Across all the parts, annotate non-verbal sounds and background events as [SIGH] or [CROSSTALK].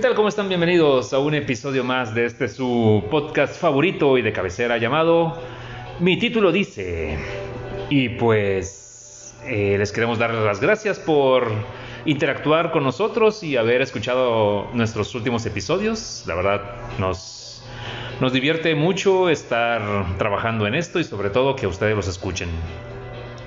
¿Qué tal? ¿Cómo están? Bienvenidos a un episodio más de este su podcast favorito y de cabecera llamado Mi título dice. Y pues eh, les queremos dar las gracias por interactuar con nosotros y haber escuchado nuestros últimos episodios. La verdad nos, nos divierte mucho estar trabajando en esto y sobre todo que ustedes los escuchen.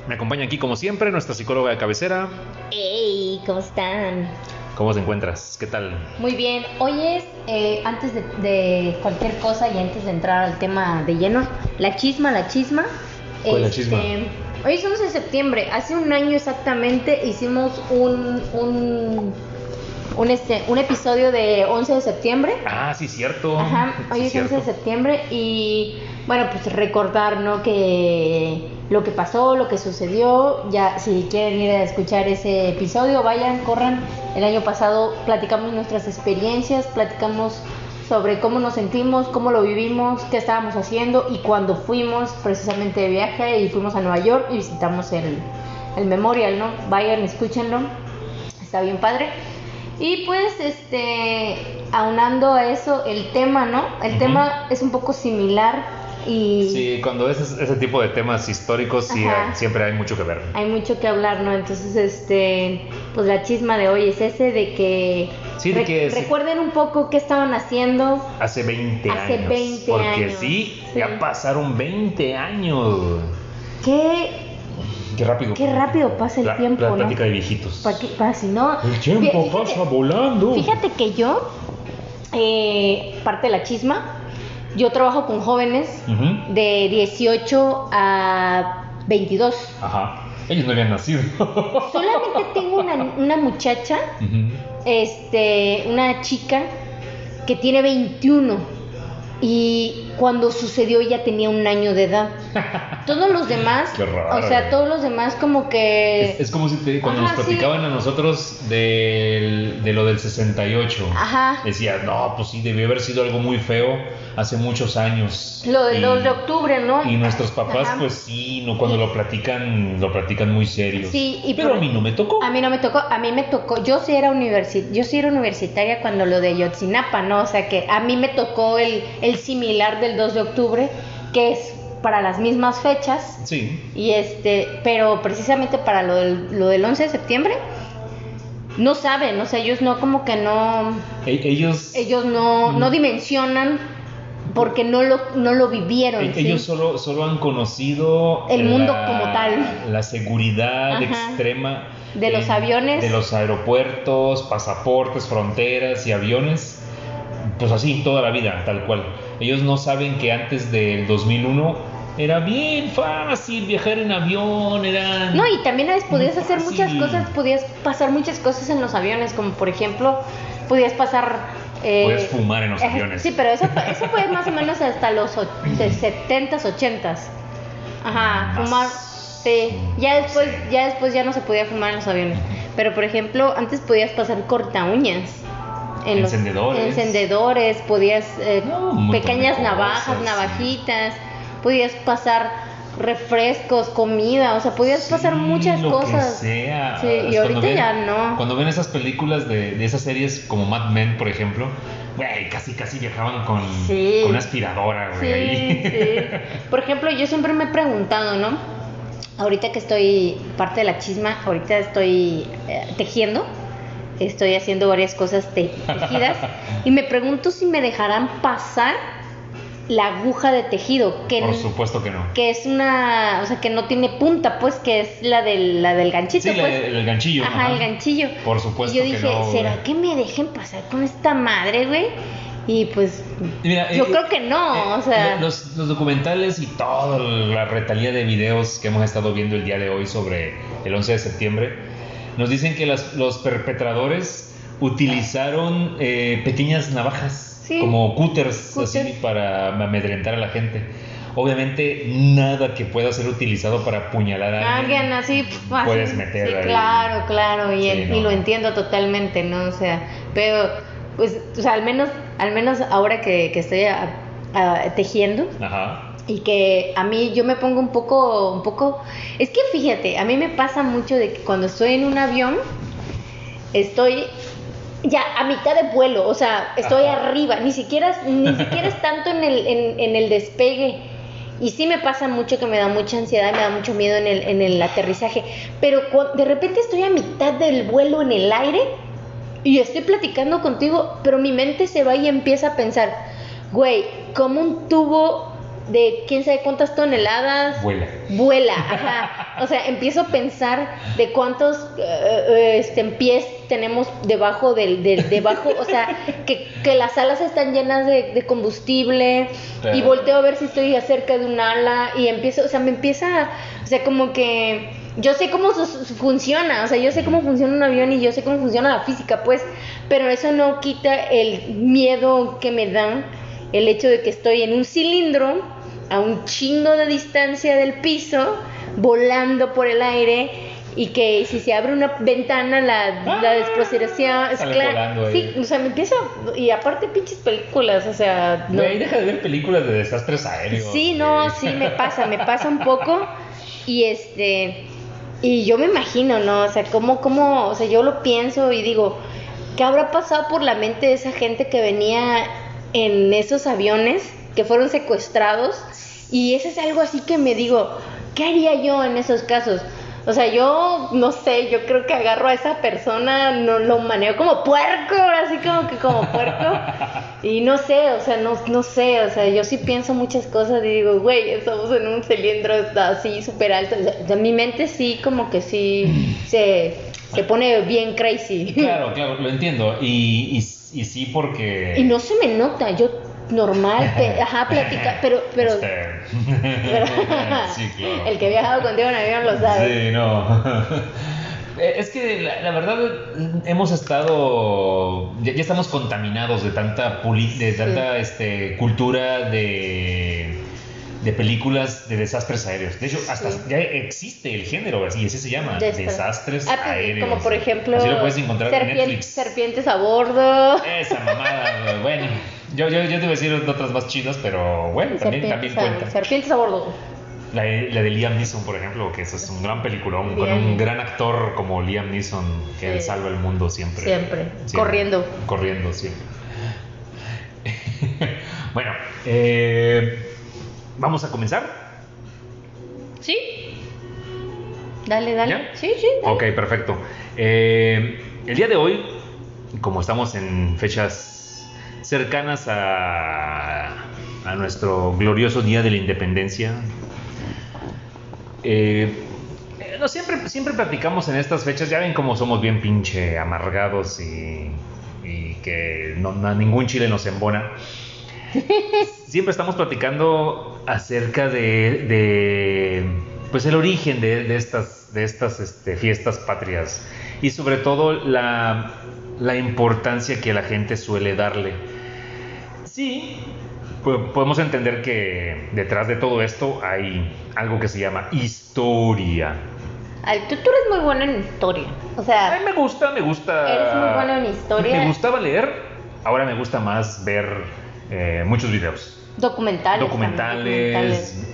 Me acompaña aquí como siempre nuestra psicóloga de cabecera. Hey, ¿cómo están? ¿Cómo te encuentras? ¿Qué tal? Muy bien. Hoy es, eh, antes de, de cualquier cosa y antes de entrar al tema de lleno, la chisma, la chisma. ¿Cuál es la Este, chisma? Hoy es 11 de septiembre. Hace un año exactamente hicimos un, un, un, este, un episodio de 11 de septiembre. Ah, sí, cierto. Ajá, Sí, hoy es 11 de cierto. septiembre y bueno, pues recordar, ¿no? Que lo que pasó, lo que sucedió, ya si quieren ir a escuchar ese episodio, vayan, corran. El año pasado platicamos nuestras experiencias, platicamos sobre cómo nos sentimos, cómo lo vivimos, qué estábamos haciendo y cuando fuimos precisamente de viaje y fuimos a Nueva York y visitamos el, el memorial, ¿no? Vayan, escúchenlo, está bien padre. Y pues, este, aunando a eso, el tema, ¿no? El Ujú. tema es un poco similar y Sí, cuando es ese, tipo de temas históricos, sí, hay- siempre hay mucho que ver. hay mucho que hablar, ¿no? Entonces, este, pues la chisma de hoy es ese de que, Sí, de que sí. recuerden un poco qué estaban haciendo. Hace 20 Hace años. 20 porque años, sí, sí. ya pasaron 20 años. Qué, Qué rápido. qué rápido pasa el La- tiempo, La ¿no? plática de viejitos. Que, si no. El tiempo Fíjate- pasa volando. Fíjate que yo, eh, parte de la chisma, yo trabajo con jóvenes de 18 a 22. Ajá. Ellos no habían nacido. Solamente tengo una, una muchacha, este, una chica que tiene 21 y cuando sucedió ella tenía un año de edad. [LAUGHS] Todos los demás, Qué raro, o sea, güey. todos los demás como que... Es, es como si te- cuando Ajá, nos platicaban a nosotros del- de lo del 68. Ajá. Decía, no, pues sí, debió haber sido algo muy feo hace muchos años. Lo del Y- 2 de octubre, ¿no? Y nuestros papás, Ajá. pues sí, no, cuando lo platican, lo platican muy serio. Sí, y Pero por- a mí no me tocó. A mí no me tocó, a mí me tocó, yo sí era universi yo sí era universitaria cuando lo de Yotzinapa, ¿no? O sea que a mí me tocó el, el similar del 2 de octubre, que es para las mismas fechas, Sí. y este, pero precisamente para lo del, lo del 11 de septiembre, no saben, o sea, ellos no como que no, E- ellos, ellos no, no Mm. dimensionan porque no lo, no lo vivieron. e- ¿sí? ellos solo, solo han conocido El mundo la- como tal. La seguridad Ajá. extrema De los aviones. de los aeropuertos, pasaportes, fronteras y aviones. Pues así toda la vida, tal cual. Ellos no saben que antes del 2001 era bien fácil viajar en avión, era No, y también podías hacer muchas cosas, podías pasar muchas cosas en los aviones, como por ejemplo, podías pasar... eh, Podías fumar en los eh, aviones. Sí, pero eso, eso fue más o menos hasta los och- de 70s, 80s. Ajá, Más. fumar... Sí, ya después, ya después ya no se podía fumar en los aviones. Pero por ejemplo, antes podías pasar corta uñas. En los- Encendedores. encendedores, podías eh, No, montón pequeñas navajas, cosas, sí. navajitas, podías pasar refrescos, comida, o sea, podías pasar muas lo que cosas. sea. Sí, y ahorita ven- ya no. Cuando ven esas películas de, de esas series como Mad Men, por ejemplo, güey, casi casi viajaban con, Sí. con una aspiradora, güey. Sí, sí. Por ejemplo, yo siempre me he preguntado, ¿no? Ahorita que estoy parte de la chisma, ahorita estoy eh, tejiendo, estoy haciendo varias cosas te- tejidas y me pregunto si me dejarán pasar la aguja de tejido, que, Por supuesto que no. que es una, o sea, que no tiene punta, pues, que es la del, la del ganchito, Sí, pues. el ganchillo. Ajá, el ganchillo. Por supuesto Y yo que dije, no, ¿será güey. que me dejen pasar con esta madre, güey? Y pues, mira, yo eh, creo que no, eh, o sea... Los, los documentales y toda la retalía de videos que hemos estado viendo el día de hoy sobre el 11 de septiembre nos dicen que las- los perpetradores utilizaron eh, pequeñas navajas Sí. como cúters así para amedrentar a la gente. Obviamente nada que pueda ser utilizado para apuñalar a alguien. Alguien así, puedes meter Sí, ahí. claro, claro, y, Sí, en- no. y lo entiendo totalmente, ¿no? O sea, pero, pues, o sea, al menos, al menos ahora que, que estoy a- a- tejiendo, Ajá. Y que a mí yo me pongo un poco, un poco, es que fíjate, a mí me pasa mucho de que cuando estoy en un avión, estoy ya a mitad de vuelo, o sea, estoy arriba, ni siquiera, ni [LAUGHS] siquiera es tanto en el, en, en el despegue. Y sí me pasa mucho que me da mucha ansiedad, me da mucho miedo en el, en el aterrizaje. Pero de repente estoy a mitad del vuelo en el aire y estoy platicando contigo, pero mi mente se va y empieza a pensar, güey, como un tubo de quién sabe cuántas toneladas. Vuela. Vuela, ajá. O sea, empiezo a pensar de cuántos eh, este, pies tenemos debajo del, del debajo, o sea, que, que, las alas están llenas de, combustible y volteo a ver si estoy acerca de un ala y empiezo, o sea, me empieza, o sea, como que yo sé cómo funciona, o sea, yo sé cómo funciona un avión y yo sé cómo funciona la física, pues, pero eso no quita el miedo que me dan el hecho de que estoy en un cilindro a un chingo de distancia del piso, volando por el aire y que si se abre una ventana la, la ah, desproceración es claro. Sí, o sea, me empieza y aparte pinches películas, o sea, no. deja de ver películas de desastres aéreos. Sí, no, sí me pasa, me pasa un poco y este y yo me imagino, ¿no? O sea, cómo cómo, o sea, yo lo pienso y digo, ¿qué habrá pasado por la mente de esa gente que venía en esos aviones que fueron secuestrados y eso es algo así que me digo, ¿qué haría yo en esos casos? O sea, yo no sé, yo creo que agarro a esa persona, no lo manejo como puerco, así como que como puerco. [LAUGHS] Y no sé, o sea, no, no sé, o sea, yo sí pienso muchas cosas y digo, güey, estamos en un cilindro así súper alto. O sea, mi mente sí como que sí [CLEARS THROAT] se, se pone bien crazy. Claro, claro, lo entiendo. Y, y, y sí porque... Y no se me nota, yo normal, [LAUGHS] ajá, platica, pero, pero, este, [LAUGHS] sí, claro. el que ha viajado contigo en avión lo sabe. Sí, no. [LAUGHS] Eh, es que la, verdad hemos estado, ya, estamos contaminados de tanta, de tanta este, cultura de, de películas de desastres aéreos. De hecho, hasta ya existe el género, así ese se llama, desastres ah, pues, aéreos. Como por ejemplo, así lo puedes encontrar en Netflix. Serpientes a bordo. Esa mamada, bueno. Yo, yo, yo te voy a decir otras más chidas, pero bueno, también, también cuenta. Serpientes a bordo. La, la, de Liam Neeson, por ejemplo, que eso es un gran peliculón, con un gran actor como Liam Neeson, que él salva el mundo siempre, siempre. Corriendo. Corriendo, siempre. [LAUGHS] bueno, eh, ¿vamos a comenzar? Sí. Dale, dale. Sí, sí. Ok, perfecto. Eh, el día de hoy, como estamos en fechas cercanas a, a nuestro glorioso Día de la Independencia. Eh, no, siempre, siempre platicamos en estas fechas, ya ven cómo somos bien pinche amargados y, y que no, ningún chile nos embona. [LAUGHS] Siempre estamos platicando acerca de, de pues el origen de, de estas, de estas este, fiestas patrias y sobre todo la, la importancia que la gente suele darle sí, podemos entender que detrás de todo esto hay algo que se llama historia. Ay, tú, eres muy bueno en historia. O sea. A mí me gusta, me gusta. Eres muy bueno en historia. Me gustaba leer, ahora me gusta más ver eh, muchos videos. Documentales. Documentales.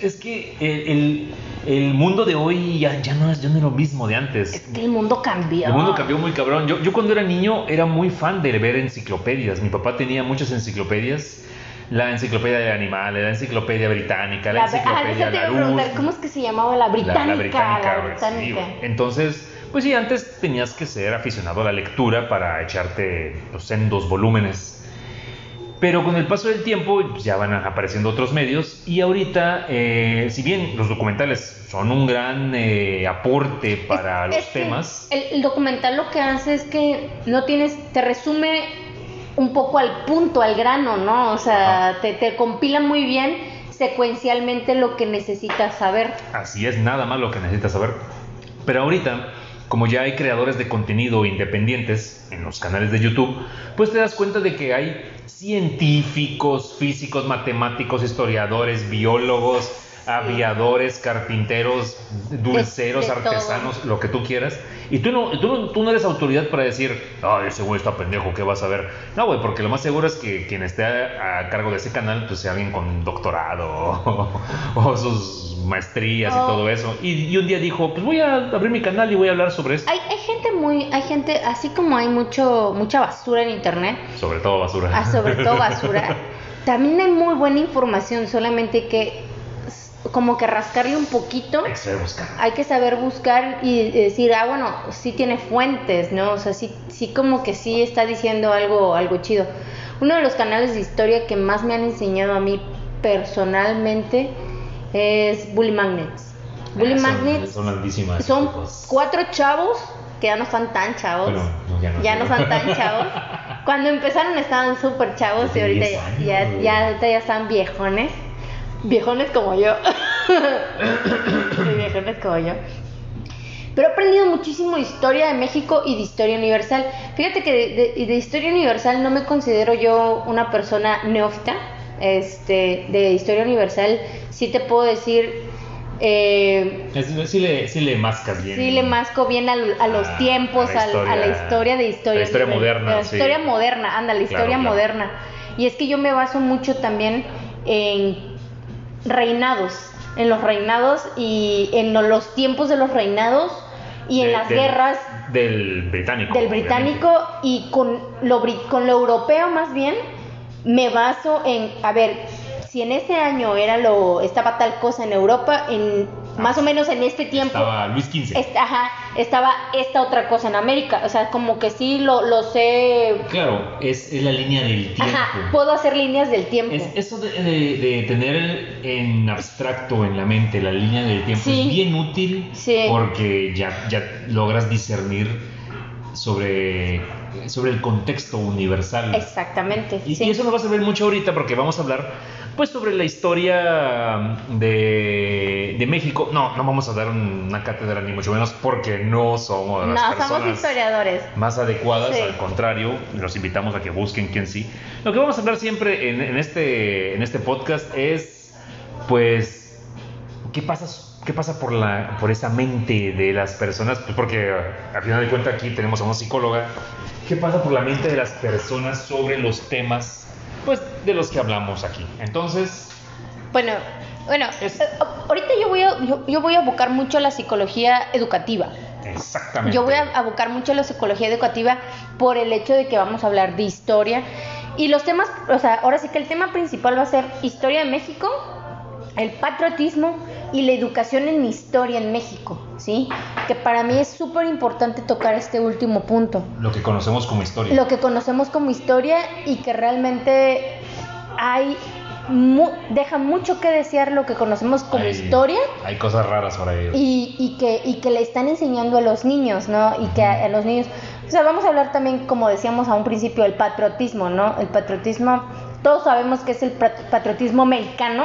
Es, que el, el, mundo de hoy ya, ya, no es, ya no es lo mismo de antes. Es que el mundo cambió. El mundo cambió muy cabrón. Yo, yo cuando era niño era muy fan de ver enciclopedias. Mi papá tenía muchas enciclopedias la enciclopedia de animales, la enciclopedia británica, la, enciclopedia ah, ¿Cómo es que se llamaba la británica? La, británica. La británica. entonces, pues sí, antes tenías que ser aficionado a la lectura para echarte los sendos volúmenes pero con el paso del tiempo pues, ya van apareciendo otros medios y ahorita, eh, si bien los documentales son un gran eh, aporte para los temas. El, documental lo que hace es que no tienes, te resume un poco al punto, al grano, ¿no? O sea, te, te compila muy bien secuencialmente lo que necesitas saber. Así es, nada más lo que necesitas saber. Pero ahorita como ya hay creadores de contenido independientes en los canales de YouTube, pues te das cuenta de que hay científicos, físicos, matemáticos, historiadores, biólogos, aviadores, carpinteros, dulceros, artesanos, lo que tú quieras. Y tú no, tú, no, tú no eres autoridad para decir, ay, ese güey está pendejo, ¿qué vas a ver? No, güey, porque lo más seguro es que quien esté a, a cargo de ese canal, pues sea alguien con doctorado o, [LAUGHS] o sus maestrías y Oh. todo eso. Y, y un día dijo, pues voy a abrir mi canal y voy a hablar sobre esto. Hay, hay gente muy, hay gente, así como hay mucho, mucha basura en internet, Sobre todo basura. ah, sobre todo basura, [LAUGHS] también hay muy buena información, solamente que como que rascarle un poquito. Hay que saber buscar. hay que saber buscar y decir, ah, bueno, sí tiene fuentes, ¿no? O sea, sí, sí como que sí está diciendo algo, algo chido. Uno de los canales de historia que más me han enseñado a mí personalmente es Bully Magnets. Bully Ah, son- Magnets Son grandísimas. son tipos. cuatro chavos que ya no están tan chavos. Bueno, no, ya no. ya no están tan chavos. [LAUGHS] Cuando empezaron estaban súper chavos y ahorita 10 años, ya, ya, ahorita ya están viejones. Viejones como yo. [COUGHS] Sí, viejones como yo. Pero he aprendido muchísimo de historia de México y de historia universal. Fíjate que de, de- de historia universal no me considero yo una persona neófita. Este, de historia universal sí te puedo decir, eh, sí, le, sí le mascas bien. sí le masco bien al- a, los Ah, tiempos, a la al- a, la historia- historia de historia. la historia moderna, La sí. historia moderna, anda, la historia claro. moderna. Y es que yo me baso mucho también en reinados, en los reinados y en lo- los tiempos de los reinados y en De- las del- guerras Del británico. del obviamente. británico y con lo, con lo europeo más bien me baso en, a ver, si en ese año era lo estaba tal cosa en Europa, en más o menos en este tiempo Estaba Luis XV. est- ajá, estaba esta otra cosa en América, o sea, como que sí lo, lo sé, Claro, es, es la línea del tiempo. ajá, puedo hacer líneas del tiempo. Es, eso de, de- de tener en abstracto en la mente la línea del tiempo Sí. es bien útil Sí. porque ya, ya logras discernir sobre, sobre el contexto universal. Exactamente. Y, sí. y eso nos va a servir mucho ahorita porque vamos a hablar pues sobre la historia de, de México. No, no vamos a dar una cátedra ni mucho menos porque no somos las no, somos historiadores. más adecuadas, Sí. al contrario, los invitamos a que busquen quién sí. Lo que vamos a hablar siempre en, en este, en este podcast es, pues, ¿qué pasa, qué pasa por, la, por esa mente de las personas? Pues porque al final de cuentas aquí tenemos a una psicóloga. ¿Qué pasa por la mente de las personas sobre los temas, pues, de los que hablamos aquí? Entonces, Bueno, bueno, Es- eh, ahorita yo voy a yo, yo voy a abocar mucho a la psicología educativa. exactamente. Yo voy a abocar mucho a la psicología educativa por el hecho de que vamos a hablar de historia y los temas, o sea, ahora sí que el tema principal va a ser historia de México, el patriotismo y la educación en historia en México, ¿sí? Que para mí es súper importante tocar este último punto. Lo que conocemos como historia. Lo que conocemos como historia y que realmente hay mu- deja mucho que desear lo que conocemos como Hay- historia Hay cosas raras por ahí. y, y que, y que le están enseñando a los niños, ¿no? Y que a, a los niños... O sea, vamos a hablar también, como decíamos a un principio, del patriotismo, ¿no? El patriotismo, todos sabemos que es el pat- patriotismo americano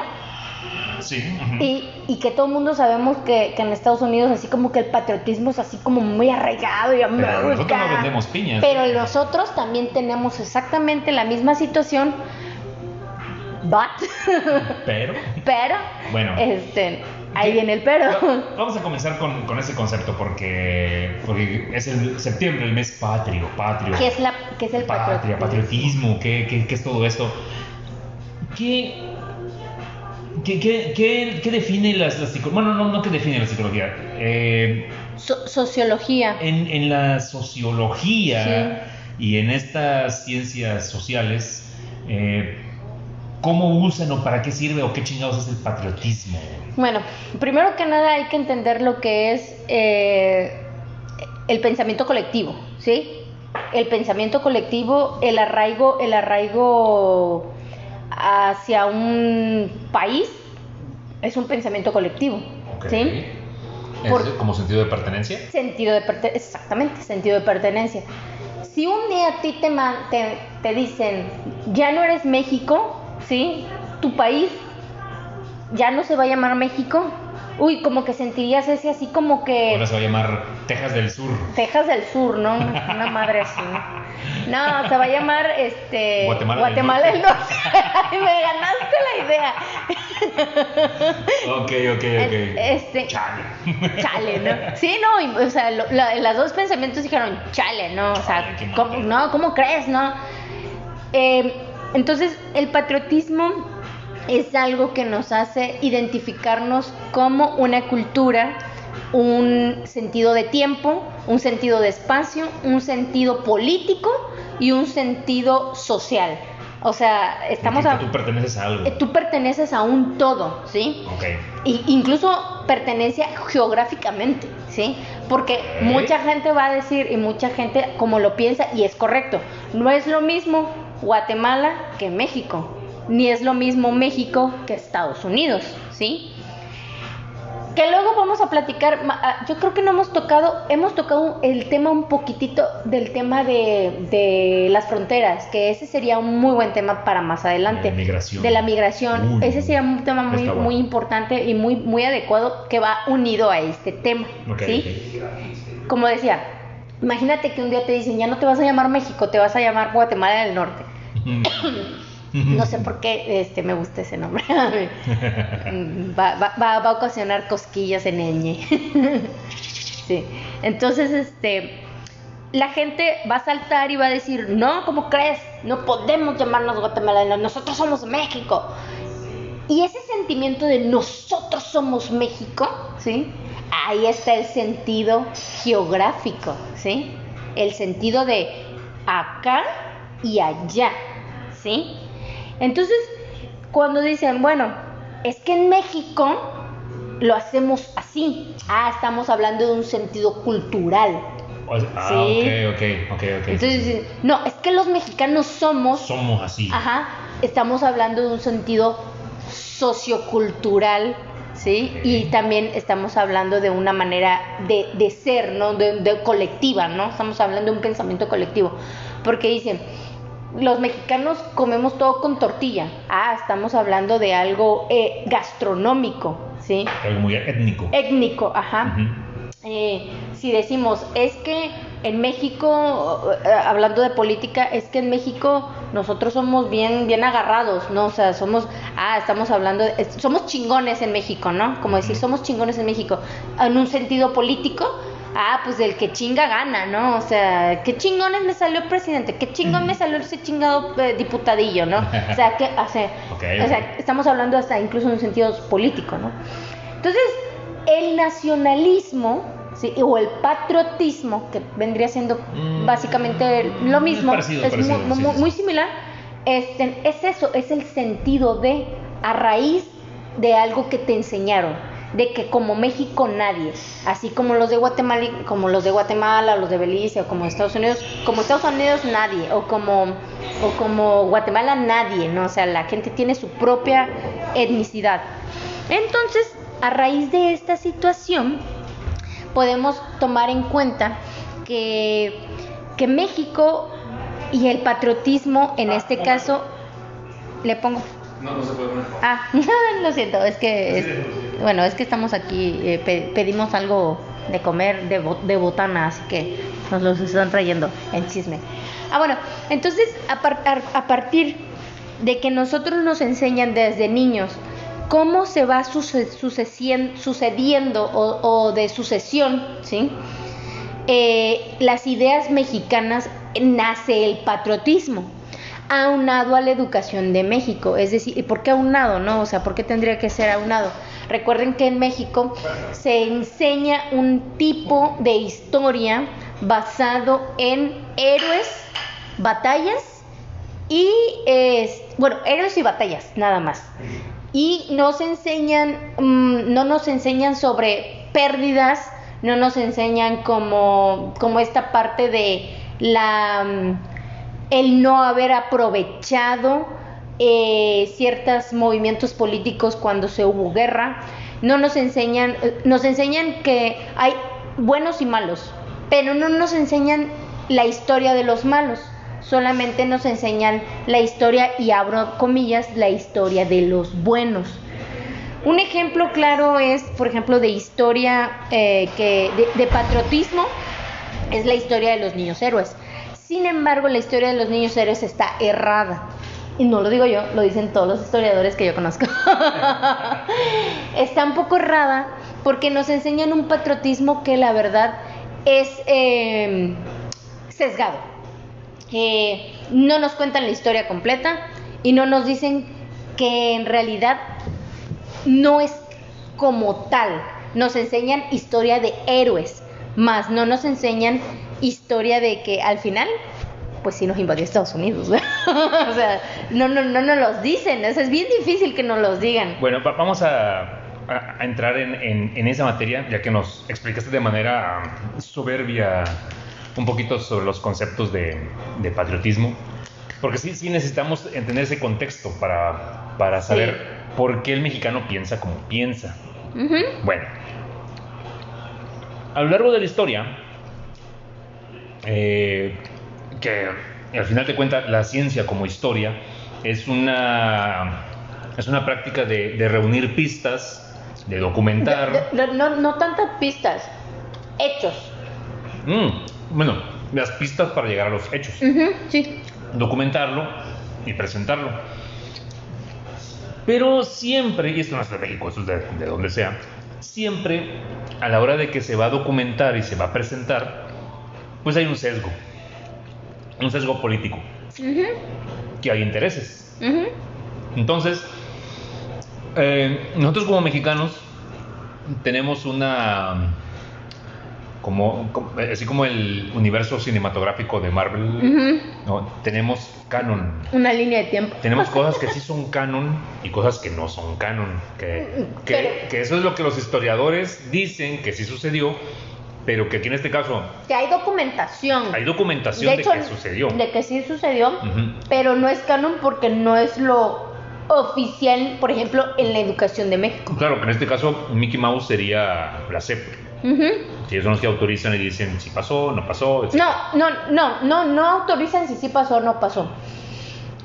Sí. y, y que todo el mundo sabemos que, que en Estados Unidos así como que el patriotismo es así como muy arraigado y Pero nosotros no vendemos piñas. Pero nosotros también tenemos exactamente la misma situación, but, [LAUGHS] Pero. pero, Bueno. este, ahí viene el pero. Va- Vamos a comenzar con, con ese concepto porque, porque es el septiembre, el mes patrio, patrio. ¿Qué es, la, qué es el patria, patriotismo, ¿qué, qué, qué es todo esto? ¿Qué, qué, qué, qué- qué define las, la psicología? Bueno, no, no que define la psicología. Eh, So- sociología. en, en la sociología y en estas ciencias sociales, eh, ¿cómo usan o para qué sirve o qué chingados es el patriotismo? Bueno, primero que nada hay que entender lo que es eh, el pensamiento colectivo, ¿sí? El pensamiento colectivo, el arraigo, el arraigo hacia un país es un pensamiento colectivo. ¿sí? ¿Es Por- como sentido de pertenencia? Sentido de pertenencia, exactamente, sentido de pertenencia. Si un día a ti te, te, te dicen, ya no eres México, ¿sí? Tu país ya no se va a llamar México, uy, como que sentirías ese así como que... Ahora se va a llamar Texas del Sur. Texas del Sur, ¿no? Una madre así. No, se va a llamar este Guatemala del Guatemala del Norte. [LAUGHS] Me ganaste la idea. Ok, ok, ok. Este, Chale. chale, ¿no? Sí, no, y, o sea, lo- la- las dos pensamientos dijeron, chale, ¿no? O sea, ¿cómo, no, ¿cómo crees, no? Eh, entonces, el patriotismo es algo que nos hace identificarnos como una cultura, un sentido de tiempo, un sentido de espacio, un sentido político y un sentido social. O sea, estamos a, Tú perteneces a algo. eh, tú perteneces a un todo, ¿sí? Ok. Y- incluso pertenencia geográficamente, ¿sí? Porque mucha gente va a decir, y mucha gente como lo piensa, y es correcto, no es lo mismo Guatemala que México, ni es lo mismo México que Estados Unidos, ¿sí? Que luego vamos a platicar, ah, yo creo que no hemos tocado, hemos tocado el tema un poquitito del tema de, de las fronteras, que ese sería un muy buen tema para más adelante. De la migración. De la migración. Uy, ese sería un tema muy, bueno. muy importante y muy, muy adecuado que va unido a este tema. ¿sí? Como decía, imagínate que un día te dicen, ya no te vas a llamar México, te vas a llamar Guatemala del Norte. [LAUGHS] [COUGHS] No sé por qué este, me gusta ese nombre. [LAUGHS] va, va- va- va a ocasionar cosquillas en el ñe. [LAUGHS] sí. Entonces, este, la gente va a saltar y va a decir, no, ¿cómo crees? No podemos llamarnos Guatemala del Norte, nosotros somos México. Y ese sentimiento de nosotros somos México, ¿sí? Ahí está el sentido geográfico, ¿sí? El sentido de acá y allá, ¿sí? Entonces, cuando dicen, bueno, es que en México lo hacemos así. Ah, estamos hablando de un sentido cultural. Ah, Sí. ok, ok, ok, ok. Entonces, dicen, no, es que los mexicanos somos Somos así. Ajá, estamos hablando de un sentido sociocultural, ¿sí? Y también estamos hablando de una manera de, de ser, ¿no? De, de colectiva, ¿no? Estamos hablando de un pensamiento colectivo. Porque dicen, los mexicanos comemos todo con tortilla. Ah, estamos hablando de algo eh, gastronómico, ¿sí? Algo muy étnico. Étnico, ajá. Eh, si decimos, es que en México, eh, hablando de política, es que en México nosotros somos bien, bien agarrados, ¿no? O sea, somos, ah, estamos hablando, de- somos chingones en México, ¿no? Como decir, somos chingones en México. En un sentido político, ah, pues el que chinga gana, ¿no? O sea, qué chingones me salió el presidente, qué chingón me salió ese chingado eh, diputadillo, ¿no? O sea, que, o sea, [LAUGHS] Ok, o sea, ok. estamos hablando hasta incluso en un sentido político, ¿no? Entonces, el nacionalismo ¿sí? o el patriotismo, que vendría siendo Mm, básicamente lo mismo, parecido, es parecido, muy, sí, muy- sí. muy similar, este, es eso, es el sentido de, a raíz de algo que te enseñaron, de que como México nadie, así como los de Guatemala, como los de Guatemala, los de Belice, o como Estados Unidos, como Estados Unidos nadie, o como, o como Guatemala nadie, ¿no? O sea, la gente tiene su propia etnicidad. Entonces, a raíz de esta situación, podemos tomar en cuenta que, que México y el patriotismo, en este caso, le pongo... No, no se puede poner. Ah, [LAUGHS] lo siento, es que, es- bueno, es que estamos aquí, eh, pe- pedimos algo de comer de, bo- de botana, así que nos los están trayendo en chisme. Ah, bueno, entonces a, par- a- partir de que nosotros nos enseñan desde niños cómo se va suce- sucediendo o, o de sucesión, ¿sí? Eh, las ideas mexicanas nace el patriotismo aunado a la educación de México. Es decir, ¿y por qué aunado, no? O sea, ¿por qué tendría que ser aunado? Recuerden que en México se enseña un tipo de historia basado en héroes, batallas y, bueno, héroes y batallas, nada más. Y nos enseñan, mm, no nos enseñan sobre pérdidas, no nos enseñan como, como esta parte de la... el no haber aprovechado eh, ciertos movimientos políticos cuando se hubo guerra. No nos enseñan, eh, nos enseñan que hay buenos y malos, pero no nos enseñan la historia de los malos. Solamente nos enseñan la historia, y abro comillas, la historia de los buenos. Un ejemplo claro es, por ejemplo, de historia eh, que de patriotismo, es la historia de los niños héroes. Sin embargo, la historia de los niños héroes está errada. Y no lo digo yo, lo dicen todos los historiadores que yo conozco. [LAUGHS] está un poco errada porque nos enseñan un patriotismo que la verdad es eh, sesgado. Eh, no nos cuentan la historia completa y no nos dicen que en realidad no es como tal. Nos enseñan historia de héroes, más no nos enseñan historia de que al final, pues sí nos invadió Estados Unidos. [LAUGHS] o sea, no, no, no nos los dicen. es bien difícil que nos los digan. Bueno, vamos a a, entrar en, en, esa materia, ya que nos explicaste de manera soberbia un poquito sobre los conceptos de, de patriotismo, porque sí, sí necesitamos entender ese contexto para, para saber por qué el mexicano piensa como piensa. Bueno, a lo largo de la historia, eh, que al final te cuenta la ciencia como historia, es una, es una práctica de, de reunir pistas de documentar. no, no tantas pistas, hechos. Mm, bueno, las pistas para llegar a los hechos. sí. Documentarlo y presentarlo. Pero siempre, y esto no es de México, esto es de, donde sea, siempre a la hora de que se va a documentar y se va a presentar, pues hay un sesgo, un sesgo político, que hay intereses. Entonces, eh, nosotros como mexicanos tenemos una como, así como el universo cinematográfico de Marvel, tenemos canon. Una línea de tiempo. Tenemos cosas que sí son canon y cosas que no son canon. Que, que, eso es lo que los historiadores dicen que sí sucedió, pero que aquí en este caso... Que hay documentación. Hay documentación de, que sucedió. De que sí sucedió, pero no es canon porque no es lo oficial, por ejemplo, en la educación de México. Claro, que en este caso Mickey Mouse sería la CEP. Si ellos son los que autorizan y dicen si pasó, no pasó. No, no, no, no, no autorizan si sí pasó o no pasó.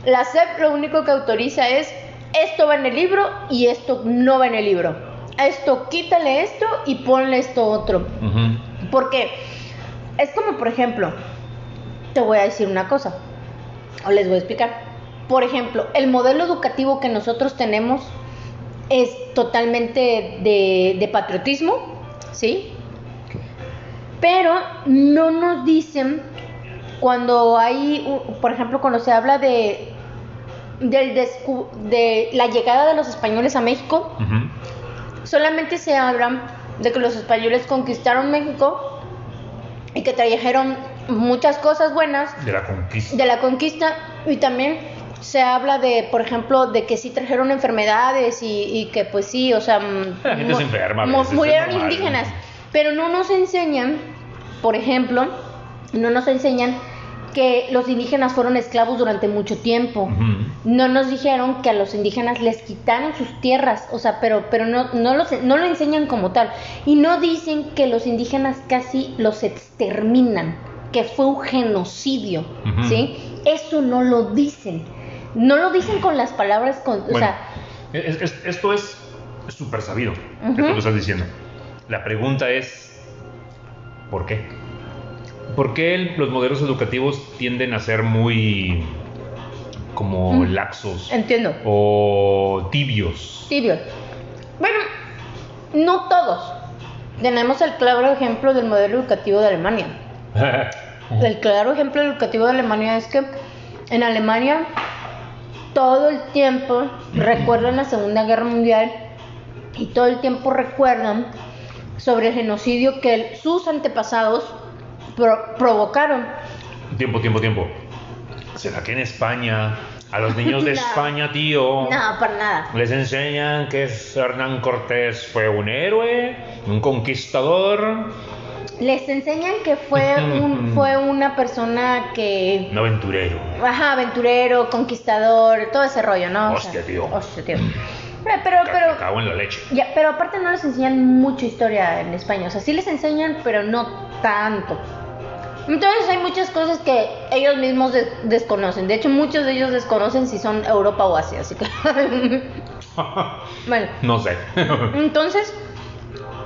La CEP lo único que autoriza es esto va en el libro y esto no va en el libro. Esto quítale esto y ponle esto otro. Porque es como, por ejemplo, te voy a decir una cosa, o les voy a explicar por ejemplo, el modelo educativo que nosotros tenemos es totalmente de, patriotismo, ¿sí? Pero no nos dicen cuando hay, por ejemplo, cuando se habla de, de la llegada de los españoles a México, solamente se habla de que los españoles conquistaron México y que trajeron muchas cosas buenas de la conquista, de la conquista y también se habla de, por ejemplo, de que sí trajeron enfermedades y, que pues sí, o sea, murieron indígenas, pero no nos enseñan, por ejemplo, no nos enseñan que los indígenas fueron esclavos durante mucho tiempo. No nos dijeron que a los indígenas les quitaron sus tierras, o sea, pero, pero no, no, no lo enseñan como tal. Y no dicen que los indígenas casi los exterminan, que fue un genocidio, ¿sí? Eso no lo dicen. No lo dicen con las palabras, con, o sea... esto es súper sabido, uh lo estás diciendo. La pregunta es, ¿por qué? ¿Por qué los modelos educativos tienden a ser muy como laxos? Entiendo. O tibios. Tibios. Bueno, no todos. Tenemos el claro ejemplo del modelo educativo de Alemania. [LAUGHS] el claro ejemplo educativo de Alemania es que en Alemania todo el tiempo recuerdan la Segunda Guerra Mundial y todo el tiempo recuerdan sobre el genocidio que sus antepasados provocaron. Tiempo, tiempo, tiempo. ¿Será que en España, a los niños de [LAUGHS] España, tío? No, para nada. Les enseñan que Hernán Cortés fue un héroe, un conquistador, les enseñan que fue [LAUGHS] un, fue una persona que un aventurero ajá aventurero conquistador todo ese rollo no hostia tío hostia tío pero pero cago en la leche ya pero aparte no les enseñan mucha historia en España o sea sí les enseñan pero no tanto entonces hay muchas cosas que ellos mismos desconocen de hecho muchos de ellos desconocen si son Europa o Asia así que [LAUGHS] Bueno, no sé. [LAUGHS] entonces,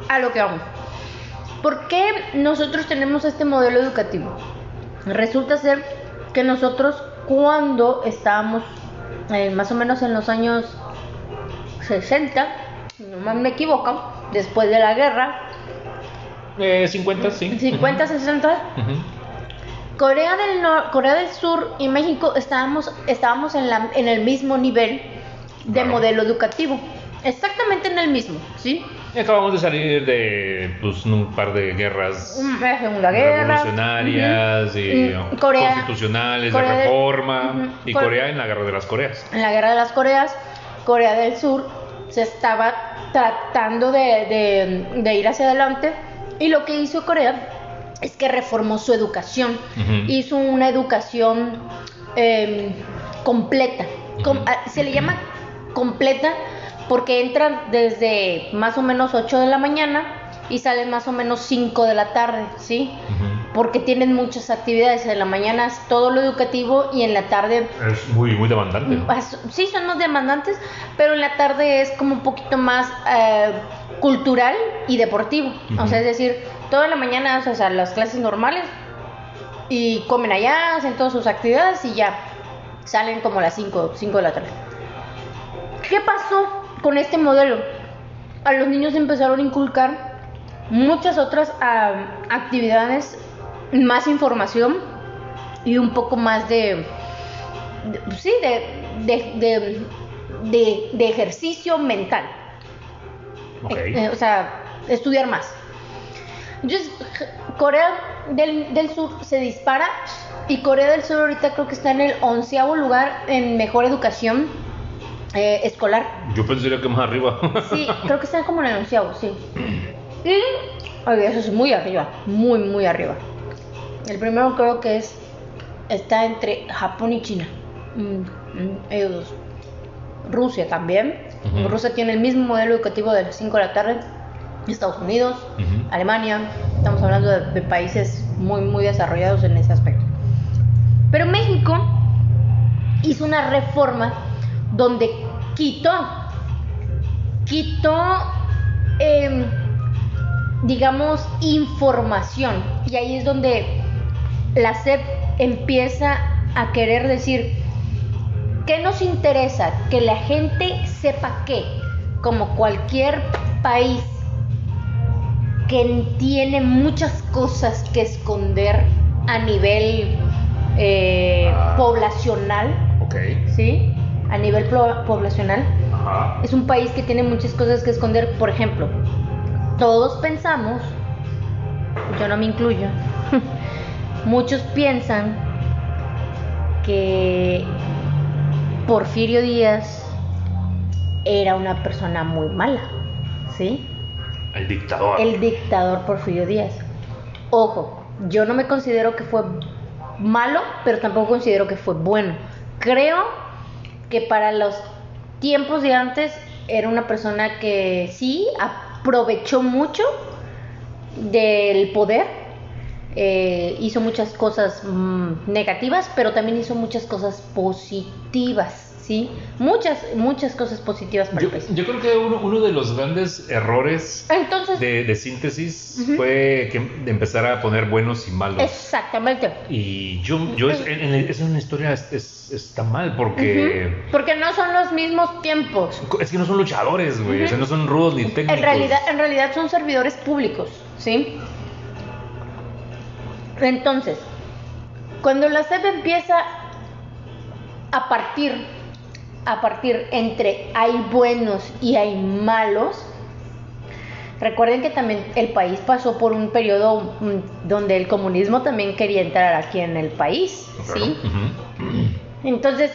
a lo que vamos. ¿Por qué nosotros tenemos este modelo educativo? Resulta ser que nosotros cuando estábamos eh, más o menos en los años 60, no me equivoco, después de la guerra, Eh, 50, sí. 50, 60, Ujú. Corea del Nor- Corea del Sur y México estábamos, estábamos en, la- en el mismo nivel de Claro. modelo educativo. Exactamente en el mismo, ¿sí? Acabamos de salir de pues, un par de guerras revolucionarias y Mm, Corea- constitucionales, Corea de del- reforma. Y Core- Corea en la guerra de las Coreas. En la Guerra de las Coreas, Corea del Sur se estaba tratando de, de- de ir hacia adelante y lo que hizo Corea es que reformó su educación. Hizo una educación eh, completa. Com- Ujú. ah, se le llama completa porque entran desde más o menos 8 de la mañana y salen más o menos 5 de la tarde, ¿sí? Porque tienen muchas actividades. En la mañana es todo lo educativo y en la tarde Es muy, muy demandante. Sí, son los demandantes, pero en la tarde es como un poquito más eh, cultural y deportivo. O sea, es decir, toda la mañana, o sea, las clases normales y comen allá, hacen todas sus actividades y ya salen como a las 5, 5 de la tarde. ¿Qué pasó con este modelo? A los niños empezaron a inculcar muchas otras ah, actividades, más información y un poco más de, de- pues sí, de, de, de- de- ejercicio mental. Ok. Eh, o sea, estudiar más. Entonces, Corea del, del Sur se dispara y Corea del Sur ahorita creo que está en el onceavo lugar en mejor educación eh, escolar. Yo pensaría que más arriba. [LAUGHS] Sí, creo que están como en el onceavo, sí. Y, oye, eso es muy arriba, muy, muy arriba. El primero creo que es, está entre Japón y China. Mm, mm, ellos dos. Rusia también. Rusia tiene el mismo modelo educativo de las 5 de la tarde. Estados Unidos. Alemania. Estamos hablando de, de países muy, muy desarrollados en ese aspecto. Pero México hizo una reforma donde quitó, quitó, em, digamos, información. Y ahí es donde la SEP empieza a querer decir, ¿qué nos interesa? Que la gente sepa qué, como cualquier país que tiene muchas cosas que esconder a nivel eh, Ah. poblacional, ok. ¿sí? A nivel poblacional. Ajá. Es un país que tiene muchas cosas que esconder. Por ejemplo, todos pensamos, yo no me incluyo, [LAUGHS] muchos piensan que Porfirio Díaz era una persona muy mala, ¿sí? El dictador. El dictador Porfirio Díaz. Ojo, yo no me considero que fue malo, pero tampoco considero que fue bueno. Creo que para los tiempos de antes era una persona que sí aprovechó mucho del poder, eh, hizo muchas cosas mm, negativas, pero también hizo muchas cosas positivas, ¿sí? Muchas, muchas cosas positivas para Yo, el país. yo creo que uno, uno de los grandes errores Entonces, de, de síntesis fue que de empezar a poner buenos y malos. exactamente. Y yo, yo es, en, en- es una historia es, es- está mal porque Porque no son los mismos tiempos. es que no son luchadores, güey. O sea, no son rudos ni técnicos. En realidad, en realidad son servidores públicos, ¿sí? Entonces, cuando la SEP empieza a partir, a partir entre hay buenos y hay malos, recuerden que también el país pasó por un periodo mm, donde el comunismo también quería entrar aquí en el país. ¿sí? Entonces,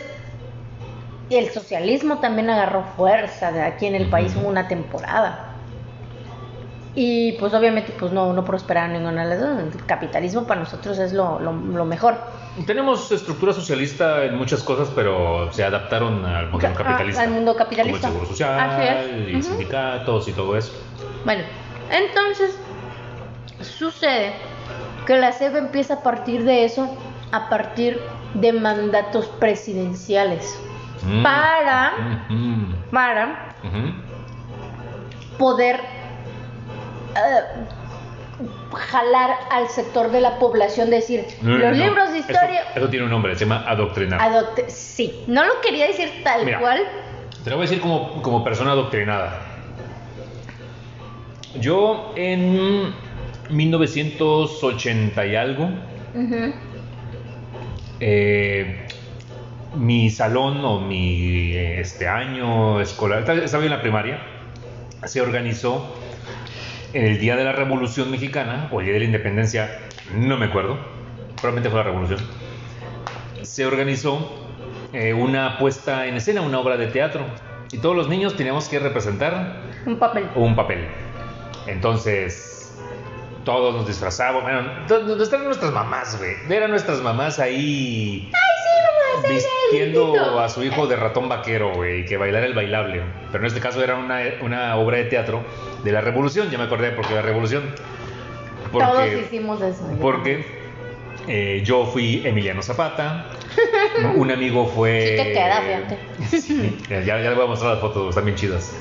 el socialismo también agarró fuerza de aquí en el país hubo una temporada. Y pues obviamente pues no, no prosperaron ninguna de las dos. El capitalismo para nosotros es lo, lo- lo mejor. Tenemos estructura socialista en muchas cosas, pero se adaptaron al modelo Ah, capitalista. al mundo capitalista. Como el seguro social y Ujú. sindicatos y todo eso. Bueno, entonces sucede que la SEP empieza a partir de eso, a partir de mandatos presidenciales. Mm. Para para poder eh, jalar al sector de la población, decir, No, los no, libros de historia... Eso, tiene un nombre, se llama adoctrinar. sí, no lo quería decir tal Mira. cual. Te lo voy a decir como, como persona adoctrinada. Yo en 1980 y algo, eh, mi salón o mi este año escolar, estaba en la primaria, se organizó el Día de la Revolución Mexicana o el Día de la Independencia, no me acuerdo, probablemente fue la Revolución. Se organizó eh, una puesta en escena, una obra de teatro, y todos los niños teníamos que representar Un papel. un papel. Entonces, todos nos disfrazábamos. Bueno, ¿dónde están nuestras mamás, güey? Eran nuestras mamás ahí. Vistiendo a su hijo de ratón vaquero, güey, que bailara el bailable. Pero en este caso era una, una obra de teatro de la revolución. Ya me acordé porque la revolución. Todos Porque, hicimos eso. ya. porque eh, yo fui Emiliano Zapata. [LAUGHS] un amigo fue. Sí queda, fíjate. Sí, [LAUGHS] ya, ya le voy a mostrar las fotos, están bien chidas.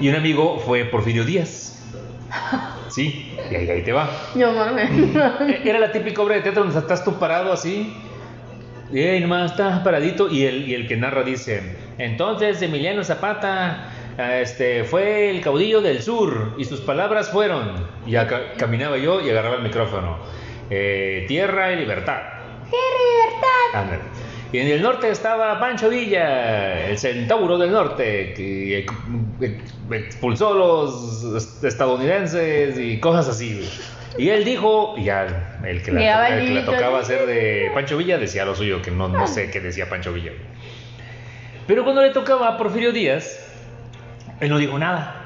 Y un amigo fue Porfirio Díaz. [LAUGHS] Sí, y ahí, ahí te va. No mames. E- Era la típica obra de teatro donde estás tú parado así. Y ahí nomás estás paradito. Y el, y el que narra dice: Entonces Emiliano Zapata este, fue el caudillo del sur. Y sus palabras fueron. Y acá caminaba yo y agarraba el micrófono: eh, Tierra y libertad. Ándale. Y en el norte estaba Pancho Villa, el centauro del norte, que ex- expulsó a los estadounidenses y cosas así. Y él dijo, y ya el que, la, el que tocaba hacer de Pancho Villa decía lo suyo, que no, no sé qué decía Pancho Villa. Pero cuando le tocaba a Porfirio Díaz, él no dijo nada.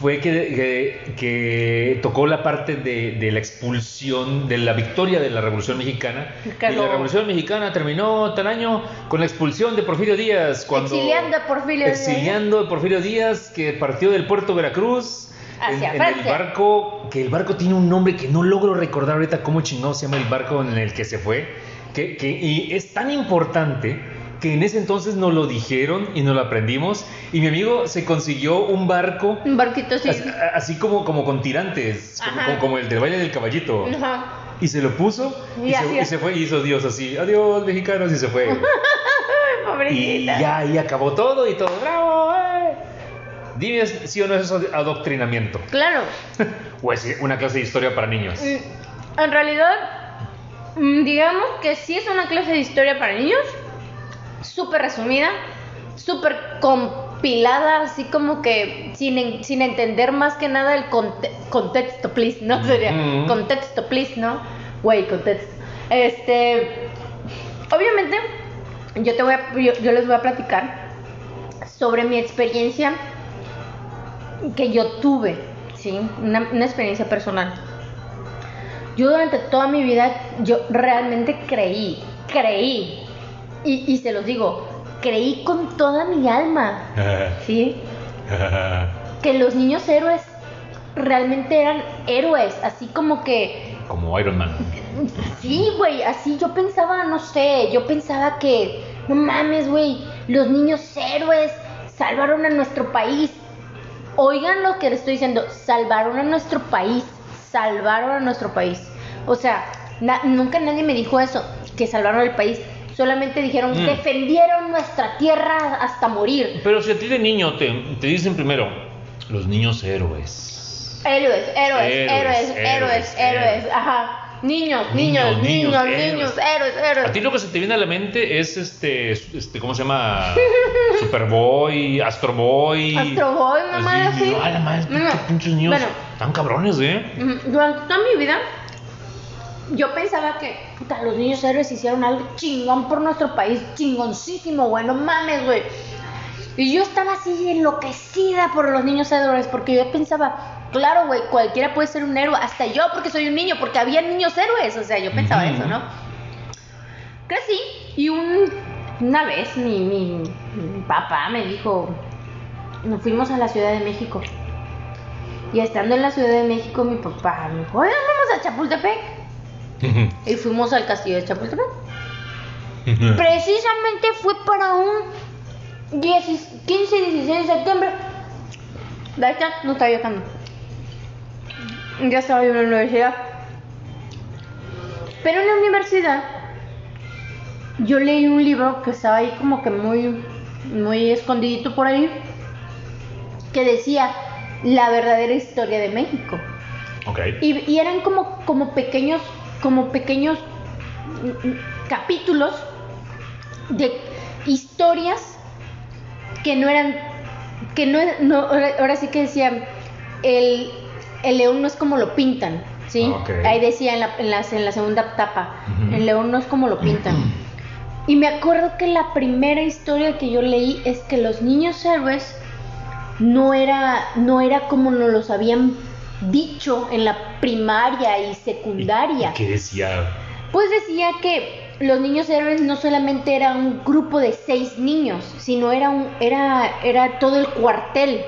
Fue que, que- que tocó la parte de, de la expulsión, de la victoria de la Revolución Mexicana. Y la Revolución Mexicana terminó tal año con la expulsión de Porfirio Díaz. Cuando, Exiliando a Porfirio Díaz. Exiliando a Porfirio Díaz, que partió del puerto Veracruz. Hacia en, en el barco, que el barco tiene un nombre que no logro recordar ahorita cómo chingado se llama el barco en el que se fue. Que, que- y es tan importante que en ese entonces nos lo dijeron y nos lo aprendimos. Y mi amigo se consiguió un barco Un barquito así. así, así como, como con tirantes, como, el del baile del caballito. Ajá. Y se lo puso y, Y se, y fue y hizo Dios así. Adiós, mexicanos, y se fue. [LAUGHS] Ay, y pobrecita. ya ahí acabó todo y todo. ¡Bravo! eh! Dime si o no es adoctrinamiento. Claro. [LAUGHS] O es una clase de historia para niños. Mm, En realidad, mm, digamos que sí es una clase de historia para niños, súper resumida, súper compilada, así como que sin, sin entender más que nada el conte- contexto, please, ¿no? [LAUGHS] Sería contexto, please, ¿no? Güey, contexto. Este, obviamente, yo, te voy a, yo, yo les voy a platicar sobre mi experiencia que yo tuve, ¿sí? Una, una experiencia personal. Yo durante toda mi vida, yo realmente creí, creí, y, y se los digo, creí con toda mi alma, [LAUGHS] ¿sí? Que los niños héroes realmente eran héroes, así como que Como Iron Man. Sí, güey, así yo pensaba, no sé, yo pensaba que, no mames, güey, los niños héroes salvaron a nuestro país. Oigan lo que les estoy diciendo, salvaron a nuestro país, salvaron a nuestro país. O sea, na- nunca nadie me dijo eso, que salvaron el país. Solamente dijeron, Mm. defendieron nuestra tierra hasta morir. Pero si a ti de niño te, te dicen primero, los niños héroes. Héroes, héroes, Héroes, héroes, héroes, ajá. Niños, Niños, niños, niños, niños, héroes. héroes. A ti lo que se te viene a la mente es este, este ¿cómo se llama? [LAUGHS] Superboy, Astro Boy. Astro Boy, mamá, Así, así. Ay, la madre, pinches- niños bueno. tan cabrones, ¿eh? Durante toda mi vida, yo pensaba que puta, los niños héroes hicieron algo chingón por nuestro país, chingoncísimo, güey, no mames, güey. Y yo estaba así enloquecida por los niños héroes, porque yo pensaba, claro, güey, cualquiera puede ser un héroe, hasta yo, porque soy un niño, porque había niños héroes, o sea, yo pensaba eso, ¿no? Crecí y un, una vez mi, mi, mi papá me dijo, nos fuimos a la Ciudad de México. Y estando en la Ciudad de México, mi papá me dijo, oye, vamos a Chapultepec. [LAUGHS] Y fuimos al castillo de Chapultepec. Precisamente fue para un 15 y 16 de septiembre. Ahí está, no estaba viajando. Ya estaba yo en la universidad. Pero en la universidad yo leí un libro que estaba ahí como que muy, muy escondidito por ahí, que decía la verdadera historia de México. Ok. Y, y eran como, como pequeños, como pequeños capítulos de historias que no eran, que no, no ahora, ahora sí que decían, el, el león no es como lo pintan, ¿sí? Ok. Ahí decía en la, en, las- en la segunda etapa, Ujú. el león no es como lo pintan. [CLEARS THROAT] Y me acuerdo que la primera historia que yo leí es que los niños héroes no era, no era como nos los habían dicho en la primaria y secundaria. ¿Qué decía? Pues decía que los niños héroes no solamente era un grupo de seis niños, sino era un, era, era todo el cuartel.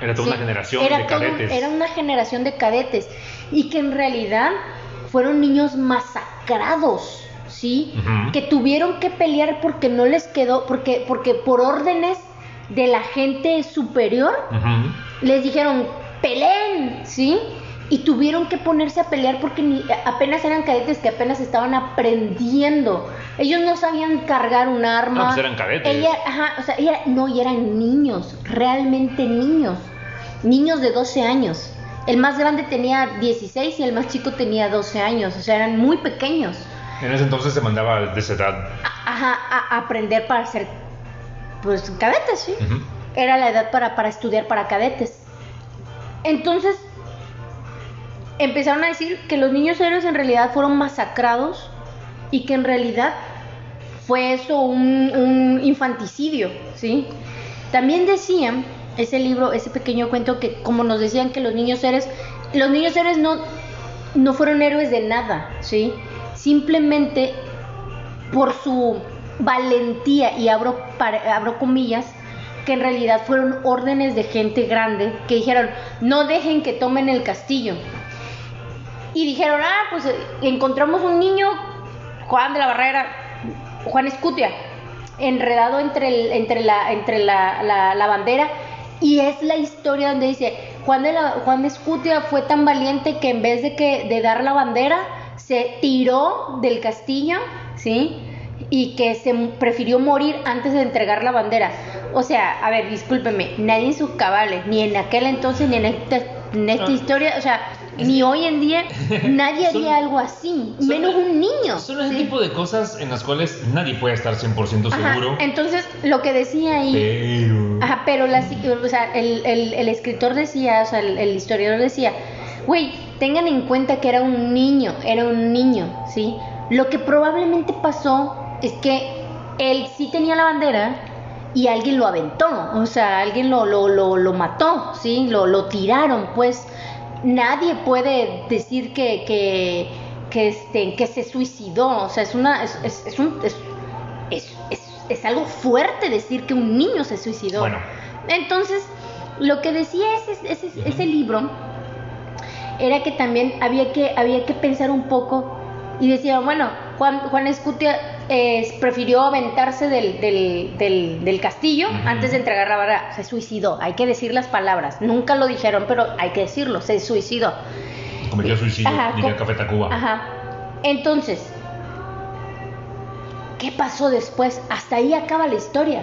Era toda Sí, una generación era de todo cadetes. era una generación de cadetes. Y que en realidad fueron niños masacrados, ¿sí? Que tuvieron que pelear porque no les quedó, porque, porque por órdenes de la gente superior les dijeron, peleen, ¿sí? Y tuvieron que ponerse a pelear porque ni- apenas eran cadetes que apenas estaban aprendiendo. Ellos no sabían cargar un arma. No, pues eran cadetes. Ella, ajá, o sea, ella- no, y eran niños, realmente niños. Niños de 12 años. El más grande tenía 16 y el más chico tenía 12 años. O sea, eran muy pequeños. En ese entonces se mandaba de esa edad. Ajá, a, aprender para ser, pues, cadetes, ¿sí? Era la edad para, para estudiar para cadetes. Entonces, empezaron a decir que los niños héroes en realidad fueron masacrados y que en realidad fue eso un, infanticidio, ¿sí? También decían, ese libro, ese pequeño cuento, que como nos decían que los niños héroes, los niños héroes no, no fueron héroes de nada, ¿sí? Simplemente por su valentía, y abro, abro comillas, que en realidad fueron órdenes de gente grande que dijeron, no dejen que tomen el castillo. Y dijeron, ah, pues eh, encontramos un niño, Juan de la Barrera, Juan Escutia, enredado entre, el- entre, la, entre la, la- bandera. Y es la historia donde dice, Juan de, la, Juan Escutia fue tan valiente que en vez de, que, de dar la bandera, se tiró del castillo, ¿sí? Y que se prefirió morir antes de entregar la bandera. O sea, a ver, discúlpeme, nadie en sus cabales, ni en aquel entonces, ni en esta, en esta historia, o sea, ni hoy en día, [LAUGHS] nadie Son- haría algo así, son- menos un niño. Son ese ¿sí? tipo de cosas en las cuales nadie puede estar 100% Ajá, seguro. Entonces, lo que decía ahí, Pero. Ajá, pero la, o sea, el, el- el escritor decía, o sea, el, el historiador decía, güey, tengan en cuenta que era un niño, era un niño, ¿sí? Lo que probablemente pasó es que él sí tenía la bandera y alguien lo aventó, o sea, alguien lo, lo, lo, lo mató, ¿sí? Lo, lo tiraron, pues nadie puede decir que, que, que, este, que se suicidó, o sea, es una, es, es, es un, es, es, es- es algo fuerte decir que un niño se suicidó. Bueno. Entonces, lo que decía ese, ese, ese libro era que también había que, había que pensar un poco y decía, bueno, Juan, Juan Escutia eh, prefirió aventarse del, del, del, del castillo antes de entregar la vara, se suicidó, hay que decir las palabras, nunca lo dijeron, pero hay que decirlo, se suicidó. Cometió suicidio, Ajá, diría Café Tacuba. Ajá. Entonces, ¿qué pasó después? Hasta ahí acaba la historia.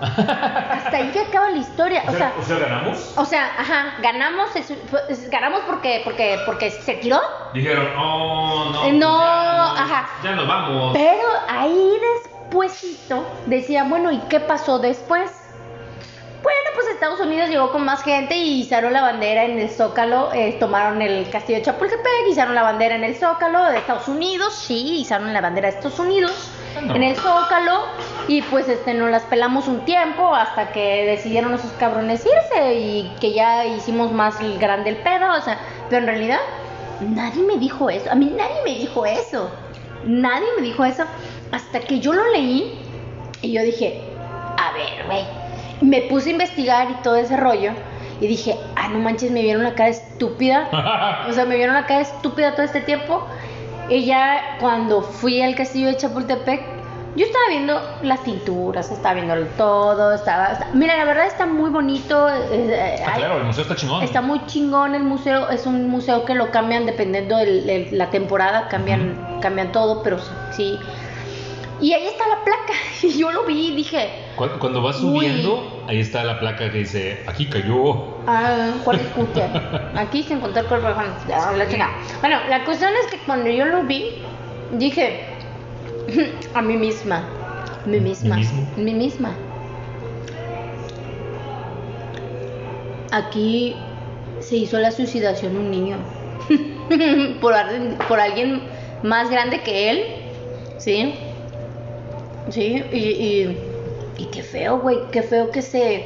Hasta ahí acaba la historia. O sea, o sea, ganamos. o sea, ajá, ganamos, pues, ganamos porque, porque, porque se tiró. Dijeron, oh, no. Eh, no, ya, ajá. Ya nos vamos. Pero ahí despuésito decía, bueno, ¿y qué pasó después? Bueno, pues Estados Unidos llegó con más gente y izaron la bandera en el Zócalo, eh, tomaron el castillo de Chapultepec, izaron la bandera en el Zócalo de Estados Unidos, sí, izaron la bandera de Estados Unidos Ah, no. en el Zócalo y pues este nos las pelamos un tiempo hasta que decidieron esos cabrones irse y que ya hicimos más grande el pedo, o sea, pero en realidad nadie me dijo eso, a mí nadie me dijo eso, nadie me dijo eso hasta que yo lo leí y yo dije, a ver, güey. Me puse a investigar y todo ese rollo. Y dije, ah, no manches, me vieron la cara estúpida. [LAUGHS] O sea, me vieron la cara estúpida todo este tiempo. Y ya cuando fui al castillo de Chapultepec, Yo estaba viendo las tinturas, estaba viendo todo, estaba... está- Mira, la verdad está muy bonito. eh, eh, hay- claro, el museo está chingón. Está muy chingón el museo, es un museo que lo cambian dependiendo de la temporada, cambian, cambian todo, pero sí. Y ahí está la placa, [LAUGHS] y yo lo vi y dije, Cu- Cuando vas Uy. subiendo, ahí está la placa que dice, aquí cayó. ah, Juárez [LAUGHS] Cúter, aquí se encontró el cuerpo de Juan, la. Bueno, la cuestión es que cuando yo lo vi, dije, [LAUGHS] a mí misma, mí misma, ¿Mí misma. Aquí se hizo la suicidación un niño. [LAUGHS] Por, alguien- por alguien más grande que él, ¿sí? Sí, y, y, y qué feo, güey, qué feo que se...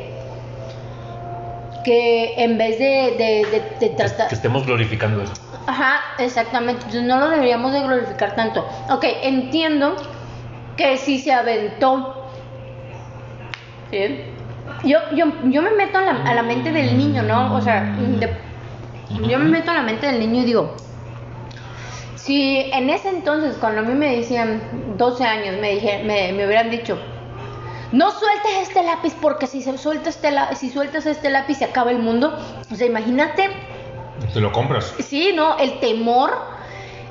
Que en vez de, de, de, de Que, tratar... que estemos glorificando eso. Ajá, exactamente. Entonces no lo deberíamos de glorificar tanto. Ok, entiendo que si se aventó. ¿sí? Yo, yo, yo me meto a la, a la mente del niño, ¿no? O sea, de- yo me meto a la mente del niño y digo, si en ese entonces, cuando a mí me decían 12 años, me, dije, me, me hubieran dicho, no sueltes este lápiz porque si, se suelta este si sueltas este lápiz se acaba el mundo. O sea, imagínate Te lo compras. Sí, no, el temor,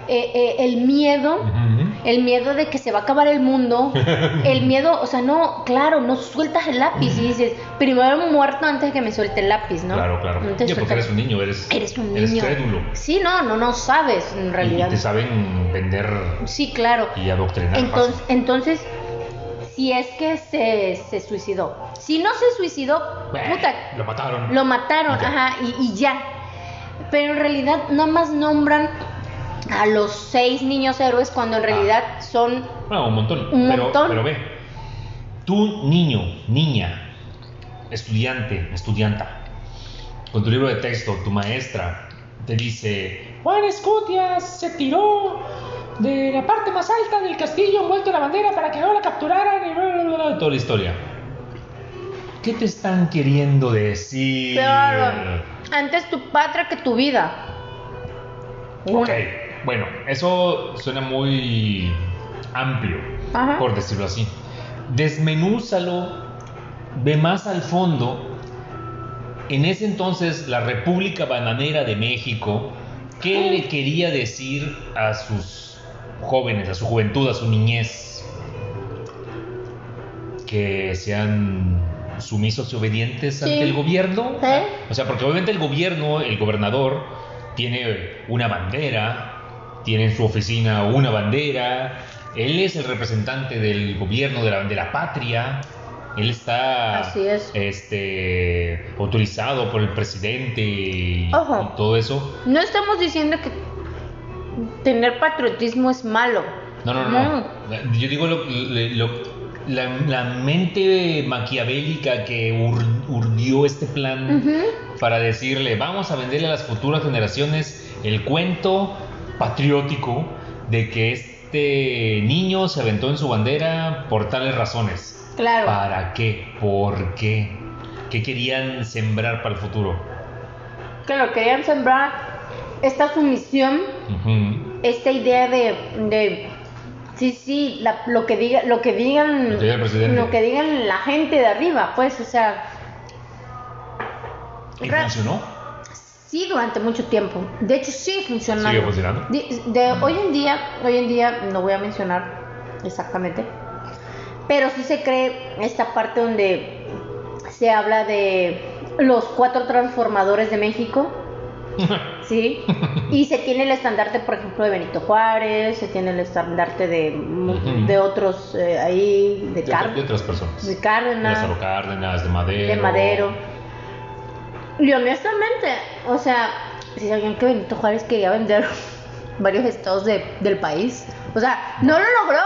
eh, eh, el miedo, el miedo de que se va a acabar el mundo, [LAUGHS] el miedo, o sea, no, claro, no sueltas el lápiz y dices, primero muerto antes de que me suelte el lápiz, ¿no? Claro, claro. Sí, porque eres un niño, eres, Eres un niño. crédulo. Sí, no, no, no sabes en realidad. Y te saben vender Sí, claro. y adoctrinar. Entonces, fácil. entonces, si es que se, se suicidó, si no se suicidó, puta, Lo mataron. Lo mataron, Y ajá, y, y ya. Pero en realidad nada más nombran a los seis niños héroes cuando en realidad son... Bueno, un montón. Un pero, montón. pero ve, tú niño, niña, estudiante, estudianta, con tu libro de texto, tu maestra te dice, Juan Escutias se tiró de la parte más alta del castillo envuelto en la bandera para que no la capturaran y bla, bla, bla, bla", toda la historia. ¿Qué te están queriendo decir? Claro. Antes tu patria que tu vida. Ok, bueno, eso suena muy amplio, Ajá. por decirlo así. Desmenúzalo, ve más al fondo. En ese entonces, la República Bananera de México, ¿qué le quería decir a sus jóvenes, a su juventud, a su niñez? Que sean sumisos y obedientes Sí. ante el gobierno. Sí. O sea, porque obviamente el gobierno, el gobernador, tiene una bandera, tiene en su oficina una bandera, él es el representante del gobierno de la, de la patria, él está Así es. este autorizado por el presidente y, Ojo. y todo eso. No estamos diciendo que tener patriotismo es malo. No, no, no. no. Yo digo lo- lo- la, la mente maquiavélica que ur- urdió este plan para decirle, vamos a venderle a las futuras generaciones el cuento patriótico de que este niño se aventó en su bandera por tales razones. Claro. ¿Para qué? ¿Por qué? ¿Qué querían sembrar para el futuro? Que lo querían sembrar esta sumisión esta idea de, de sí, sí, la- lo que diga, lo que digan, Lo que diga el presidente. lo que digan la gente de arriba, pues, o sea, ¿Y funcionó? sí durante mucho tiempo. De hecho, sigue funcionando. Sigue funcionando. De, de hoy en día, hoy en día no voy a mencionar exactamente, pero sí se cree esta parte donde se habla de los cuatro transformadores de México. [LAUGHS] Sí, [LAUGHS] y se tiene el estandarte, por ejemplo, de Benito Juárez, se tiene el estandarte de, de otros eh, ahí, de, De, Car- de otras personas. de De Cárdenas, Lázaro Cárdenas, de Madero. de Madero. Y honestamente, o sea, si sabían que Benito Juárez quería vender [LAUGHS] varios estados de- del país, o sea, no lo logró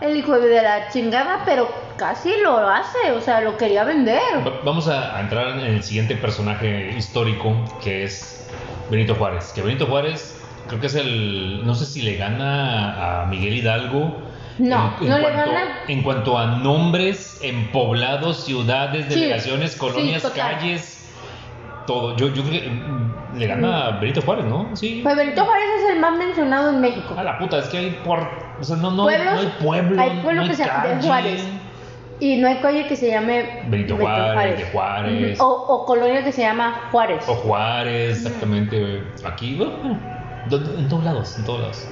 el hijo de la chingada, pero casi lo hace, o sea, lo quería vender. Va- Vamos a entrar en el siguiente personaje histórico que es Benito Juárez. Que Benito Juárez creo que es el. No sé si le gana a Miguel Hidalgo. No, en, en no le cuanto, gana. En cuanto a nombres en poblados, ciudades, delegaciones, sí, colonias, calles, todo. Yo, yo creo que mm, le gana a Benito Juárez, ¿no? Sí. Pues Benito Juárez es el más mencionado en México. A la puta, es que hay por... O sea, no, no, Pueblos, no hay pueblo, hay pueblo no hay que se de. Juárez. Y no hay calle que se llame Benito Juárez, de Juárez. O, o colonia que se llama Juárez. O Juárez, exactamente. Aquí, bueno, en todos lados, en todos lados.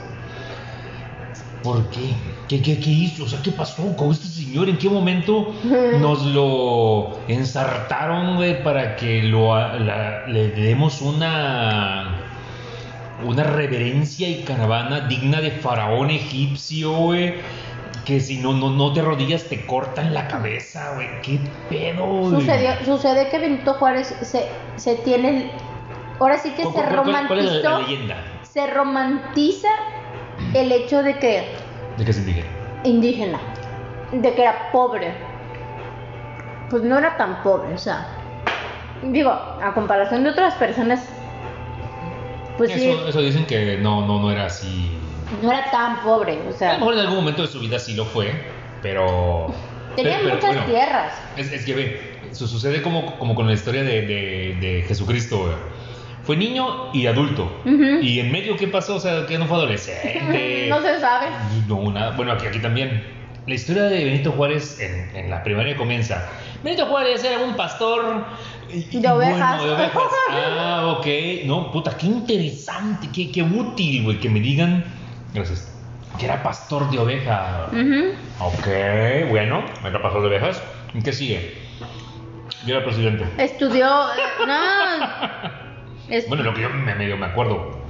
¿Por qué? ¿Qué, qué, qué hizo? O sea, ¿qué pasó con este señor? ¿En qué momento nos lo ensartaron, güey, para que lo, la- le demos una una reverencia y caravana digna de faraón egipcio, güey? Que si no, no, no te rodillas te cortan la cabeza, güey. ¿Qué pedo, güey? Sucedió, sucede que Benito Juárez se, se tiene. Ahora sí que ¿Cuál- se es leyenda? se romantiza el hecho de que ¿De qué se indígena? indígena, de que era pobre. Pues no era tan pobre, o sea, digo, a comparación de otras personas, pues sí, eso, dicen que no, no, no era así. no era tan pobre, o A lo sea, mejor en algún momento de su vida sí lo fue, pero. tenía muchas bueno, tierras. Es, es que ve, su- sucede como, como con la historia de, de- de Jesucristo, güey. Fue niño y adulto. ¿Y en medio qué pasó? O sea, que no fue adolescente. [LAUGHS] no se sabe. No, nada. Bueno, aquí, aquí también. La historia de Benito Juárez en, en la primaria comienza. Benito Juárez era un pastor. y- y De ovejas. bueno, de ovejas. [LAUGHS] Ah, ok. No, puta, qué interesante, qué, qué útil, güey, que me digan. Gracias. Que era pastor de oveja. Ujú. Ok, bueno, era pastor de ovejas. ¿Y qué sigue? Yo era presidente. Estudió, eh, no, [LAUGHS] Bueno, lo que yo me, medio me acuerdo.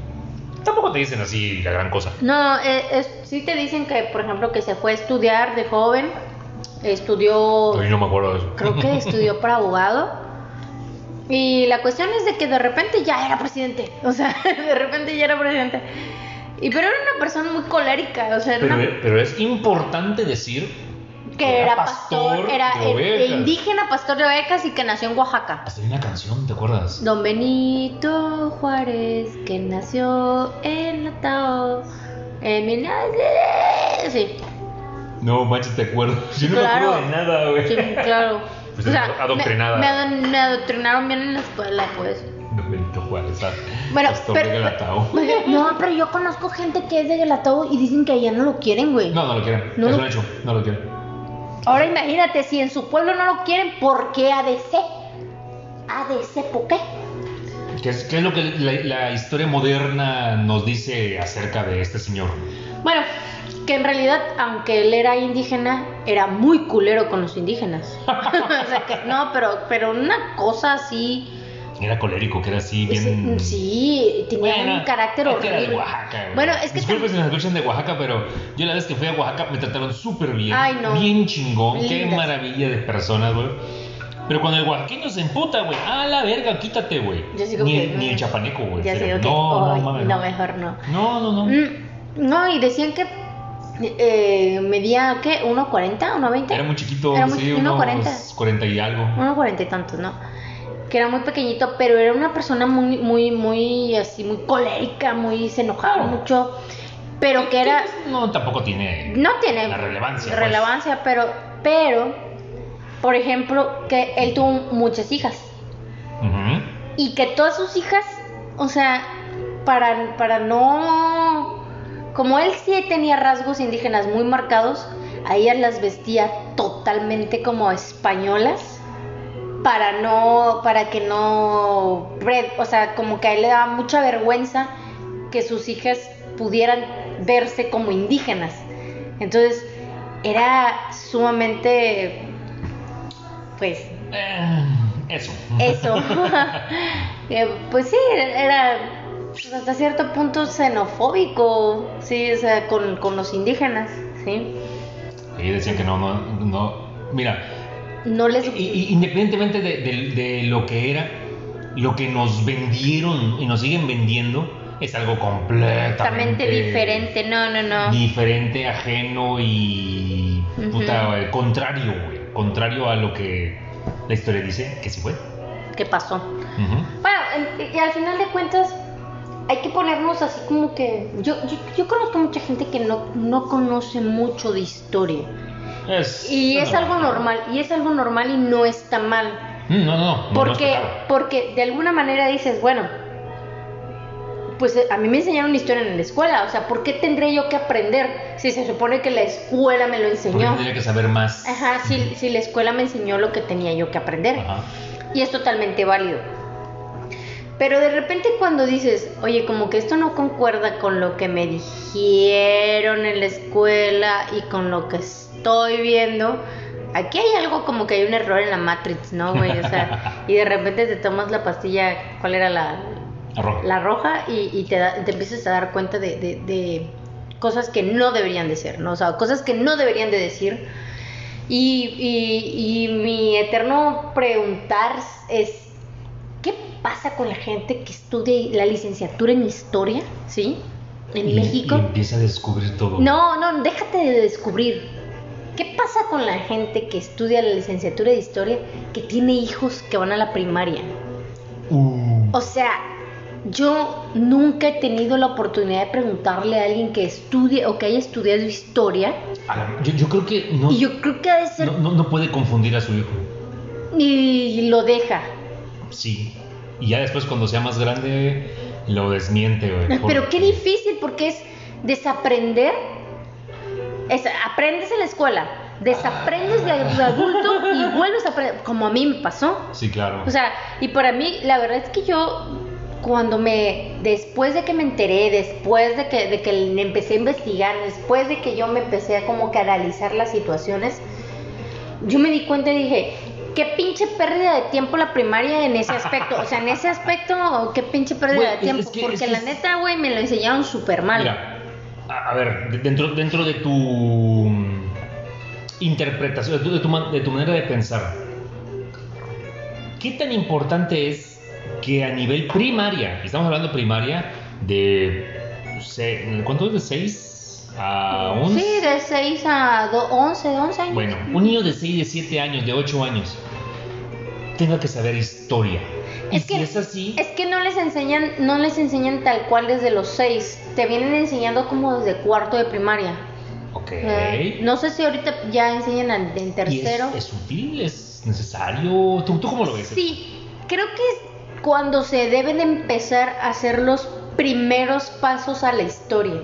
Tampoco te dicen así la gran cosa. no, eh, es- sí te dicen que, por ejemplo, que se fue a estudiar de joven, estudió Yo no me acuerdo de eso. creo que [LAUGHS] estudió para abogado. Y la cuestión es de que de repente ya era presidente. O sea, [LAUGHS] de repente ya era presidente. Y pero era una persona muy colérica. O sea, Pero, una- pero es importante decir que era pastor, era de indígena, pastor de ovejas y que nació en Oaxaca. Hasta hay una canción, ¿te acuerdas? Don Benito Juárez, que nació en la Tao. En mil- Sí, No, manches, te acuerdo. [LAUGHS] Yo no Claro. me acuerdo de nada, güey. sí, claro. [LAUGHS] Pues O sea, adoctrinada. Me, me adoctrinaron bien en la escuela, pues. Don Benito Juárez, ah, Bueno, pastor pero, de Galatao. [LAUGHS] no, pero yo conozco gente que es de Galatao y dicen que allá no lo quieren, güey. No, no lo quieren. No es lo- un hecho, no lo quieren. Ahora imagínate, si en su pueblo no lo quieren, ¿por qué ADC? ADC, ¿por qué? ¿Qué es, qué es lo que la, la historia moderna nos dice acerca de este señor? Bueno, que en realidad, aunque él era indígena, era muy culero con los indígenas. [LAUGHS] o sea que, no, pero, pero una cosa así. Era colérico, que era así, bien. es- Sí, tenía Bueno, un carácter que era de horrible. Oaxaca, güey. Bueno, es que Disculpen si nos escuchan de Oaxaca, pero yo la vez que fui a Oaxaca me trataron súper bien. Ay, no. Bien chingón. Qué Lindas. maravilla de personas, güey. Pero cuando el oaxaqueño se emputa, güey. Ah, la verga, quítate, güey. Yo sigo Ni, que- el- ni el chapaneco, güey. Ya sé que, No, ay, no, mames. no, No, mejor no. no, no. no. Mm, No, y decían que eh, medía, ¿qué? ¿1.40? ¿1.20? Era muy chiquito, Era muy- sí, 1.40. unos 40 y algo. 1.40 y tantos, ¿no? Que era muy pequeñito, pero era una persona muy, muy, muy, así, muy colérica, muy, se enojaba Claro. mucho, pero que era, No, tampoco tiene. no tiene La relevancia, pues. relevancia, pero, pero, por ejemplo, que él tuvo muchas hijas y que todas sus hijas, o sea, para, para no, como él sí tenía rasgos indígenas muy marcados, a ellas las vestía totalmente como españolas para no, para que no, o sea, como que a él le daba mucha vergüenza que sus hijas pudieran verse como indígenas. Entonces, era sumamente, pues, Eh, eso. eso. [LAUGHS] [LAUGHS] Eh, pues sí, era pues, hasta cierto punto xenofóbico, sí, o sea, con, con los indígenas, sí. Y decían que no, no, no. Mira, No les... independientemente de, de- de lo que era, lo que nos vendieron y nos siguen vendiendo es algo completamente diferente, no, no, no. diferente, ajeno y puta, eh, contrario, güey. Contrario a lo que la historia dice que sí fue. ¿Qué pasó? Ujú. Bueno, en- y al final de cuentas hay que ponernos así como que... Yo, yo, yo conozco mucha gente que no, no conoce mucho de historia. Es, Y es algo normal, y es algo normal y no está mal. Mm, No, no, no. Porque, porque de alguna manera dices, bueno, pues a mí me enseñaron historia en la escuela, o sea, ¿por qué tendré yo que aprender si se supone que la escuela me lo enseñó? Tendría que saber más. Ajá, si, si la escuela me enseñó lo que tenía yo que aprender. Ajá. Y es totalmente válido. Pero de repente cuando dices, oye, como que esto no concuerda con lo que me dijeron en la escuela y con lo que estoy viendo, aquí hay algo como que hay un error en la Matrix, ¿no, güey? O sea, [LAUGHS] y de repente te tomas la pastilla, ¿cuál era la, La roja. la roja? Y, y te, da- te empiezas a dar cuenta de, de- de cosas que no deberían de ser, ¿no? O sea, cosas que no deberían de decir. Y, y- y mi eterno preguntar es, ¿qué pasa con la gente que estudia la licenciatura en historia, ¿sí? En Y- México. Y empieza a descubrir todo. No, no, déjate de descubrir. ¿Qué pasa con la gente que estudia la licenciatura de historia que tiene hijos que van a la primaria? Uh. O sea, yo nunca he tenido la oportunidad de preguntarle a alguien que estudie o que haya estudiado historia la- yo, yo creo que no, y yo creo que ha de ser no, no- no puede confundir a su hijo. y lo deja. Sí. Y ya después cuando sea más grande lo desmiente, güey. Pero qué difícil porque es desaprender. Es, aprendes en la escuela, desaprendes de adulto y [LAUGHS] vuelves a aprender, como a mí me pasó. Sí, claro. O sea, y para mí, la verdad es que yo, cuando me, después de que me enteré, después de que, de que empecé a investigar, después de que yo me empecé a como que analizar las situaciones, yo me di cuenta y dije, qué pinche pérdida de tiempo la primaria en ese aspecto. O sea, en ese aspecto, qué pinche pérdida de tiempo. es que- porque es que la neta, güey, me lo enseñaron súper mal. Mira, a, a ver, de- dentro, dentro de tu mm, interpretación, de tu, de tu de tu manera de pensar, ¿qué tan importante es que a nivel primaria, estamos hablando primaria, de, ¿cuánto es? ¿De 6 a 11? Sí, de 6 a do- 11, 11 años. Bueno, un niño de 6, de 7 años, de 8 años, tenga que saber historia. Es si que, es así, es que no les enseñan, no les enseñan tal cual desde los seis. Te vienen enseñando como desde cuarto de primaria. ok. Eh, no sé si ahorita ya enseñan en, en ¿Y es, tercero. es útil? ¿Es necesario? ¿Tú, tú cómo lo ves? Sí, creo que es cuando se deben de empezar a hacer los primeros pasos a la historia.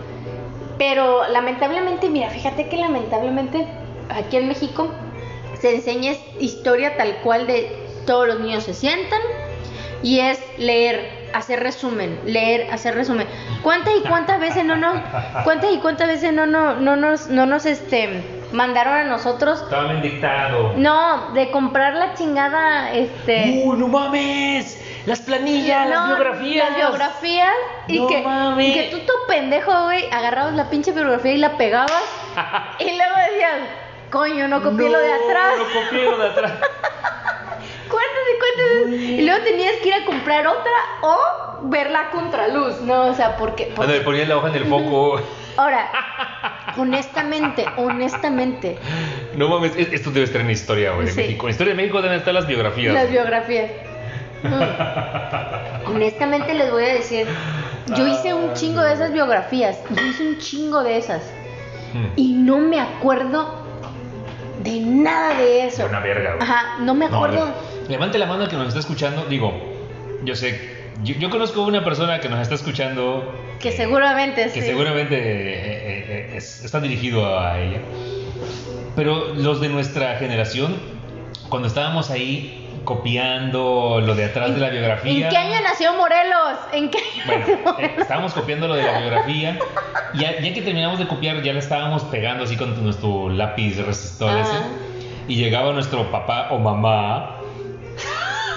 Pero lamentablemente, mira, fíjate que lamentablemente aquí en México se enseña historia tal cual de todos los niños se sientan y es leer, hacer resumen, leer, hacer resumen. ¿Cuántas y cuántas veces no nos, cuántas y cuántas veces no, no, no nos, no nos este, mandaron a nosotros Estaba bien dictado. no, de comprar la chingada, este... ¡Uh, no mames! Las planillas, las no, biografías. Las biografías. Y, No que, mames. y que tú, tu pendejo, güey, agarrabas la pinche biografía y la pegabas. [LAUGHS] y luego decías, coño, no copié lo de atrás. No copié lo de atrás. [LAUGHS] ¿Cuántas y cuántas veces? Y luego tenías que ir a comprar otra o verla a contraluz, ¿no? O sea, porque... porque- Cuando le ponías la hoja en el foco. [LAUGHS] Ahora, honestamente, honestamente, No mames, es- esto debe estar en historia, güey. de Sí. México. En historia de México deben estar las biografías. las biografías. [LAUGHS] Mm. Honestamente les voy a decir, yo hice un chingo de esas biografías, yo hice un chingo de esas Hmm. y no me acuerdo de nada de eso. De una verga, güey. Ajá, no me acuerdo. Levante la mano que nos está escuchando. Digo, yo sé, yo, yo conozco una persona que nos está escuchando. Que seguramente que sí. seguramente eh, eh, eh, es- está dirigido a ella. Pero los de nuestra generación, cuando estábamos ahí copiando lo de atrás de la biografía. ¿En qué año nació Morelos? ¿En qué año Bueno, nació eh, Morelos? estábamos copiando lo de la biografía. Y ya, ya que terminamos de copiar, ya le estábamos pegando así con nuestro lápiz resistor ese. Ajá. Y llegaba nuestro papá o mamá.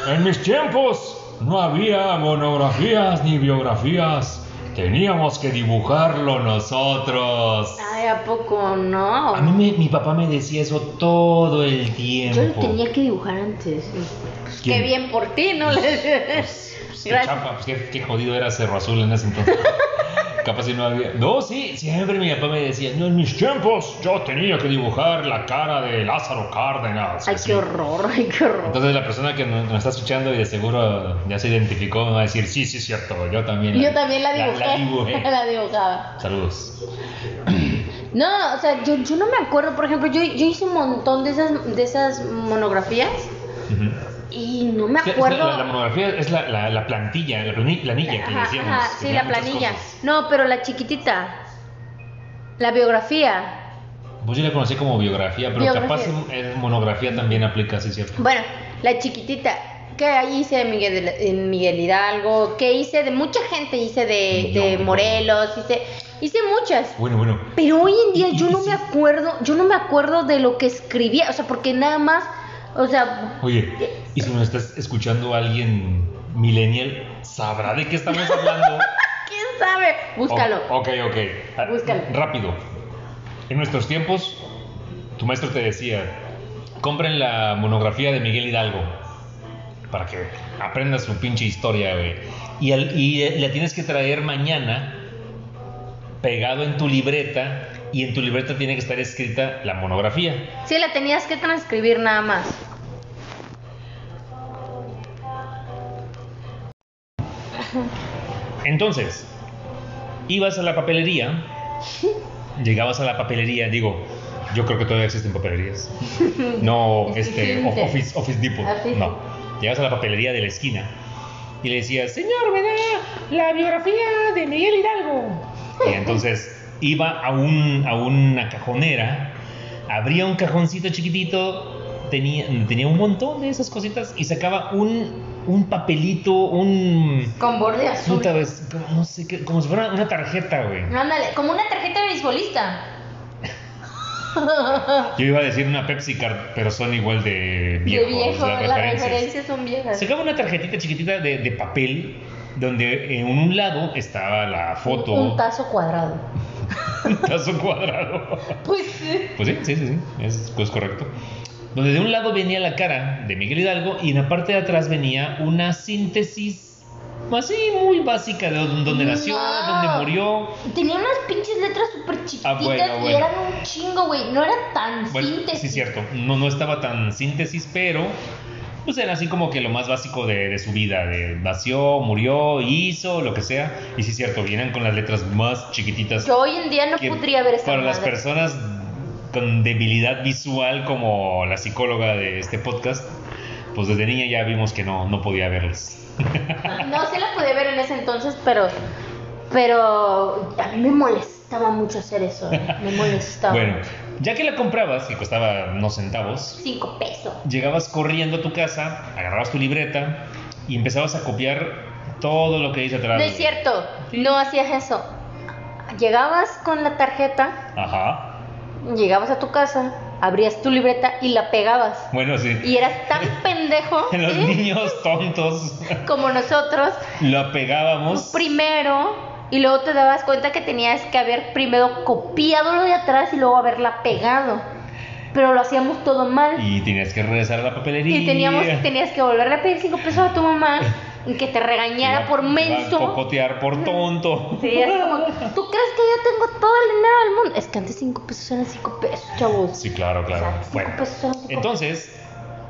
En mis tiempos no había monografías ni biografías. Teníamos que dibujarlo nosotros. Ay, ¿a poco no? A mí me- mi papá me decía eso todo el tiempo. Yo lo tenía que dibujar antes. Pues ¿Quién? qué bien por ti, ¿no? Pues, [LAUGHS] pues, qué chafa, pues qué, qué jodido era Cerro Azul en ese entonces. [LAUGHS] Capaz si no había. No, sí, siempre mi papá me decía, no, en mis tiempos yo tenía que dibujar la cara de Lázaro Cárdenas. Ay, así". qué horror, ay, qué horror. Entonces la persona que nos, nos está escuchando y de seguro ya se identificó me va a decir, sí, sí, es cierto, yo también. Yo también la dibujé. La, dibujé. [LAUGHS] La dibujaba. Saludos. [CLEARS THROAT] No, o sea, yo, yo no me acuerdo, por ejemplo, yo, yo hice un montón de esas, de esas monografías Ujú. Y no me acuerdo. La, monografía es la, la, la plantilla, la plani- planilla que decíamos. ajá, sí, la planilla. cosas. No, pero la chiquitita. La biografía. Pues yo la conocí como biografía, pero Biografía. capaz en, monografía también aplica, sí, cierto. Bueno, la chiquitita. ¿Qué hice de Miguel, de Miguel Hidalgo? ¿Qué hice de mucha gente? Hice de, de. Morelos, hice, hice muchas. Bueno, bueno. Pero hoy en día yo no me acuerdo, yo no me acuerdo de lo que escribía, o sea, porque nada más, o sea, Oye, y si nos estás escuchando alguien millennial, ¿sabrá de qué estamos hablando? [LAUGHS] ¿quién sabe? Búscalo. Oh, ok, ok. Ah, Búscalo. Rápido. En nuestros tiempos, tu maestro te decía, compren la monografía de Miguel Hidalgo para que aprendas su pinche historia, güey. Y, al- y eh, la tienes que traer mañana pegado en tu libreta y en tu libreta tiene que estar escrita la monografía. Sí, la tenías que transcribir nada más. Entonces, ibas a la papelería, llegabas a la papelería, digo, yo creo que todavía existen papelerías. [LAUGHS] No, este, Office, Office Depot. Office. No. Llegas a la papelería de la esquina y le decías, señor, me da la biografía de Miguel Hidalgo. Y entonces iba a, un, a una cajonera, abría un cajoncito chiquitito, tenía, tenía un montón de esas cositas y sacaba un, un papelito, un... Con borde azul. Puta vez, como- no sé qué, como si fuera una tarjeta, güey. Ándale, como una tarjeta de beisbolista. [LAUGHS] Yo iba a decir una Pepsi Card, pero son igual de viejos. de viejo, las las referencias. referencias son viejas. Sacaba una tarjetita chiquitita de, de papel donde en un lado estaba la foto, Un, un tazo cuadrado. [LAUGHS] un tazo cuadrado. Pues sí. Pues sí, sí, sí, sí, es, es correcto. Donde de un lado venía la cara de Miguel Hidalgo y en la parte de atrás venía una síntesis así muy básica de dónde dónde nació, No. dónde murió. Tenía unas pinches letras súper chiquititas Ah, bueno, y eran un chingo, güey. No era tan Bueno, síntesis. sí, cierto. No, no estaba tan síntesis, pero pues era así como que lo más básico de, de su vida. De nació, murió, hizo, lo que sea. Y sí, cierto, vienen con las letras más chiquititas. Yo hoy en día no podría ver esa Para las personas con debilidad visual, como la psicóloga de este podcast, pues desde niña ya vimos que no, no podía verlas. [LAUGHS] No, sí la pude ver en ese entonces, pero. Pero. A mí me molestaba mucho hacer eso. eh, Me molestaba. Bueno, ya que la comprabas, y costaba unos centavos, Cinco pesos. llegabas corriendo a tu casa, agarrabas tu libreta y empezabas a copiar todo lo que dice atrás. No es cierto. No hacías eso. Llegabas con la tarjeta, Ajá. llegabas a tu casa, abrías tu libreta y la pegabas. Bueno, sí. Y eras tan [LAUGHS] pendejo Los ¿sí? niños tontos [LAUGHS] como nosotros, lo pegábamos. primero, y luego te dabas cuenta que tenías que haber primero copiado lo de atrás y luego haberla pegado. Pero lo hacíamos todo mal. Y tenías que regresar a la papelería. Y teníamos, tenías que volverle a pedir cinco pesos a tu mamá que te regañara Iba- por menso. cocotear por tonto. Sí, es como, ¿tú crees que yo tengo todo el dinero del mundo? Es que antes cinco pesos eran cinco pesos, chavos. Sí, claro, claro. O sea, cinco Bueno, entonces,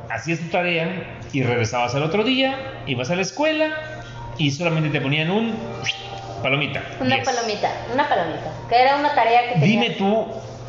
hacías tu tarea y regresabas al otro día, ibas a la escuela y solamente te ponían un palomita. Una Yes. palomita, una palomita. Que era una tarea que tenía. Dime tú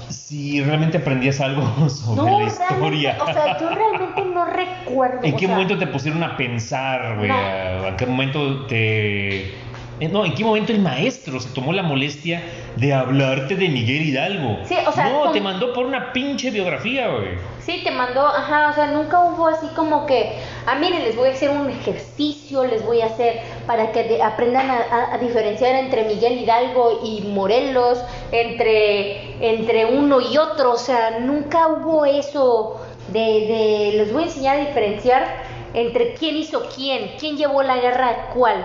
si realmente aprendías algo [LAUGHS] sobre no, la historia. o sea, yo realmente no [LAUGHS] recuerdo. ¿En qué sea, momento te pusieron a pensar, güey? No. ¿A- ¿En qué momento te... eh, No, ¿en qué momento el maestro se tomó la molestia de hablarte de Miguel Hidalgo? Sí, o sea, No, como- te mandó por una pinche biografía, güey. Sí, te mandó, ajá, o sea, nunca hubo así como que, ah, miren, les voy a hacer un ejercicio, les voy a hacer para que de- aprendan a, a- a diferenciar entre Miguel Hidalgo y Morelos, entre, entre uno y otro, o sea, nunca hubo eso de, de, les voy a enseñar a diferenciar entre quién hizo quién, quién llevó la guerra a cuál.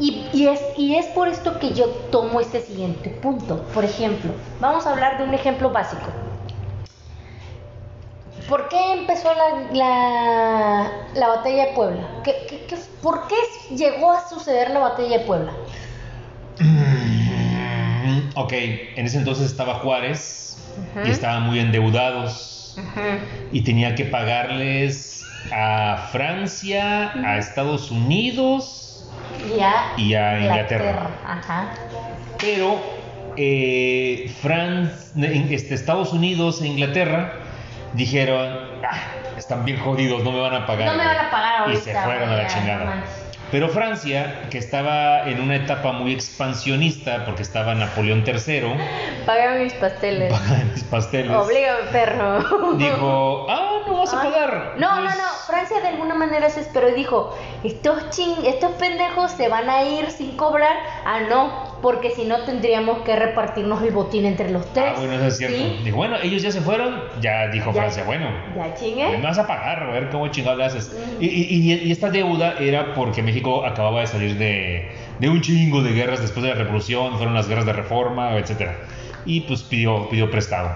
Y, y es, y es por esto que yo tomo este siguiente punto. Por ejemplo, vamos a hablar de un ejemplo básico. ¿Por qué empezó la, la, la batalla de Puebla? ¿Qué, qué- qué- por qué llegó a suceder la batalla de Puebla? Mm, Ok, en ese entonces estaba Juárez y estaban muy endeudados y tenía que pagarles a Francia, a Estados Unidos, Y a Y a Inglaterra. Ajá. pero eh, Fran- en- este, Estados Unidos e Inglaterra dijeron, ah, están bien jodidos, no me van a pagar. No me van a pagar Y se fueron a la chingada. Pero Francia, que estaba en una etapa muy expansionista, porque estaba Napoleón III, Págame mis pasteles. mis pasteles, Oblígame, perro. dijo, ah, no vas a Ay, pagar. No, Pues, no, no. Francia de alguna manera se esperó y dijo: estos ching, estos pendejos se van a ir sin cobrar. Ah, no, porque si no tendríamos que repartirnos el botín entre los tres. Ah, bueno, eso es cierto. ¿Sí? Dijo, bueno, ellos ya se fueron, ya dijo Ya. Francia, bueno, Ya me chingue. vas a pagar, a ver cómo chingado le haces. Mm. Y, y- y- y esta deuda era porque México acababa de salir de, de un chingo de guerras después de la revolución, fueron las guerras de reforma, etc. Y pues pidió, pidió prestado.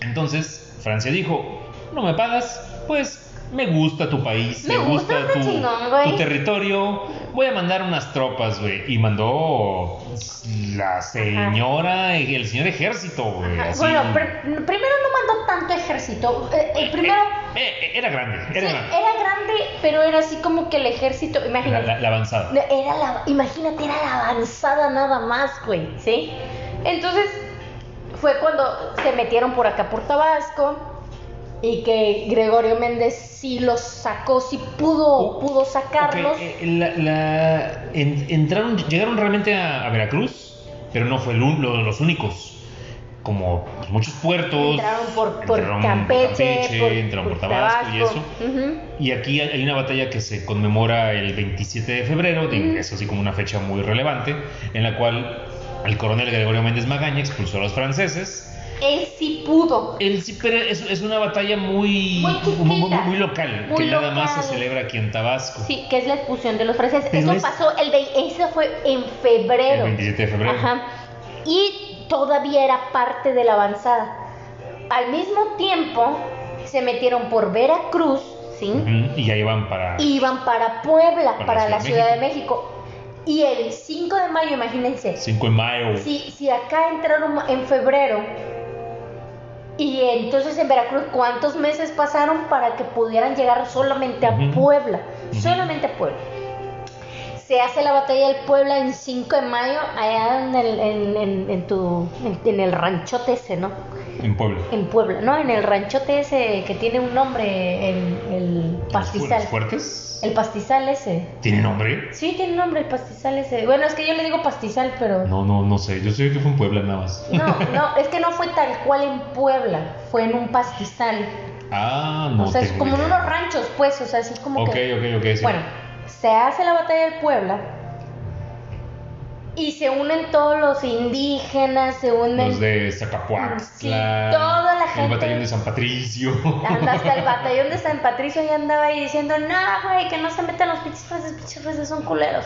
Entonces, Francia dijo, no me pagas, pues me gusta tu país, Me me, gusta, tu, chingón, tu territorio, voy a mandar unas tropas, güey. Y mandó la señora, el señor ejército, güey. Ajá. Bueno, pr- primero no mandó tanto ejército. Eh, eh, primero. Eh, eh, era grande, era sí, grande. era grande, pero era así como que el ejército. La, Imagínate. la- la avanzada. Era la, imagínate, era la avanzada nada más, güey, ¿sí? Entonces, fue cuando se metieron por acá por Tabasco y que Gregorio Méndez sí los sacó, sí pudo, Oh, pudo sacarlos. Eh, la- la- en- entraron, llegaron realmente a, a Veracruz, pero no fue el lo- los únicos. Como pues, muchos puertos. entraron por, por entraron Campeche, Campeche, por, entraron por por Tabasco, y eso. Y aquí hay una batalla que se conmemora el 27 de febrero, de- es así como una fecha muy relevante, en la cual el coronel Gregorio Méndez Magaña expulsó a los franceses. Él sí pudo. El, sí, pero es, es una batalla muy, Muy chiquita. muy, muy- muy local, que nada más se celebra aquí en Tabasco. Sí, que es la expulsión de los franceses. Pero Eso es- pasó, el eso fue en febrero. El 27 de febrero. Ajá. Y todavía era parte de la avanzada. Al mismo tiempo, se metieron por Veracruz, ¿sí? Y ya iban para... Iban para Puebla, Para para, la la Ciudad de México. Y el 5 de mayo, imagínense, 5 de mayo. si, si acá entraron en febrero, y entonces en Veracruz, ¿cuántos meses pasaron para que pudieran llegar solamente a. Puebla? Solamente a Puebla. Se hace la batalla del Puebla en 5 de mayo, allá en el, en, en- en tu, en, el ranchote ese, ¿no? En Puebla. En Puebla, ¿no? En el ranchote ese que tiene un nombre, el, el ¿Los pastizal. fuertes? El pastizal ese. ¿Tiene nombre? Sí, tiene nombre el pastizal ese. Bueno, es que yo le digo pastizal, pero... No, no, no sé. Yo sé que fue en Puebla nada más. No, [LAUGHS] no, es que no fue tal cual en Puebla, fue en un pastizal. Ah, no o sea, es como en unos ranchos, pues, o sea, así como Ok, que... ok, ok, sí. Bueno, se hace la batalla del Puebla y se unen todos los indígenas, se unen... Los de Zacapuaxtla. Sí, toda la gente. El batallón de San Patricio. Hasta el [LAUGHS] batallón de San Patricio ya andaba ahí diciendo, no, güey, que no se metan los pinches franceses, pinches franceses son culeros.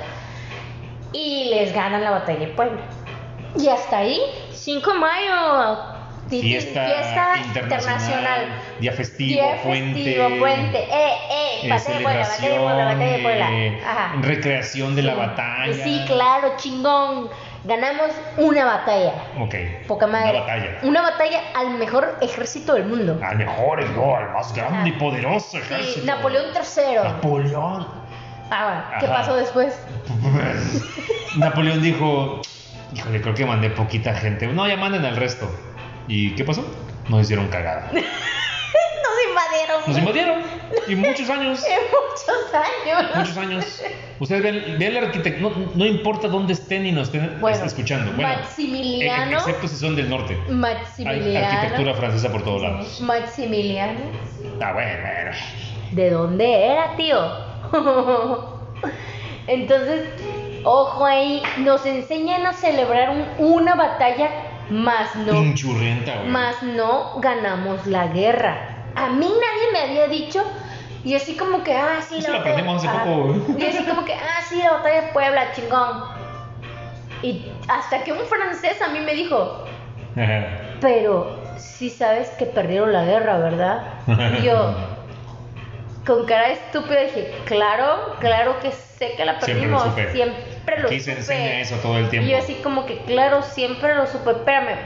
Y les ganan la batalla de Puebla. Y hasta ahí, 5 de mayo, ti- Fiesta, internacional, Día festivo, Día puente. festivo, puente. Eh, eh, eh, batalla de Puebla, batalla de Puebla, batalla de Puebla. Ajá. recreación de la Sí. batalla. Sí, claro, chingón. Ganamos una batalla. Ok. Poca madre. Una batalla. Una batalla al mejor ejército del mundo. Al mejor, no, al más grande y Ajá. poderoso Sí, ejército. Napoleón III. Napoleón. Ah, bueno, ¿qué Ajá. pasó después? [LAUGHS] Napoleón dijo, híjole, creo que mandé poquita gente. No, ya manden al resto. ¿Y qué pasó? Nos hicieron cagada. [LAUGHS] Nos invadieron. Nos invadieron. Y [LAUGHS] muchos años. En muchos años. Muchos años. Ustedes ven, vean la arquitectura. No, no importa dónde estén y nos estén Bueno, escuchando. Bueno, Maximiliano. excepto si son del norte. Hay Maximiliano. arquitectura francesa por todos lados. Maximiliano. Ah, bueno, bueno. ¿De dónde era, tío? [LAUGHS] Entonces, ojo ahí, nos enseñan a celebrar un- una batalla, más no, Pinchurrienta, güey. más no ganamos la guerra. A mí nadie me había dicho, y así como que, ah, sí, Eso la aprendimos hace batalla- poco, güey. Y así como que, ah, sí, la batalla de Puebla, chingón. Y hasta que un francés a mí me dijo, pero sí sabes que perdieron la guerra, ¿verdad? Y yo, [LAUGHS] con cara estúpida, dije, claro, claro que sé que la Siempre lo perdimos. supe. Siempre lo Aquí se supe. enseña eso todo el tiempo. Y yo así como que, claro, siempre lo supe. Espérame.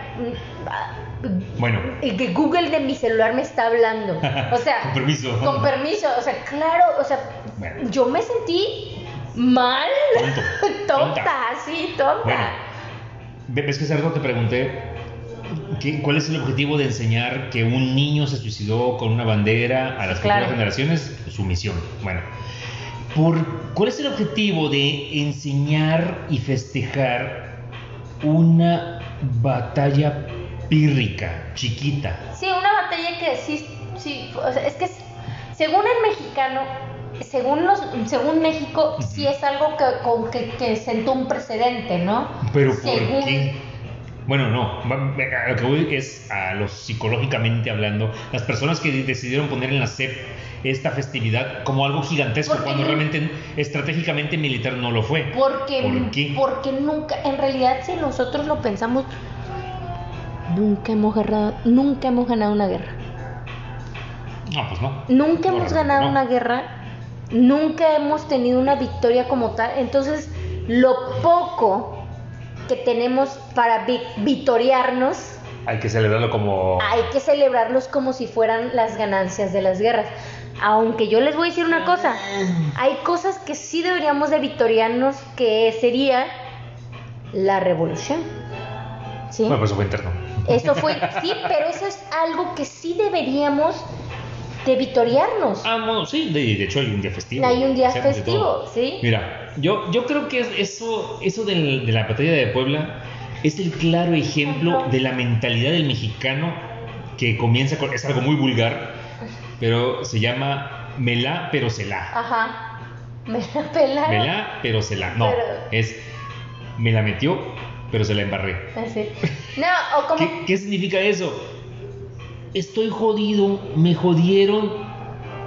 Bueno, El que Google de mi celular me está hablando. O sea, [LAUGHS] Con permiso. Con permiso. O sea, claro, o sea, Bueno. yo me sentí mal. Tonto. [LAUGHS] tonta, sí, tonta. Bueno. ve- ves que rato te pregunté ¿qué- ¿cuál es el objetivo de enseñar que un niño se suicidó con una bandera a las Claro. futuras generaciones? Su misión. Bueno, por, ¿cuál es el objetivo de enseñar y festejar una batalla pírrica, chiquita? Sí, una batalla que sí, sí, o sea, es que según el mexicano, según los, según México, sí es algo que, con que, que sentó un precedente, ¿no? Pero ¿por Según- qué? Bueno, no, a lo que voy es a lo psicológicamente hablando, las personas que decidieron poner en la SEP esta festividad como algo gigantesco Porque cuando realmente estratégicamente militar no lo fue. Porque, ¿Por qué? porque nunca, en realidad, si nosotros lo pensamos, nunca hemos ganado, nunca hemos ganado una guerra. No, pues no. Nunca No, hemos ganado no. una guerra, nunca hemos tenido una victoria como tal. Entonces, lo poco que tenemos para vi- victoriarnos, Hay que celebrarlo como... hay que celebrarlos como si fueran las ganancias de las guerras. Aunque yo les voy a decir una cosa, hay cosas que sí deberíamos de victoriarnos, que sería la revolución. ¿Sí? Bueno, pues eso fue interno. Eso fue, sí, [LAUGHS] pero eso es algo que sí deberíamos de victoriarnos. Ah, no, sí, de, de hecho hay un día festivo. Hay un día festivo. ¿sí? Mira, yo, yo creo que es- eso, eso del- de la batalla de Puebla es el claro ejemplo de la mentalidad del mexicano que comienza con, es algo muy vulgar, pero se llama melá pero celá. Ajá. Me la pelaron. Melá pero celá. No, Pero- es me la metió pero se la embarré. Así. No, o como. ¿Qué, qué significa eso? Estoy jodido, me jodieron,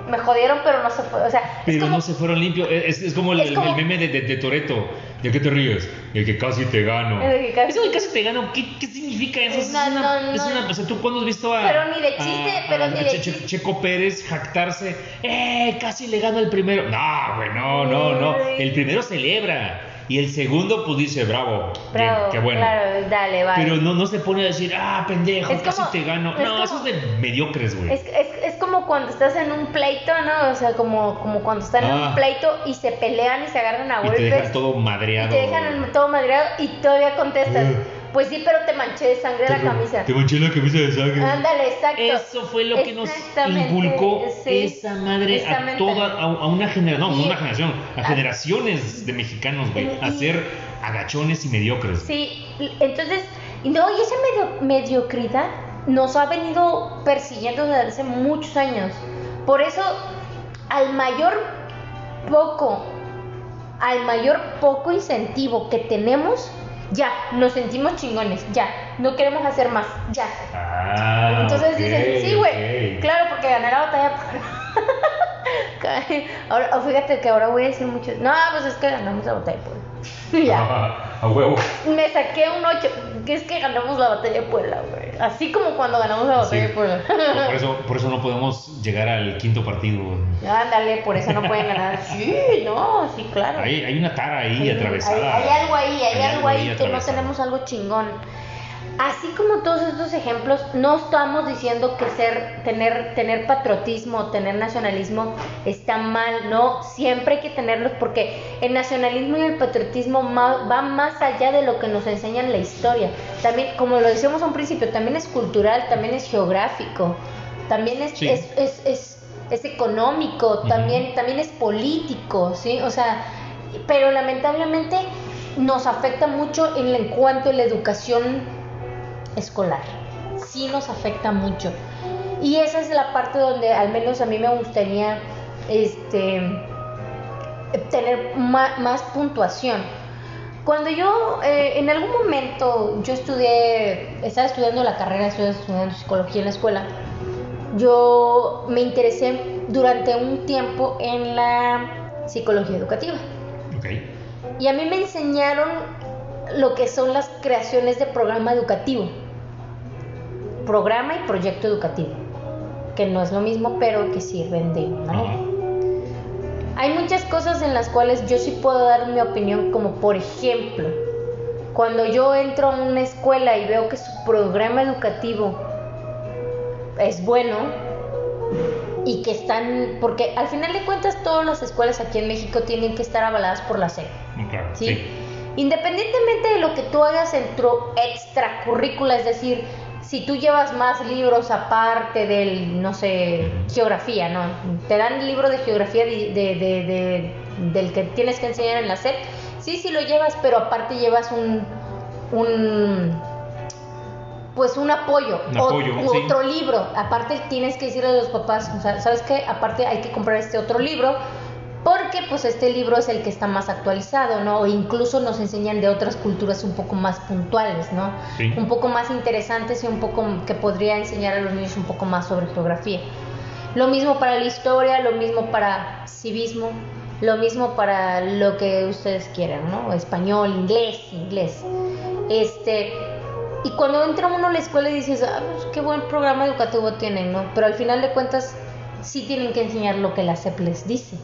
Me jodieron, pero no se fue. O sea, es pero como. no se fueron limpios. Es, es como el, Es como- el meme de, de, de Toreto. ¿De qué te ríes? De que casi te gano. De que casi- Eso de casi te gano, ¿qué, qué significa eso? Es No, una, no, es no. una- o sea, tú cuando has visto a. Pero ni de chiste, a- pero a ni de Che- chiste. Checo Pérez jactarse. ¡Eh! Casi le gano el primero. No, güey, no, no, no. El primero celebra. Y el segundo, pues dice, bravo. bien, Bravo, qué bueno. Claro, dale, vale. Pero no, no se pone a decir, ah, pendejo, Es casi como- te gano. No, como- eso es de mediocres, güey. Es, es, es como cuando estás en un pleito, ¿no? O sea, como, como cuando están en Ah. un pleito y se pelean y se agarran a Y te golpes. dejan todo y madreado. te dejan todo madreado y todavía contestas. Ah. Pues sí, pero te manché de sangre la camisa. Te manché la camisa de sangre. Ándale, exacto. Eso fue lo que nos inculcó sí, esa madre a toda, a, a una generación, no, no una generación, a generaciones de mexicanos, güey, a ser agachones y mediocres. Sí, entonces, y no, y esa medio- mediocridad nos ha venido persiguiendo desde hace muchos años. Por eso, al mayor poco, al mayor poco incentivo que tenemos, ya, nos sentimos chingones, ya, no queremos hacer más, ya. Ah, Entonces dicen, sí, güey, claro, porque gané la batalla. [LAUGHS] ahora, oh, fíjate que ahora voy a decir mucho, no, pues es que ganamos la batalla por [LAUGHS] ya. A huevo. Me saqué un 8, que es que ganamos la batalla de Puebla, güey. Así como cuando ganamos la batalla Sí. de Puebla. Por eso, [LAUGHS] por eso no podemos llegar al quinto partido. Ándale, por eso no pueden ganar. [LAUGHS] Sí, no, sí, claro. Hay, hay una tara ahí atravesada. Hay, hay algo ahí, hay, algo ahí, que no tenemos algo chingón. Así como todos estos ejemplos, no estamos diciendo que ser, tener, tener patriotismo, tener nacionalismo está mal, no, siempre hay que tenerlos porque el nacionalismo y el patriotismo va más allá de lo que nos enseña en la historia. También, como lo decíamos a un principio, también es cultural, también es geográfico, también es, Sí. es, es, es, es económico, también, también es político, ¿sí? O sea, pero lamentablemente nos afecta mucho en, en cuanto a la educación escolar. Sí nos afecta mucho. Y esa es la parte donde al menos a mí me gustaría este tener más, puntuación. Cuando yo, eh, en algún momento, yo estudié, estaba estudiando la carrera, estudiando psicología en la escuela, yo me interesé durante un tiempo en la psicología educativa. Y a mí me enseñaron lo que son las creaciones de programa educativo. Programa y proyecto educativo. Que no es lo mismo, pero que sirven de una. Ajá. Hay muchas cosas en las cuales yo sí puedo dar mi opinión, como por ejemplo, cuando yo entro a una escuela y veo que su programa educativo es bueno y que están, porque al final de cuentas todas las escuelas aquí en México tienen que estar avaladas por la SEP. ¿sí? sí. Independientemente de lo que tú hagas en tu extracurrícula, es decir, si tú llevas más libros aparte del, no sé, geografía, ¿no? Te dan el libro de geografía de, de- de- de- del que tienes que enseñar en la SEP. Sí, sí lo llevas, pero aparte llevas un, un pues un apoyo, Un apoyo, sí. otro libro. Aparte tienes que decirle a los papás, o sea, ¿sabes qué? Aparte hay que comprar este otro libro porque pues este libro es el que está más actualizado, ¿no? O incluso nos enseñan de otras culturas un poco más puntuales, ¿no? Sí. Un poco más interesantes y un poco que podría enseñar a los niños un poco más sobre geografía. Lo mismo para la historia, lo mismo para civismo, lo mismo para lo que ustedes quieran, ¿no? Español, inglés, inglés. Este, y cuando entra uno a la escuela y dices, ah, pues, qué buen programa educativo tienen, ¿no? Pero al final de cuentas sí tienen que enseñar lo que la SEP les dice,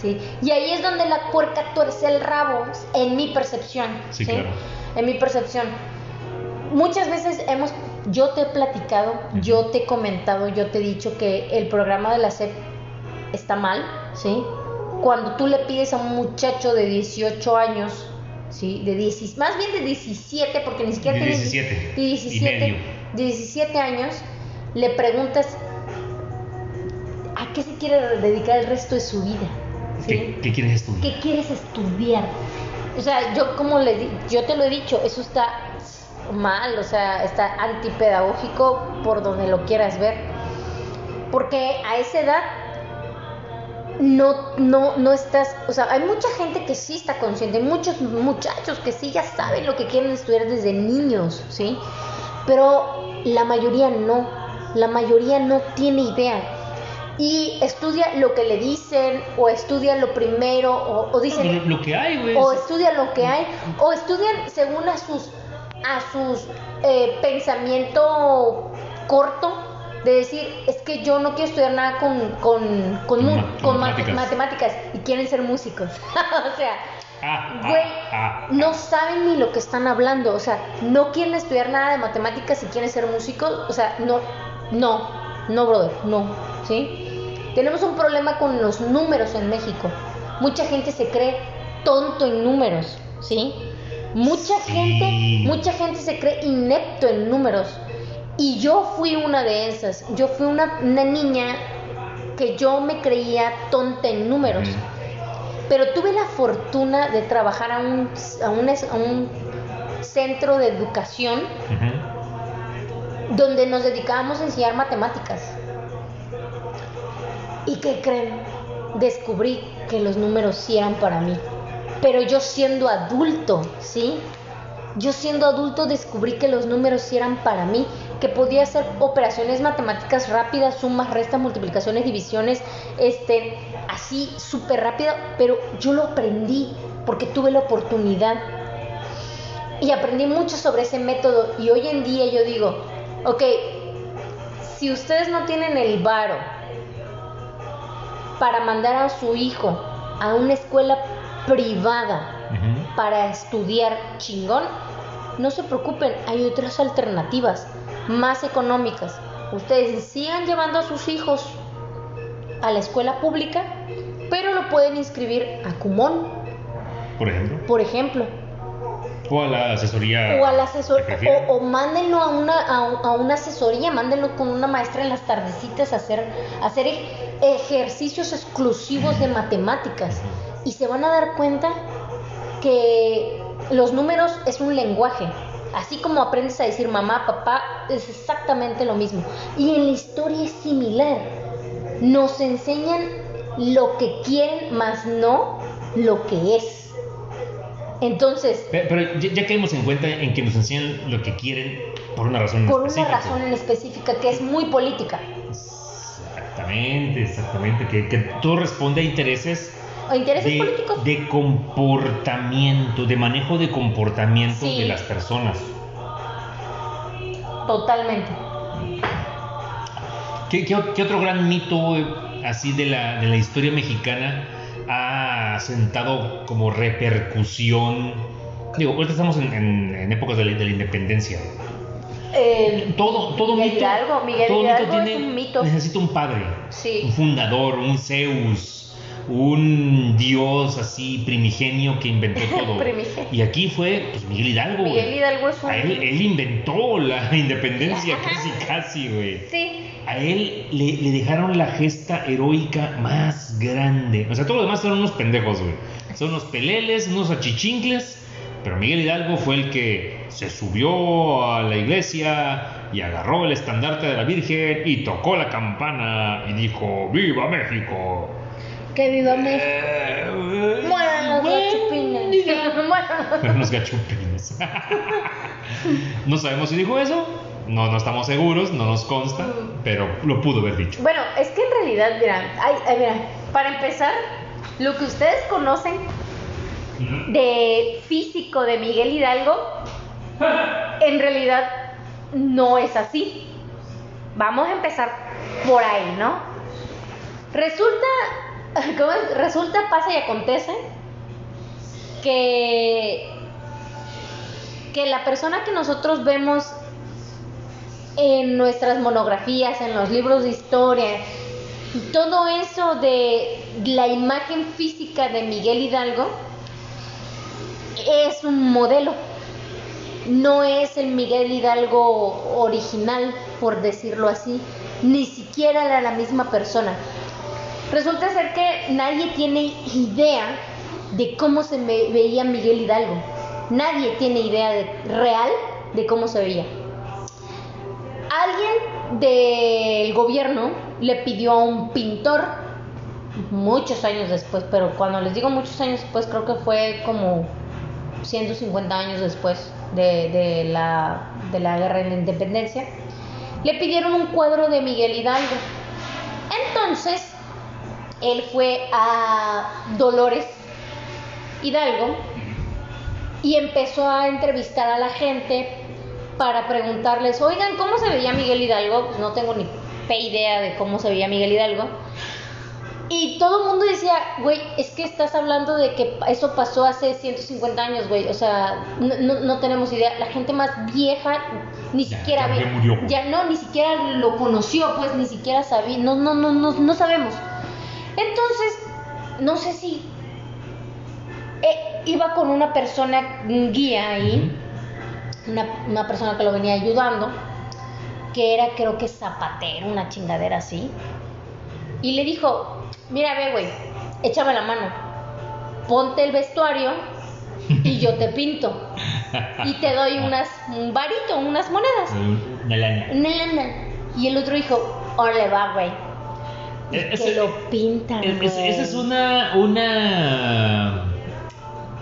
¿sí? Y ahí es donde la puerca tuerce el rabo, en mi percepción, Sí, claro. En mi percepción. Muchas veces hemos, yo te he platicado, yo te he comentado, yo te he dicho que el programa de la SEP está mal, ¿sí? Cuando tú le pides a un muchacho de 18 años, ¿sí? De 10, más bien de 17, porque ni siquiera De tiene 17 de y 17, medio. de 17 años, le preguntas a qué se quiere dedicar el resto de su vida, ¿sí? ¿Qué, qué quieres estudiar? ¿Qué quieres estudiar? O sea, yo como le di- yo te lo he dicho, eso está mal, o sea, está antipedagógico por donde lo quieras ver. Porque a esa edad no, no, no estás, o sea, hay mucha gente que sí está consciente, hay muchos muchachos que sí ya saben lo que quieren estudiar desde niños, ¿sí? Pero la mayoría no, la mayoría no tiene idea. Y estudia lo que le dicen, o estudia lo primero, o, o dicen, Lo, lo que hay, güey. o estudian lo que hay, o estudian según a sus, a sus eh, pensamiento corto de decir, es que yo no quiero estudiar nada con, con, con, con con ma- matemáticas. matemáticas y quieren ser músicos. [LAUGHS] o sea, Ah, ah, güey, ah, no ah. saben ni lo que están hablando, o sea, no quieren estudiar nada de matemáticas y quieren ser músicos, o sea, no, no, no, brother, no, ¿sí? Tenemos un problema con los números en México. Mucha gente se cree tonto en números, ¿sí? Mucha Sí. gente, mucha gente se cree inepto en números. Y yo fui una de esas. Yo fui una, una niña que yo me creía tonta en números. Pero tuve la fortuna de trabajar a un, a un, a un centro de educación. Donde nos dedicábamos a enseñar matemáticas. ¿Y qué creen? Descubrí que los números sí eran para mí. Pero yo siendo adulto, ¿sí? Yo siendo adulto descubrí que los números sí eran para mí, que podía hacer operaciones matemáticas rápidas, sumas, restas, multiplicaciones, divisiones, este, así súper rápido, pero yo lo aprendí porque tuve la oportunidad y aprendí mucho sobre ese método y hoy en día yo digo, ok, si ustedes no tienen el varo para mandar a su hijo a una escuela privada para estudiar chingón, no se preocupen, hay otras alternativas más económicas. Ustedes sigan llevando a sus hijos a la escuela pública, pero lo pueden inscribir a Cumón, Por ejemplo. por ejemplo, O a la asesoría. o al asesor, que prefieran. o, o mándenlo a una, a, a una asesoría, mándenlo con una maestra en las tardecitas a hacer, a hacer ej- ejercicios exclusivos de matemáticas. Y se van a dar cuenta que los números es un lenguaje. Así como aprendes a decir mamá, papá, es exactamente lo mismo. Y en la historia es similar. Nos enseñan lo que quieren, más no lo que es. Entonces, Pe- Pero ya, ya caímos en cuenta en que nos enseñan lo que quieren por una razón por una específica. razón en específica que es muy política. Exactamente, exactamente. Que, que todo responde a intereses O intereses de, políticos. de comportamiento, de manejo de comportamiento Sí. de las personas. Totalmente. ¿Qué, qué otro gran mito eh, así de la, de la historia mexicana ha sentado como repercusión? Digo, ahorita estamos en, en- en épocas de la, de la independencia. El- Todo, todo Miguel mito, Hidalgo, Miguel todo Hidalgo mito es tiene, un mito. necesita un padre, Sí. un fundador, un Zeus, un dios así primigenio que inventó [LAUGHS] todo. Y aquí fue pues, Miguel Hidalgo. Miguel Hidalgo es un... A él, él inventó la [LAUGHS] independencia Ajá. casi, casi, güey. Sí, A él le, le dejaron la gesta heroica más grande. O sea, todos los demás son unos pendejos, güey. Son unos peleles, unos achichincles. Pero Miguel Hidalgo fue el que se subió a la iglesia y agarró el estandarte de la Virgen y tocó la campana y dijo: ¡Viva México! Que viva México. Eh, Mueran los bueno, gachupines. [LAUGHS] Mueran. Los gachupines. [LAUGHS] no sabemos si dijo eso. No, no estamos seguros, no nos consta, pero lo pudo haber dicho. Bueno, es que en realidad, mira, ay, ay, mira, para empezar, lo que ustedes conocen de físico de Miguel Hidalgo, [LAUGHS] en realidad no es así. Vamos a empezar por ahí, ¿no? Resulta, [LAUGHS] Resulta, pasa y acontece que, que la persona que nosotros vemos en nuestras monografías, en los libros de historia, todo eso de la imagen física de Miguel Hidalgo es un modelo. No es el Miguel Hidalgo original, por decirlo así. Ni siquiera era la misma persona. Resulta ser que nadie tiene idea de cómo se veía Miguel Hidalgo. Nadie tiene idea de- real de cómo se veía. Alguien del gobierno le pidió a un pintor muchos años después, pero cuando les digo muchos años después, creo que fue como 150 años después de, de la, de la guerra de la independencia, le pidieron un cuadro de Miguel Hidalgo. Entonces, él fue a Dolores Hidalgo y empezó a entrevistar a la gente para preguntarles, oigan, ¿cómo se veía Miguel Hidalgo? Pues no tengo ni idea de cómo se veía Miguel Hidalgo. Y todo el mundo decía, güey, es que estás hablando de que eso pasó hace 150 años, güey. O sea, no, no- no tenemos idea. La gente más vieja ni Ya- siquiera ya- ve. murió. Ya no, ni siquiera lo conoció, pues ni siquiera sabía. No, no, no, no, no sabemos. Entonces, no sé si eh, iba con una persona un guía ahí, una, una persona que lo venía ayudando, que era creo que zapatero, una chingadera así. Y le dijo, mira, ve, güey, échame la mano, ponte el vestuario y yo te pinto. Y te doy [LAUGHS] unas, un varito, unas monedas. Una lana. Una lana. Y el otro dijo, órale va, güey. Y Eh, que lo pintan, Es- es- güey. esa es una. una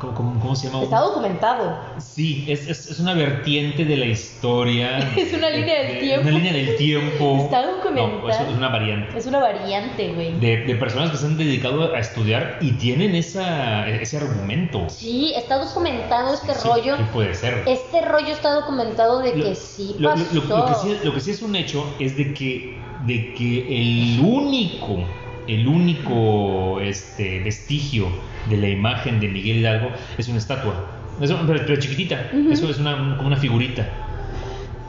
¿cómo, cómo- cómo se llama? Está documentado. Sí, es, es, es una vertiente de la historia. [LAUGHS] Es una línea del de- tiempo. Una línea del tiempo. Está documentado. No, es, es una variante. Es una variante, güey. De, de personas que se han dedicado a estudiar y tienen esa, ese argumento. Sí, está documentado este Sí, rollo. sí puede ser. Este rollo está documentado de Lo- que sí lo, pasó. lo- lo- lo que sí, lo que sí es un hecho es de que, de que el único, el único este, vestigio de la imagen de Miguel Hidalgo es una estatua. Es una- pero, chiquitita, eso es una, como una figurita.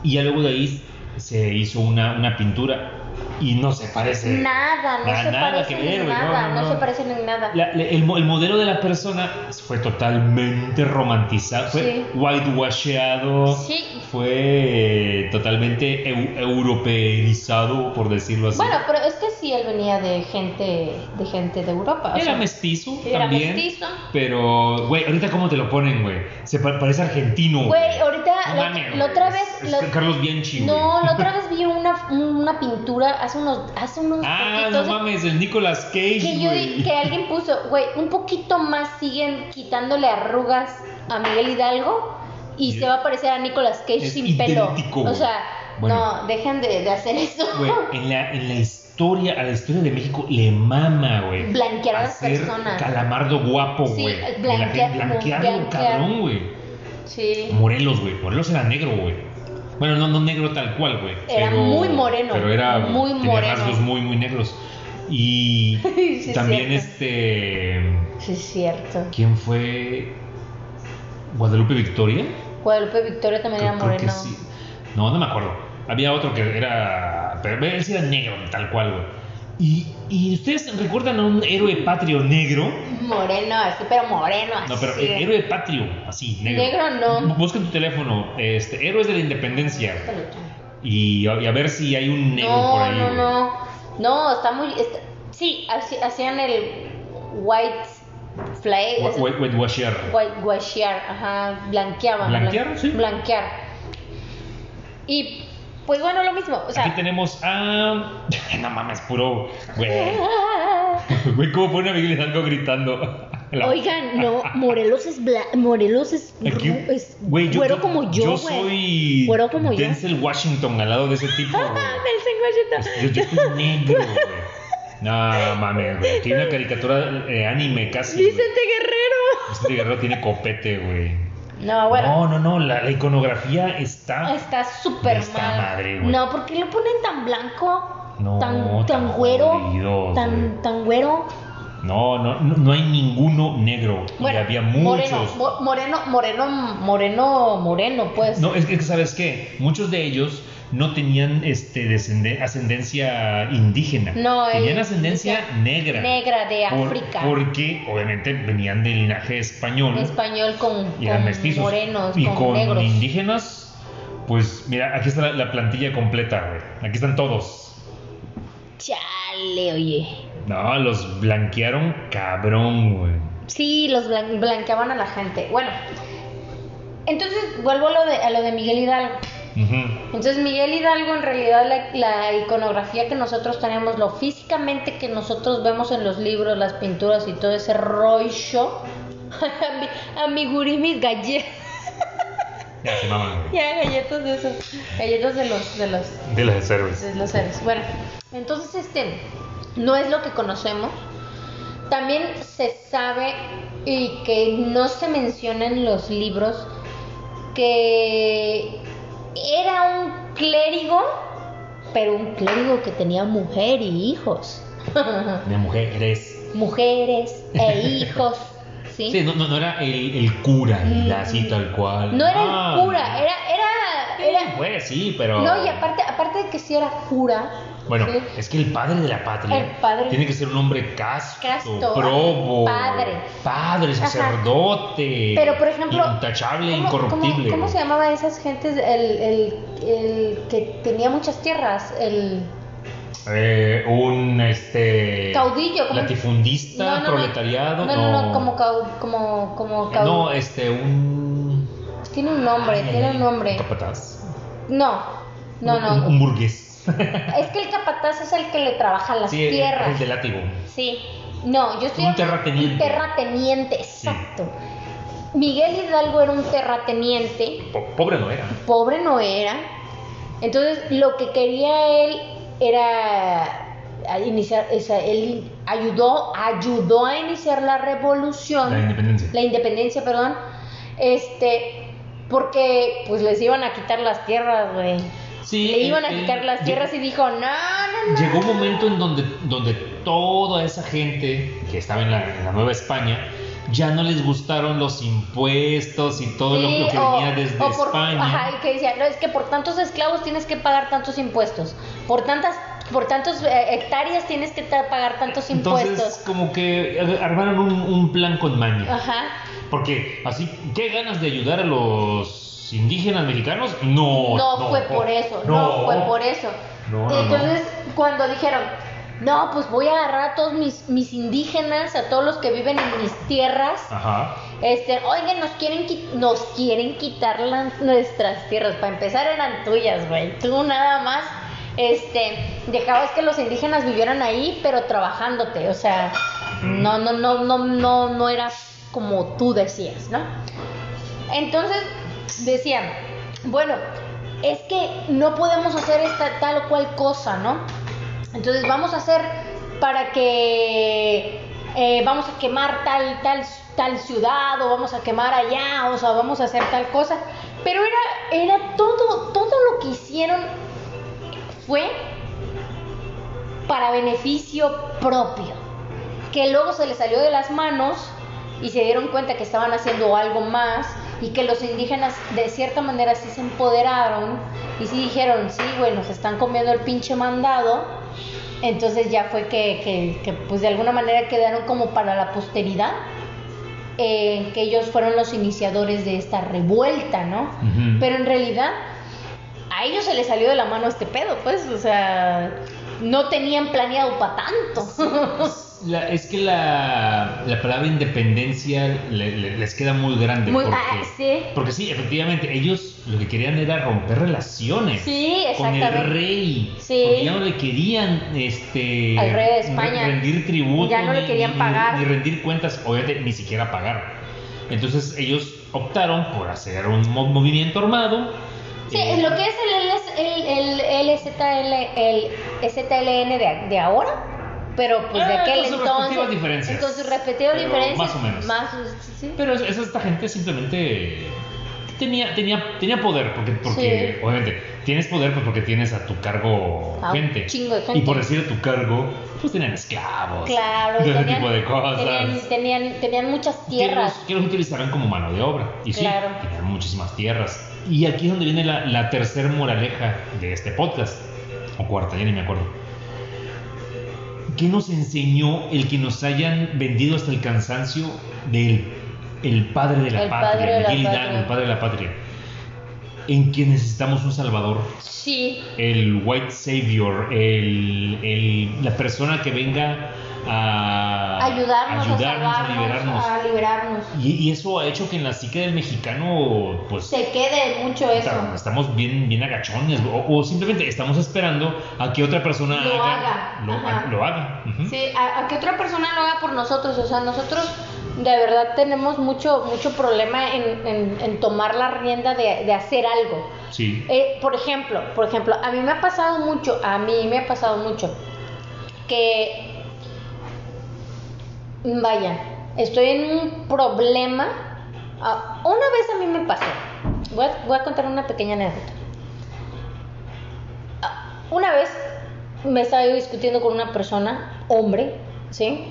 Y ya luego de ahí se hizo una, una pintura y no se parece. Nada, no Na- se nada que en nada, no, no, no. se parecen en nada. La- el, el modelo de la persona fue totalmente romantizado, fue Sí. whitewasheado, Sí. fue totalmente eu- europeizado, por decirlo así. Bueno, pero es que sí, él venía de gente de gente de Europa. o era sea, mestizo era también. mestizo. Pero, güey, ahorita cómo te lo ponen, güey. Se pa- parece argentino. Güey, ahorita, la, la otra es- vez... es la- Carlos Bianchi, no, la otra [LAUGHS] vez vi una, una pintura hace unos, hace unos Ah, poquitos no mames, el Nicolas Cage, que yo que alguien puso, güey, un poquito más siguen quitándole arrugas a Miguel Hidalgo y Sí. se va a parecer a Nicolas Cage Es sin pelo. idéntico, O güey. sea, Bueno. no, dejen de, de hacer eso. Güey, en la, en la historia, a la historia de México le mama, güey. Blanquear a las personas. Calamardo guapo, Sí, güey. la blanquear, Blanquearlo, blanquear. cabrón, güey. Sí. Morelos, güey. Morelos era negro, güey. Bueno, no, no negro tal cual, güey. Era pero- muy moreno, Pero era. muy tenía moreno. rasgos muy, muy negros. Y [LAUGHS] Sí, también este. Sí, es cierto. ¿Quién fue? ¿Guadalupe Victoria? Guadalupe Victoria también Creo- era creo moreno. que sí. No, no me acuerdo. Había otro que era. Pero él sí era negro, tal cual, güey. Y ¿Y ustedes recuerdan a un héroe patrio negro? Moreno, así, pero moreno, así. No, pero héroe patrio, así, negro. Negro no. Bu- Busca en tu teléfono, este, héroes de la independencia. Y a, y a ver si hay un negro no, por ahí. no, güey. no. No, está muy. está- sí, hacían el white flag. Wh- wh- whitewasher. White washear, ajá, blanqueaban. ¿Blanquear? blan- Sí. Blanquear. Y pues bueno, lo mismo. O sea, Aquí tenemos a. [LAUGHS] No mames, puro. Güey. [LAUGHS] Güey, ¿cómo pone a Miguel Hidalgo gritando? [LAUGHS] La- Oigan, no, Morelos es bla- Morelos es, Aquí- es güey, yo, güero yo- como yo, Yo güey. soy. Güero como yo. Denzel Washington al lado de ese tipo. Nelson Washington. Yo, estoy negro, güey. No mames, güey. Tiene una caricatura eh, anime casi. güey. Vicente Guerrero. Este guerrero tiene copete, güey. No, bueno. No, no, no. La, la iconografía está. Está súper mal. madre, güey. no, ¿por qué lo ponen tan blanco? No, tan, tan tan güero. jodidos, tan, güey. tan güero. No, no, no, no hay ninguno negro. Bueno, y había Moreno, muchos. mo- moreno, moreno, moreno, moreno, pues. No, es que sabes qué, muchos de ellos no tenían este ascendencia indígena, No, tenían eh, ascendencia negra. negra de Por- África. porque obviamente venían de linaje español Español con, eran con mestizos. morenos, y con, con negros. indígenas, pues mira, aquí está la, la plantilla completa, güey. Aquí están todos. Chale, oye. No, los blanquearon cabrón, güey. Sí, los blan- blanqueaban a la gente. Bueno, entonces vuelvo a lo de, a lo de Miguel Hidalgo. Entonces Miguel Hidalgo en realidad la, la iconografía que nosotros tenemos, lo físicamente que nosotros vemos en los libros, las pinturas y todo ese rollo, [LAUGHS] a mi, gurí mis galletas, Ya maman, güey. ya galletas de esos, galletas de los, de los, De los héroes. de los seres. Bueno, entonces este, no es lo que conocemos. También se sabe y que no se menciona en los libros que era un clérigo, pero un clérigo que tenía mujer y hijos. [LAUGHS] De mujeres. Mujeres e [LAUGHS] hijos, ¿sí? Sí, no, no, no era el, el cura, Mm. así tal cual. No era Ah, el cura, era, era, Sí, era... pues sí, pero. No, y aparte, aparte de que sí era cura, Bueno, es que el padre de la patria padre- tiene que ser un hombre casto, Casto, probo, padre. padre, sacerdote, Pero, por ejemplo, intachable, ¿Cómo- incorruptible. ¿Cómo, cómo se llamaba esas gentes? El, el, el que tenía muchas tierras, el Eh, un este caudillo. como- latifundista, No, no, no. proletariado, No, no, no, como cau- como, como cau- no, este un Tiene un nombre, Ay, tiene un nombre. un capataz, No, no, un, no. un burgués, [LAUGHS] Es que el capataz es el que le trabaja las sí, el- tierras. el de látigo. Sí. No, yo estoy Un terrateniente. Un terrateniente, exacto. Miguel Hidalgo era un terrateniente. Po- pobre no era. pobre no era. Entonces, lo que quería él era iniciar, o sea, él ayudó, ayudó a iniciar la revolución, La independencia. la independencia, perdón, este, porque pues les iban a quitar las tierras, güey. Sí, Le iban a él- quitar las tierras y dijo, no, no, no. Llegó un momento en donde, donde toda esa gente que estaba en la, en la Nueva España ya no les gustaron los impuestos y todo lo- Sí, lo, que o- venía desde o por- España. Ajá, y que decía, no, es que por tantos esclavos tienes que pagar tantos impuestos. Por tantas, por tantos eh, hectáreas tienes que pagar tantos impuestos. Entonces, como que armaron un, un plan con maña. Ajá. Porque, así, ¿qué ganas de ayudar a los indígenas mexicanos? No, No, fue por eso, no, fue por eso. No, no, Entonces, cuando dijeron, no, pues voy a agarrar a todos mis, mis indígenas, a todos los que viven en mis tierras, Ajá. este, oigan, nos quieren, qui- nos quieren quitar las- nuestras tierras. Para empezar eran tuyas, güey. Tú nada más, este, dejabas que los indígenas vivieran ahí, pero trabajándote. O sea, no, no, no, no, no, no era como tú decías, ¿no? Entonces decían, bueno, es que no podemos hacer esta tal o cual cosa, ¿no? Entonces vamos a hacer para que eh, vamos a quemar tal, tal, tal ciudad o vamos a quemar allá, o sea, vamos a hacer tal cosa. Pero era, era todo, todo lo que hicieron fue para beneficio propio, que luego se les salió de las manos y se dieron cuenta que estaban haciendo algo más y que los indígenas de cierta manera sí se empoderaron y sí dijeron, sí, güey, nos están comiendo el pinche mandado Entonces ya fue que, que, que, pues de alguna manera quedaron como para la posteridad, eh, que ellos fueron los iniciadores de esta revuelta, ¿no? Pero en realidad a ellos se les salió de la mano este pedo, pues, o sea, no tenían planeado para tanto. [LAUGHS] La- es que la, la palabra independencia le- le- les queda muy grande. Muy- porque, ah, sí. porque sí, efectivamente, ellos lo que querían era romper relaciones. Sí, Con el rey. Sí. Porque ya no le querían este, Al rey de España. re- rendir tributo. Ya no le ni- querían ni- pagar. Ni, rendir cuentas, obviamente, ni siquiera pagar. Entonces ellos optaron por hacer un mo- movimiento armado. Sí, eh, lo que es el, el, el, el el ZLN de, de ahora, pero pues de Ah, aquel con sus entonces. respectivas diferencias. Con sus respectivas diferencias. más o menos. Más, sí. Pero es- es esta gente simplemente tenía, tenía, tenía poder, porque, porque Sí. obviamente tienes poder pues porque tienes a tu cargo gente. chingo de gente. Y por decir a tu cargo, pues tenían esclavos. Claro, ese tenían, tipo de cosas. tenían, tenían, tenían muchas que tierras. los, que los utilizaran como mano de obra. Y sí, tenían muchísimas tierras. Y aquí es donde viene la, la tercera moraleja de este podcast. O cuarta, ya ni me acuerdo. ¿Qué nos enseñó el que nos hayan vendido hasta el cansancio del el padre de la El patria, de la Miguel patria. el padre de la patria? En que necesitamos un salvador, Sí, el white savior, el, el- la persona que venga a ayudarnos, ayudarnos, a a liberarnos. a liberarnos. Y, y eso ha hecho que en la psique del mexicano, pues, Se quede mucho eso. estamos bien, bien agachones, o, o simplemente estamos esperando a que otra persona Lo haga, lo, lo haga. Sí, a, a que otra persona lo haga por nosotros. O sea, nosotros de verdad tenemos mucho, mucho problema en, en- en tomar la rienda de, de hacer algo. Sí. Eh, por ejemplo, por ejemplo, a mí me ha pasado mucho, a mí me ha pasado mucho que vaya, estoy en un problema. Ah, una vez a mí me pasó. Voy a, contar una pequeña anécdota. Ah, Una vez me estaba discutiendo con una persona, hombre, ¿sí?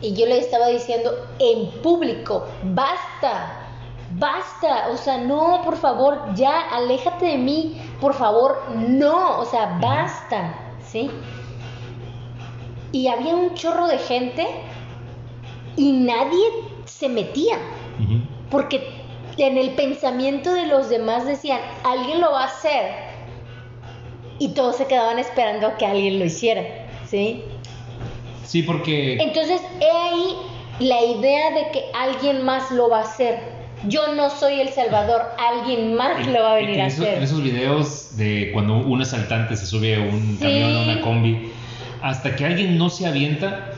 Y yo le estaba diciendo en público, basta, basta, o sea, no, por favor, ya, aléjate de mí, por favor, no, o sea, basta, ¿sí? Y había un chorro de gente y nadie se metía, porque en el pensamiento de los demás decían, alguien lo va a hacer, y todos se quedaban esperando a que alguien lo hiciera, ¿sí? Sí, porque Entonces, he ahí la idea de que alguien más lo va a hacer. Yo no soy el Salvador, alguien más lo va a venir en a hacer. en esos videos de cuando un asaltante se sube a un Sí. camión, a una combi, hasta que alguien no se avienta,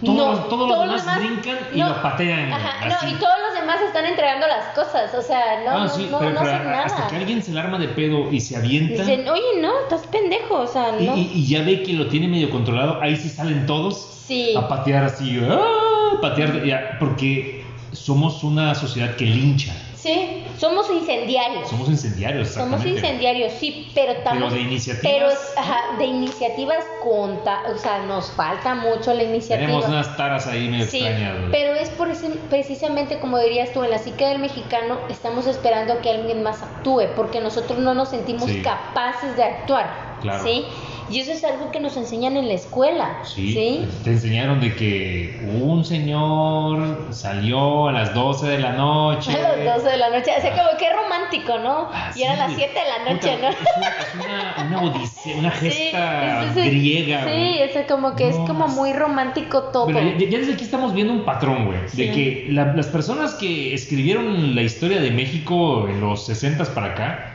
todos, No, los- todos los demás, brincan y no, lo patean. Ajá, así. no, y todos los demás están entregando las cosas, o sea, no, Ah, no, sí, no, pero, no pero hacen hasta nada. que alguien se le arma de pedo y se avienta Dicen, oye, no, estás pendejo, o sea, no. y- y ya ve que lo tiene medio controlado, ahí sí salen todos Sí. a patear así, ¡ah! patear, ya, porque somos una sociedad que lincha, Sí, somos incendiarios. somos incendiarios, Somos exactamente. incendiarios, sí, pero estamos... de iniciativas. Pero, ajá, de iniciativas conta, o sea, nos falta mucho la iniciativa. Tenemos unas taras ahí medio Sí, extrañas. pero es por ese- precisamente como dirías tú, en la psique del mexicano estamos esperando que alguien más actúe, porque nosotros no nos sentimos Sí. capaces de actuar. Claro. ¿sí? Y eso es algo que nos enseñan en la escuela. Sí, ¿sí? te enseñaron de que un señor salió a las 12 de la noche. A las 12 de la noche, o sea, como que romántico, ¿no? Ah, y eran sí, las güey. 7 de la noche, Puta, ¿no? Es una, es una, una odisea, una Sí, gesta entonces- griega. Sí, güey. es como que es como muy romántico todo. Pero ya, ya desde aquí estamos viendo un patrón, güey. Sí. De que la- las personas que escribieron la historia de México en los 60 para acá,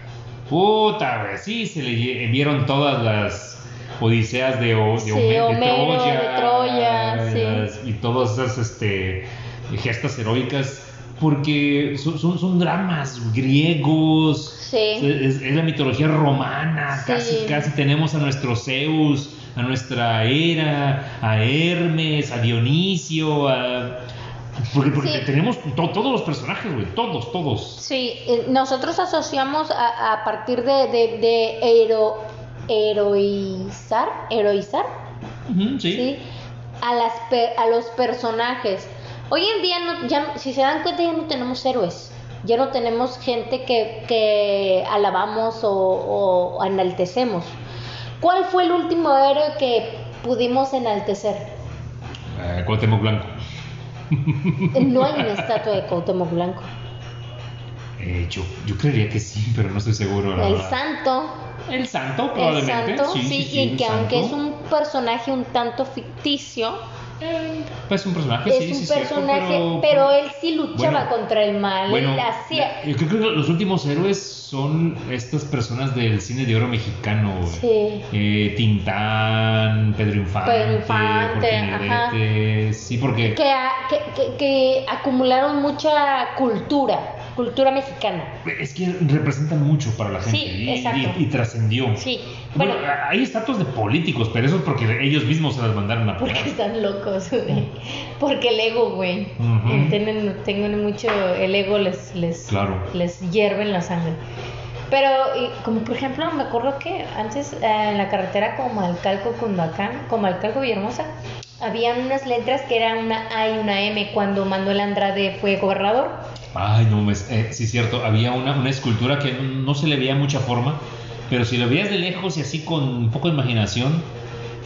puta, güey, sí, se le vieron todas las odiseas de, O- de, Sí, de Troya, de Troya, sí. las- y todas esas este, gestas heroicas. Porque son, son, son dramas griegos, Sí. es, es la mitología romana, Sí. casi, casi tenemos a nuestro Zeus, a nuestra Hera, a Hermes, a Dionisio, a... Porque, porque Sí. tenemos to- todos los personajes, güey, todos, todos. Sí, eh, nosotros asociamos a, a partir de, de, de hero- heroizar, heroizar, sí. ¿sí? A, las pe- a los personajes. Hoy en día, no, ya, si se dan cuenta, ya no tenemos héroes. Ya no tenemos gente que, que alabamos o, o enaltecemos. ¿Cuál fue el último héroe que pudimos enaltecer? Eh, Cuauhtémoc Blanco. No hay una estatua de Cuauhtémoc Blanco. Eh, yo, yo creería que sí, pero no estoy seguro. la El verdad. santo. El santo, El probablemente. santo, sí, sí, y el que aunque es un personaje un tanto ficticio, Eh, pues un personaje, es sí, un sí, cierto, personaje, pero, él sí luchaba Bueno, contra el mal, Bueno, él hacía... yo creo que los últimos héroes son estas personas del cine de oro mexicano. Sí. Eh, Tintán, Pedro Infante, Pedro Infante, ajá. Sí, porque Que, que, que- que acumularon mucha cultura, cultura mexicana. es que representan mucho para la gente Sí, y, exacto. y- y trascendió. Sí, Bueno, bueno, hay estatuas de políticos, pero eso es porque ellos mismos se las mandaron a porque poner. están locos, güey. Porque el ego, güey. Ujú. Tienen, tienen mucho, el ego les, les, Claro. les hierve en la sangre. Pero, y como por ejemplo, me acuerdo que antes eh, en la carretera Comalcalco Cundacán, Comalcalco Villahermosa, habían unas letras que eran una A y una M cuando Manuel Andrade fue gobernador. Ay, no, eh, sí, cierto. Había una, una escultura que no se le veía mucha forma, pero si lo veías de lejos y así con un poco de imaginación,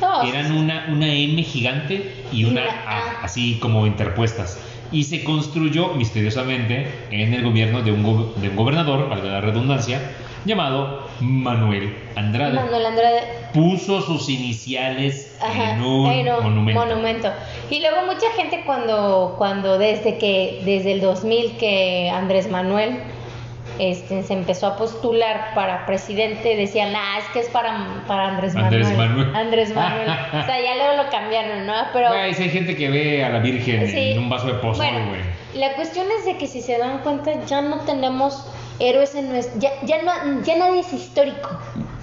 No, eran una, una M gigante y una A. así como interpuestas. Y se construyó misteriosamente en el gobierno de un, go- de un gobernador, valga la redundancia, llamado Manuel Andrade. Manuel Andrade Puso sus iniciales Ajá, en un en un monumento. monumento. Y luego mucha gente cuando, cuando desde que, desde el 2000 que Andrés Manuel este, se empezó a postular para presidente, decían, ah, es que es para, para Andrés Manuel. Andrés Manuel. Andrés [LAUGHS] Manuel. o sea, ya luego lo cambiaron, ¿no? Pero si hay gente que ve a la Virgen Sí. en un vaso de pozole, Bueno, güey. la cuestión es de que si se dan cuenta, ya no tenemos héroes en nuestro... Ya, ya, no, ya nadie es histórico.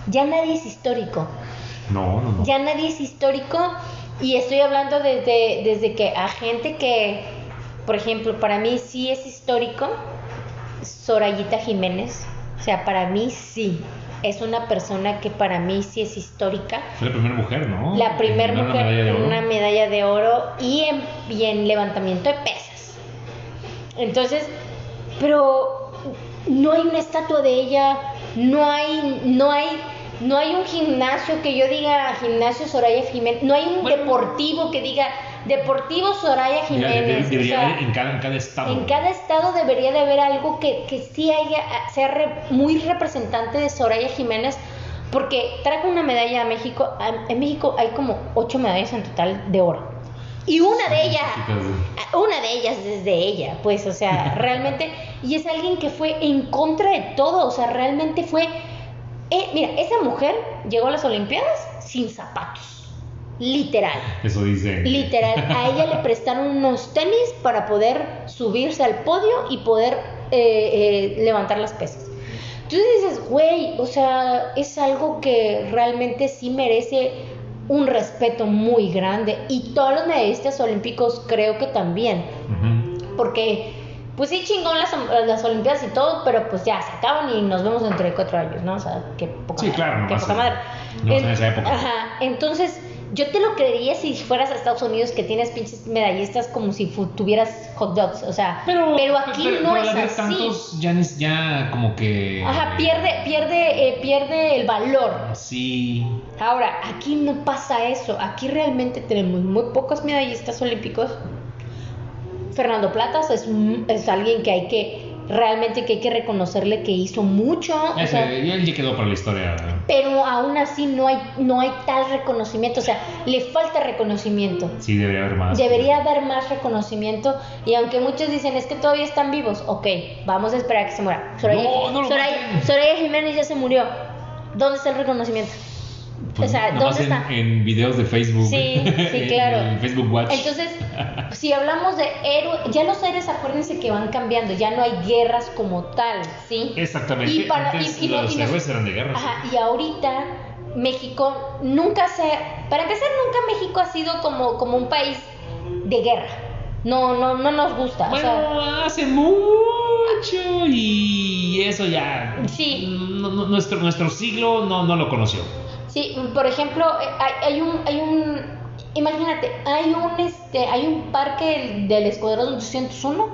Ya nadie es histórico. No, no, no. Ya nadie es histórico y estoy hablando desde, desde que a gente que, por ejemplo, para mí sí es histórico, Sorayita Jiménez. O sea, para mí sí. Es una persona que para mí sí es histórica. Fue la primera mujer, ¿no? La primera mujer una medalla una medalla de oro y en, y en levantamiento de pesas. Entonces, pero no hay una estatua de ella, no hay, no hay, no hay un gimnasio que yo diga gimnasio Soraya Jiménez, no hay un Bueno. deportivo que diga deportivo Soraya Jiménez. debería o sea, haber en cada, en cada estado. en cada estado debería de haber algo que, que sí haya, sea re- muy representante de Soraya Jiménez, porque trajo una medalla a México. A- En México hay como ocho medallas en total de oro. Y una de ellas, una de ellas es de ella, pues, o sea, [LAUGHS] realmente, y es alguien que fue en contra de todo, o sea, realmente fue, eh, mira, esa mujer llegó a las Olimpiadas sin zapatos, literal. Eso dice. Literal, a ella le prestaron unos tenis para poder subirse al podio y poder eh, eh, levantar las pesas. Entonces dices, güey, o sea, es algo que realmente sí merece un respeto muy grande. Y todos los medallistas olímpicos creo que también. Porque, pues sí, chingón las, las Olimpiadas y todo, pero pues ya se acaban y nos vemos dentro de cuatro años, ¿no? O sea, qué poca Sí, madre, claro, no qué pasa- poca madre. no en esa época. Ajá, entonces yo te lo creería si fueras a Estados Unidos que tienes pinches medallistas como si tuvieras hot dogs, o sea, pero, aquí pero- no pero es así. tantos, ya, ya como que. Ajá, pierde, pierde, eh, pierde el valor. Sí. Ahora, aquí no pasa eso. Aquí realmente tenemos muy pocos medallistas olímpicos. Fernando Platas es, es alguien que hay que realmente que hay que reconocerle que hizo mucho. o Ese, sea, ya él ya quedó para la historia. pero aún así no hay, no hay tal reconocimiento. O sea, le falta reconocimiento. Sí, debería haber más. Debería haber más reconocimiento. Y aunque muchos dicen es que todavía están vivos, ok, vamos a esperar a que se muera. Soraya, No, no lo Soraya- maten. Soraya Jiménez ya se murió. ¿Dónde está el reconocimiento? Pues, o sea, nada más ¿dónde en, está? en videos de Facebook. Sí, sí, [LAUGHS] En Facebook Watch. Entonces, si hablamos de héroes, ya los héroes acuérdense que van cambiando, ya no hay guerras como tal, ¿sí? Exactamente. Y para- Antes y- y no- los y héroes eran de guerra. Ajá, y ahorita México nunca se... Para empezar, nunca México ha sido como, como un país de guerra. No, no, no nos gusta. o Bueno, sea, hace mucho y eso ya. Sí. no- no- nuestro, nuestro siglo no, no lo conoció. Sí, por ejemplo, eh, hay, hay un, hay un, imagínate, hay un, este, hay un parque del Escuadrón 201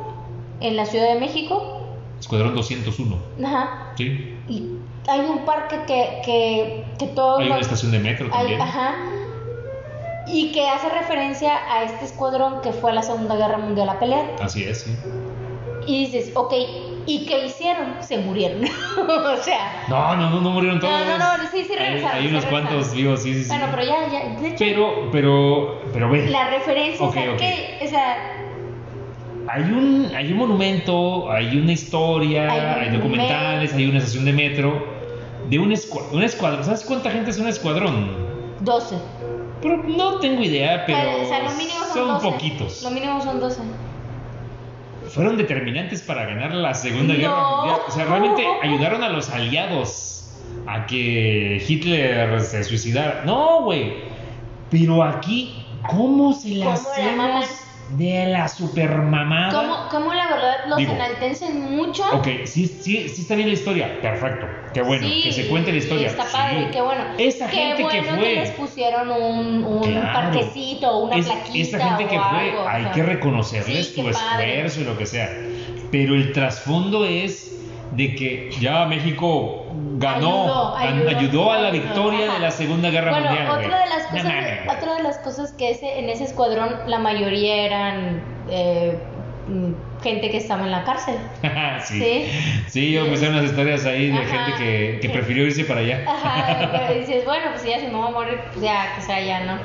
en la Ciudad de México, Escuadrón 201. ajá, Sí. y hay un parque que, que, que todos Hay una los- estación de metro hay- también. ajá, y que hace referencia a este escuadrón que fue a la Segunda Guerra Mundial a pelear. Así es, sí. Y dices, ok, ¿y qué hicieron? Se murieron. [LAUGHS] o sea, No, no, no, no murieron todos. No, no, no, sí, sí Hay, regresaron, hay unos regresaron. cuantos vivos, sí, sí, sí. bueno, pero ya, ya, de hecho, Pero, pero, pero ve. la referencia, ok. que, o sea, Hay un, hay un monumento, hay una historia, Hay documentales, hay una estación de metro de un, escua- un escuadrón. ¿Sabes cuánta gente es un escuadrón? 12. Pero no tengo idea, pero o sea, lo mínimo son, son 12. poquitos. Lo mínimo son 12. Fueron determinantes para ganar la Segunda No. Guerra Mundial. O sea, realmente [LAUGHS] ayudaron a los aliados a que Hitler se suicidara. No, güey. Pero aquí, ¿cómo se la ¿Cómo la maman? hacemos de la supermamada? ¿Cómo, ¿Cómo la verdad los Digo, enaltecen mucho? Ok, sí, sí, sí está bien la historia. Perfecto. Qué bueno. Sí, que se cuente la historia. Está Sí. padre, qué bueno. Esa qué gente que bueno fue. les pusieron un, un Claro. parquecito, una Es- plaquita. esa gente o que fue, algo, hay o sea. que reconocerles Sí, padre. esfuerzo y lo que sea. Pero el trasfondo es de que ya México ganó, Ayudó, ayudó, ayudó, a la victoria ajá. de la Segunda Guerra bueno, Mundial. güey. otra de las cosas, otra de las cosas que ese, en ese escuadrón la mayoría eran eh, mm, gente que estaba en la cárcel. [LAUGHS] sí. Sí. sí, yo me sé unas historias ahí de Ajá. gente que, que prefirió irse para allá. Ajá, pero dices, bueno, pues ya si me voy a morir, pues ya, que sea ya, ¿no?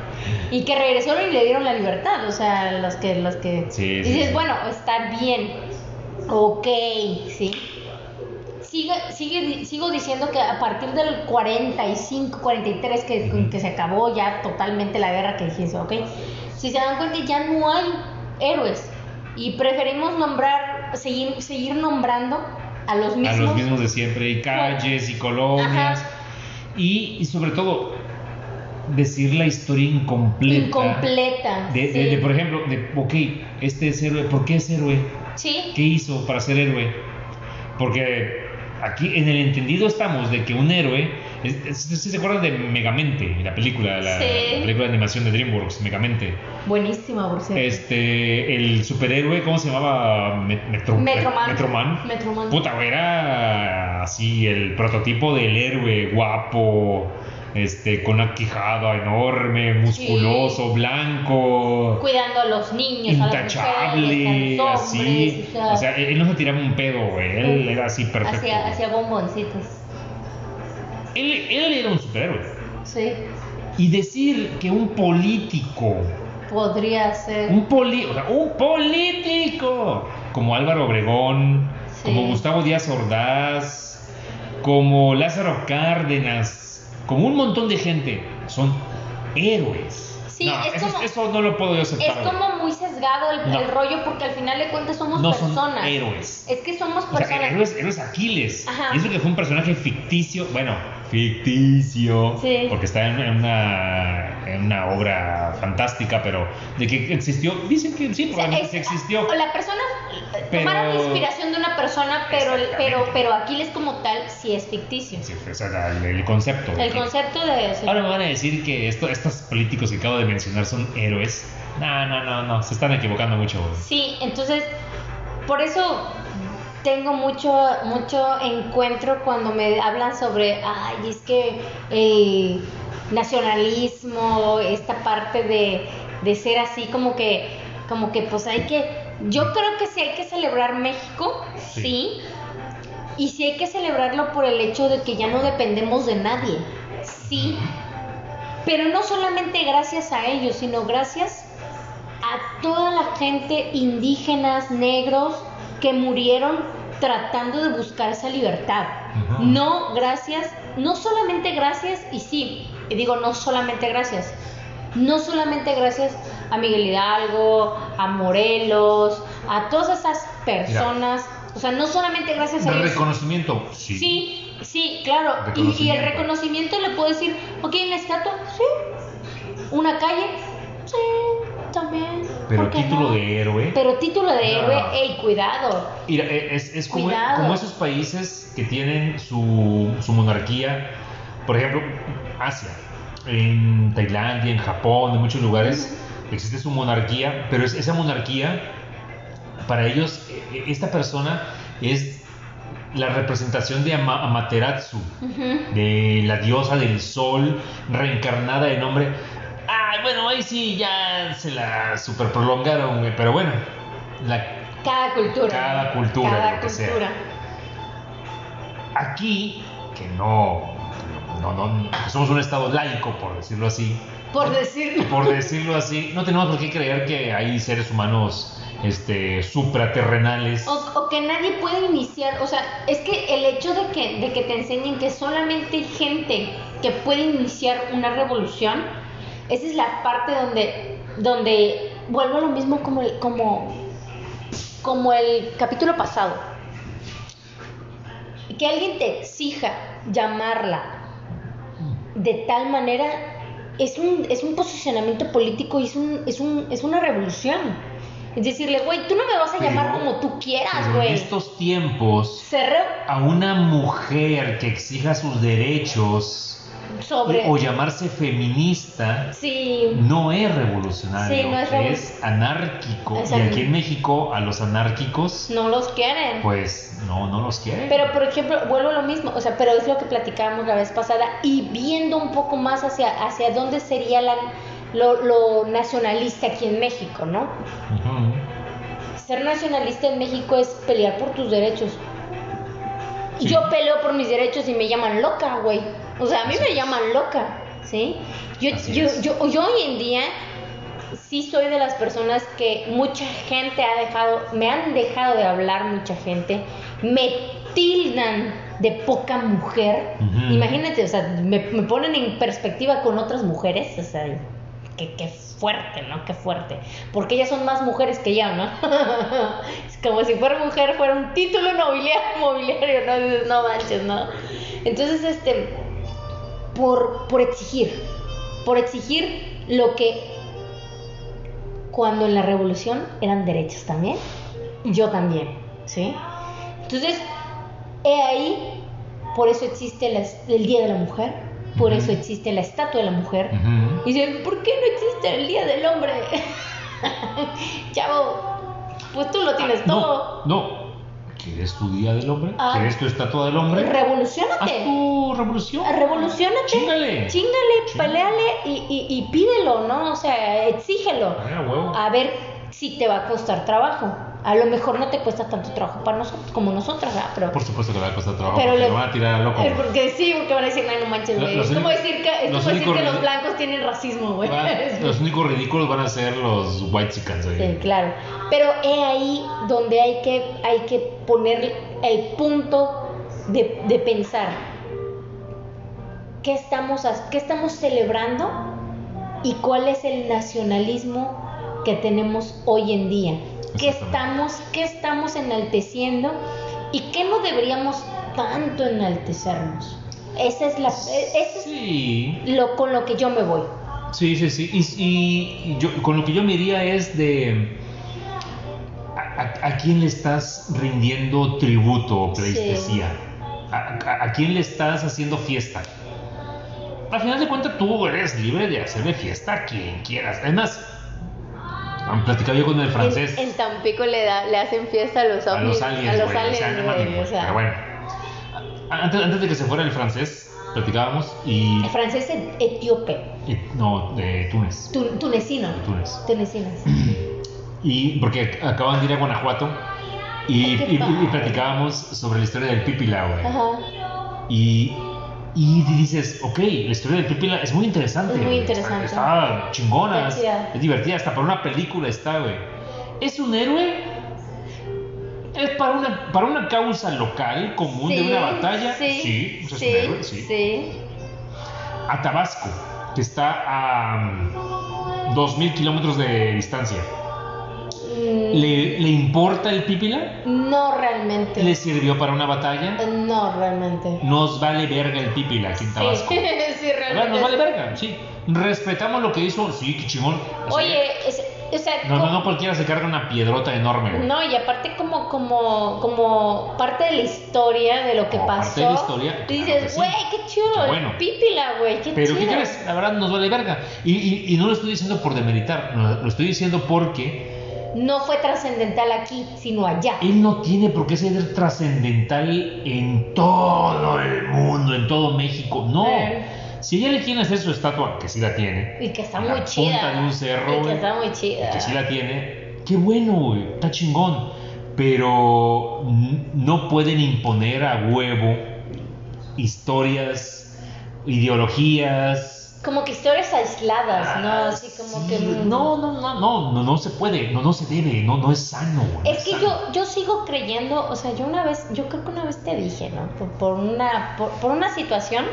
Y que regresaron y le dieron la libertad, o sea, los que, los que... Sí, sí, dices, sí. bueno, está bien, ok, sí. Sigue, sigue, sigo diciendo que a partir del 45, 43, que, que se acabó ya totalmente la guerra, que dijiste, ok, si se dan cuenta ya no hay héroes y preferimos nombrar, seguir, seguir nombrando a los A mismos. los mismos de siempre, y calles y colonias. Ajá. Y, y sobre todo, decir la historia incompleta. Incompleta. De, de- sí. de, por ejemplo, de, ok, este es héroe, ¿por qué es héroe? Sí, ¿Qué hizo para ser héroe? Porque aquí en el entendido estamos de que un héroe, ¿sí se acuerdan de Megamente, la película, la, Sí. la película de animación de DreamWorks, Megamente? buenísima, por cierto. Este, el superhéroe, ¿cómo se llamaba? Me- Metro- Metroman. Metroman. Metroman. Puta, era así el prototipo del héroe guapo, este, con una quijada enorme, musculoso, blanco, Cuidando a los niños, intachable, mujeres, a los así. o sea, O sea, él no se tiraba un pedo, güey, él era así perfecto. hacía, hacía bomboncitos. Él, él era un superhéroe. Sí, Y decir que un político podría ser. Un, poli o sea, un político como Álvaro Obregón, Sí. como Gustavo Díaz Ordaz, como Lázaro Cárdenas, como un montón de gente, son héroes. Sí, No, es eso, como- eso no lo puedo yo Es aceptar. güey. como muy sesgado el, No. el rollo porque al final de cuentas somos no son personas. héroes. Es que somos O sea, personas. héroes, héroes Aquiles. Ajá. Y eso que fue un personaje ficticio, bueno, ficticio, Sí. porque está en, una, en una obra fantástica, pero de que existió, dicen que sí, probablemente es- existió. o La persona Pero- tomaron inspiración de una persona, pero, pero, pero Aquiles como tal sí es ficticio. Sí, o sea, el, el concepto. El concepto de sí. Ahora me van a decir que esto, estos políticos que acabo de mencionar son héroes. No, no, no, no, se están equivocando mucho. Sí, entonces, por eso tengo mucho, mucho encuentro cuando me hablan sobre, ay, es que el nacionalismo, esta parte de, de ser así como que, como que pues hay que, yo creo que sí hay que celebrar México, Sí. sí, y sí hay que celebrarlo por el hecho de que ya no dependemos de nadie, sí, pero no solamente gracias a ellos, sino gracias a toda la gente indígenas, negros, que murieron tratando de buscar esa libertad. No gracias, no solamente gracias, y sí, y digo no solamente gracias, no solamente gracias a Miguel Hidalgo, a Morelos, a todas esas personas, o sea, no solamente gracias a ellos. reconocimiento, sí. Sí, sí, claro. Y, y el Reconocimiento. reconocimiento le puedo decir, ok, una estatua, sí. Una calle, sí, también. Pero ¿por qué título no? de héroe. Pero título de No. héroe, ey, cuidado. Mira, e- es, es como, Cuidado. como esos países que tienen su, su monarquía, por ejemplo, Asia, en Tailandia, en Japón, en muchos lugares, existe su monarquía, pero es, esa monarquía, para ellos, e- e- esta persona es la representación de Amaterasu, de la diosa del sol reencarnada en hombre. Ay, bueno, ahí sí ya se la super prolongaron, pero bueno. cada cultura. Cada cultura, cada cultura. Aquí, que no, no, no, somos un estado laico, por decirlo así. Por decirlo. Por decirlo así, no tenemos por qué creer que hay seres humanos este, supraterrenales. O, que nadie puede iniciar, o sea, es que el hecho de que, de que te enseñen que solamente hay gente que puede iniciar una revolución, esa es la parte donde, donde vuelvo a lo mismo como el, como, como el capítulo pasado. Que alguien te exija llamarla de tal manera es un, es un posicionamiento político y es, un, es, un, es una revolución. Es decirle, güey, tú no me vas a llamar como tú quieras, güey. En estos tiempos, a una mujer que exija sus derechos o, llamarse feminista no es revolucionario, es, anárquico. y aquí en México a los anárquicos no los quieren. Pues no, no los quieren. Pero por ejemplo, vuelvo a lo mismo, o sea, pero es lo que platicábamos la vez pasada y viendo un poco más hacia, hacia dónde sería la, lo, nacionalista aquí en México, ¿no? Ser nacionalista en México es pelear por tus derechos. Yo peleo por mis derechos y me llaman loca, güey. O sea, a mí me llaman loca, ¿sí? Yo, yo, yo, yo, hoy en día sí soy de las personas que mucha gente ha dejado, me han dejado de hablar mucha gente, me tildan de poca mujer. Imagínate, o sea, me, me, ponen en perspectiva con otras mujeres, o sea, qué, fuerte, ¿no? Qué fuerte. Porque ellas son más mujeres que yo, ¿no? [LAUGHS] es como si fuera mujer, fuera un título nobiliario, [LAUGHS] mobiliario, ¿no? No manches, ¿no? Entonces, este, por, por exigir, por exigir lo que cuando en la revolución eran derechos también, yo también, ¿sí? Entonces, he ahí, por eso existe el Día de la Mujer, por eso existe la estatua de la mujer. Y dicen, ¿por qué no existe el Día del Hombre? [LAUGHS] Chavo, pues tú lo tienes todo. No, no. ¿Quieres tu Día del Hombre? Ah. ¿Quieres tu estatua del hombre? Revolucionate. Haz tu revolución. Revolucionate. Chingale. Chingale, peleale y, y, pídelo, ¿no? O sea, exígelo. Ah, a ver si te va a costar trabajo a lo mejor no te cuesta tanto trabajo para nosotros como nosotras, ¿verdad? Pero, Por supuesto que le va a costar trabajo, pero porque le, van a tirar a loco. Eh, porque sí, porque van a decir, no, manches, güey. Es como decir que, es como decir que los blancos tienen racismo, güey. [LAUGHS] Los únicos ridículos van a ser los white chickens, güey. Sí, claro. Pero es ahí donde hay que, hay que poner el punto de, de pensar. ¿Qué estamos, ¿Qué estamos celebrando? ¿Y cuál es el nacionalismo que tenemos hoy en día? Qué estamos, qué estamos enalteciendo y qué no deberíamos tanto enaltecernos. Esa es la, sí. lo con lo que yo me voy. Sí, sí, sí. Y, yo, con lo que yo me iría es de a, quién le estás rindiendo tributo o pleistesía. A, quién le estás haciendo fiesta. Al final de cuentas tú eres libre de hacerle fiesta a quien quieras. Además, han platicado yo con el francés. En, Tampico le, da, le hacen fiesta a los, a los aliens. A los aliens, Pero bueno, antes, antes de que se fuera el francés, platicábamos y... El francés etíope. No, de Túnez. tunecino. De Túnez. Tunecino. [CLEARS THROAT] Y porque acaban de ir a Guanajuato y, y, platicábamos sobre la historia del Pipila, güey. Ajá. Y y dices, ok, la historia del Pipila es muy interesante. Es muy interesante. Está, chingona, es divertida, hasta para una película está, güey. ¿Es un héroe? ¿Es para una, para una causa local, común de una batalla? Sí, sí, pues es un héroe, sí. sí. A Tabasco, que está a 2.000 mm, kilómetros de distancia. ¿Le, ¿Le, importa el Pípila? No realmente. ¿Le sirvió para una batalla? No realmente. Nos vale verga el Pípila aquí en Tabasco. Sí, [LAUGHS] sí realmente. Nos vale verga, sí. Respetamos lo que hizo, sí, qué chingón. Oye, o sea, no, no, no cualquiera se carga una piedrota enorme. No, y aparte como, como, como parte de la historia de lo que pasó. Parte de la historia. dices, güey, qué chulo, bueno. pípila, güey, qué Pero ¿qué crees? La verdad nos vale verga. Y, y, y, no lo estoy diciendo por demeritar, lo estoy diciendo porque no fue trascendental aquí, sino allá. Él no tiene por qué ser trascendental en todo el mundo, en todo México. No. Eh. Si ella le quiere hacer su estatua, que sí la tiene. Y que está muy la chida. punta de un cerro. Y que está muy chida. Que sí la tiene. Qué bueno, güey. Está chingón. Pero no pueden imponer a huevo historias, ideologías, Como que historias aisladas, ¿no? Así como Sí, que... No, no, no, no, no, no se puede, no, no se debe, no, no es sano. no Es que sano. yo, yo sigo creyendo, o sea, yo una vez, yo creo que una vez te dije, ¿no? Por, por una, por, por una situación,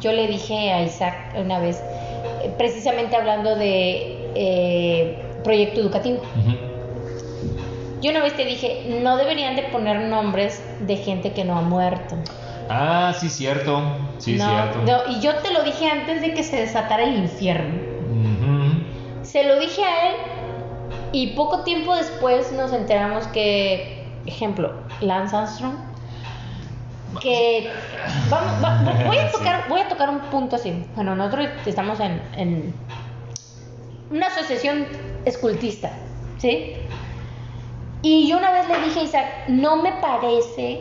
yo le dije a Isaac una vez, eh, precisamente hablando de eh, proyecto educativo. Yo una vez te dije, no deberían de poner nombres de gente que no ha muerto. Ah, sí, cierto, sí, no, cierto. no, y yo te lo dije antes de que se desatara el infierno. Se lo dije a él y poco tiempo después nos enteramos que, ejemplo, Lance Armstrong, que vamos, va- [LAUGHS] voy a Sí. tocar, voy a tocar un punto así. Bueno, nosotros estamos en, en una asociación escultista, ¿sí? Y yo una vez le dije a Isaac, no me parece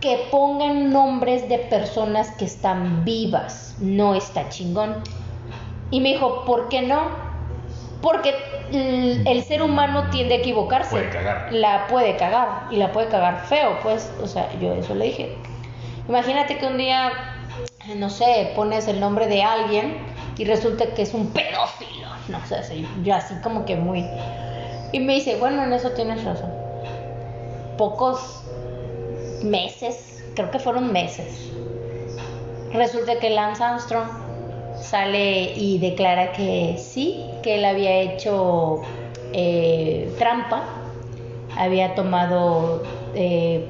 que pongan nombres de personas que están vivas, no está chingón. Y me dijo, ¿por qué no? Porque el, el ser humano tiende a equivocarse. Puede cagar. La puede cagar y la puede cagar feo, pues, o sea, yo eso le dije. Imagínate que un día, no sé, pones el nombre de alguien y resulta que es un pedófilo. No sé, yo así como que muy... Y me dice, bueno, en eso tienes razón. Pocos meses, creo que fueron meses. Resulta que Lance Armstrong sale y declara que sí, que él había hecho eh, trampa, había tomado eh,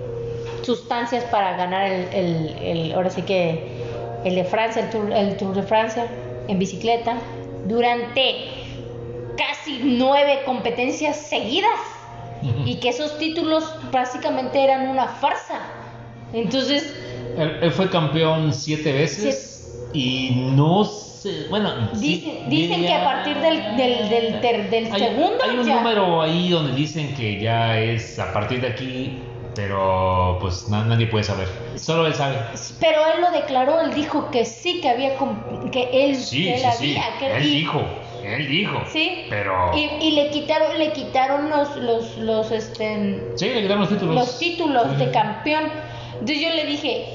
sustancias para ganar el, el- el- ahora sí que el de Francia, el Tour, el Tour de Francia en bicicleta, durante casi nueve competencias seguidas y que esos títulos básicamente eran una farsa. Entonces, Él, él fue campeón siete veces y no sé, bueno, sí, dicen, dicen que a partir del, del, del, ter- del hay, segundo hay un ya- número ahí donde dicen que ya es a partir de aquí, pero pues na- nadie puede saber, solo él sabe. Pero él lo declaró, él dijo que sí, que había que él, Sí, que él sí, sí, había, que él y- dijo, él dijo, Sí. pero Y, y le quitaron, le quitaron los, los, los, este, sí, le quitaron los títulos. los títulos Sí, de campeón. Entonces yo le dije,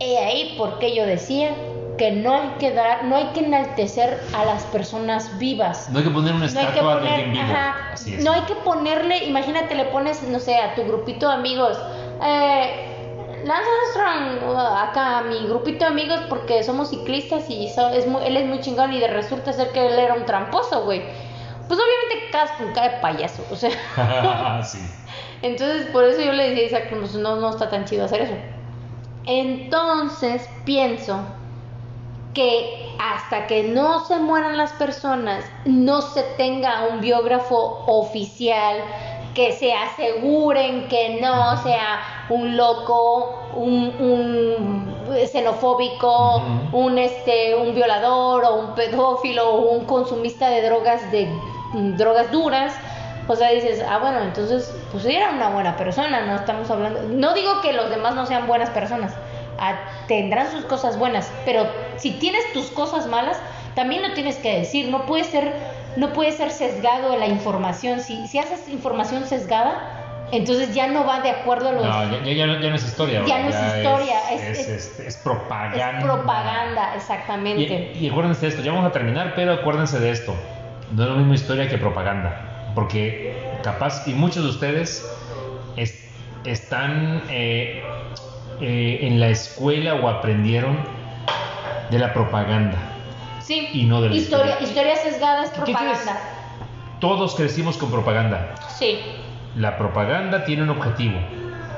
he ahí porque yo decía que no hay que dar, no hay que enaltecer a las personas vivas. No hay que poner una No estatua de poner, alguien vivo. ajá, Así es. no hay que ponerle, imagínate, le pones, no sé, a tu grupito de amigos, eh, Lance Armstrong, acá a mi grupito de amigos porque somos ciclistas y so- es muy- él es muy chingón y de resulta ser que él era un tramposo, güey. Pues obviamente quedas con cara de payaso, o sea. [LAUGHS] [LAUGHS] sí. Entonces, por eso yo le decía a Isaac, pues, no, no está tan chido hacer eso. Entonces, pienso que hasta que no se mueran las personas, no se tenga un biógrafo oficial, que se aseguren que no sea un loco, un, un xenofóbico, un este, un violador o un pedófilo o un consumista de drogas de mm, drogas duras. O sea, dices, ah, bueno, entonces, pues era una buena persona, no estamos hablando. No digo que los demás no sean buenas personas, ah, tendrán sus cosas buenas, pero si tienes tus cosas malas, también lo tienes que decir. No puede ser, no puede ser sesgado la información. Si, si haces información sesgada, entonces ya no va de acuerdo a los. No, ya, ya- ya no, ya no es historia. Ya no es historia, Es, es- es- es- es- es propaganda. es propaganda, exactamente. Y, y acuérdense de esto, ya vamos a terminar, pero acuérdense de esto. No es lo mismo historia que propaganda. Porque capaz, y muchos de ustedes es- están eh, eh, en la escuela o aprendieron de la propaganda. sí. y no de la historia. historia. Historia sesgada es ¿Qué crees? propaganda. Todos crecimos con propaganda. Sí, La propaganda tiene un objetivo,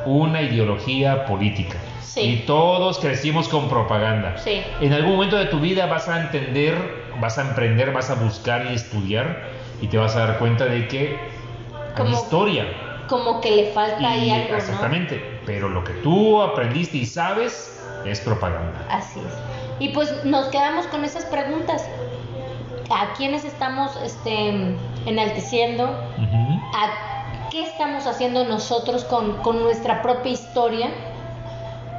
una ideología política. Sí. Y todos crecimos con propaganda. Sí. En algún momento de tu vida vas a entender, vas a emprender, vas a buscar y estudiar y te vas a dar cuenta de que hay Como- historia. como que le falta ahí Y- algo, ¿no? exactamente. Pero lo que tú aprendiste y sabes es propaganda. Así es. Y pues nos quedamos con esas preguntas. ¿A quiénes estamos este, enalteciendo Ujú. a qué estamos haciendo nosotros con, con nuestra propia historia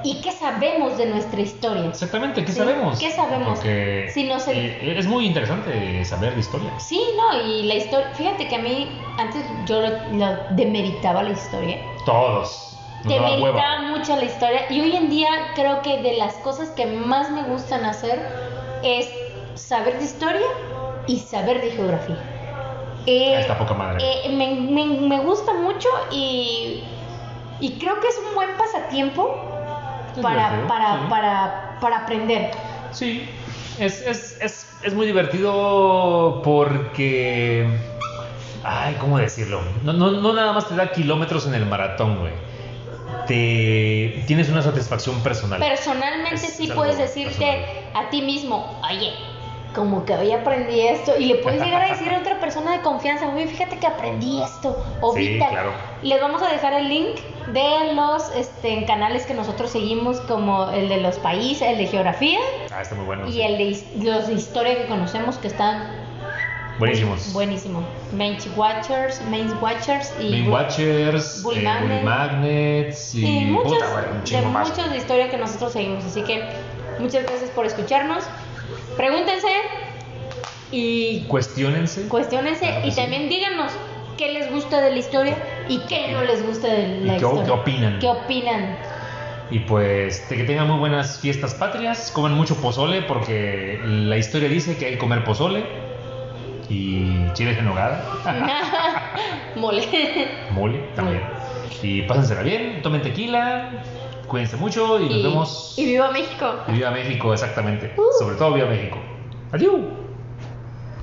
y qué sabemos de nuestra historia. Exactamente, ¿qué Sí, sabemos? ¿qué sabemos? Porque Sí, no sé. eh, es muy interesante saber de historia. Sí, no, y la historia, fíjate que a mí antes yo lo, lo demeritaba la historia. Todos. Demeritaba mucho la historia y hoy en día creo que de las cosas que más me gustan hacer es saber de historia y saber de geografía. Eh, está poca madre. eh, me, me- me gusta mucho y, y creo que es un buen pasatiempo para, para, sí. para, para aprender. Sí, es, es, es, es muy divertido porque... Ay, ¿cómo decirlo? No, no, no nada más te da kilómetros en el maratón, güey. Te... Tienes una satisfacción personal. Personalmente Es sí puedes decirte personal. a ti mismo, oye, como que hoy aprendí esto y le puedes llegar a decir a otra persona de confianza, oye, fíjate que aprendí esto o Sí, vi tal". claro. Les vamos a dejar el link de los este, canales que nosotros seguimos como el de los países, el de geografía Ah, está muy bueno. y sí. el de los de historia que conocemos que están Buenísimos. buenísimo. Main Watchers, Main Watchers y Main Watchers, Bull eh, Magnet. Bull Magnets y... Sí, muchos, puta, un de muchos de historia que nosotros seguimos. Así que muchas gracias por escucharnos. Pregúntense y Cuestiónense. cuestionense Claro y sí. también díganos qué les gusta de la historia y qué no les gusta de la ¿Y qué- historia. qué opinan? ¿Qué opinan? Y pues que tengan muy buenas fiestas patrias, coman mucho pozole porque la historia dice que hay que comer pozole y chiles en nogada, [LAUGHS] Mole. mole también. Y pásensela bien, tomen tequila, cuídense mucho y nos vemos. y viva México. Y viva México, exactamente. Sobre todo viva México. Adiós.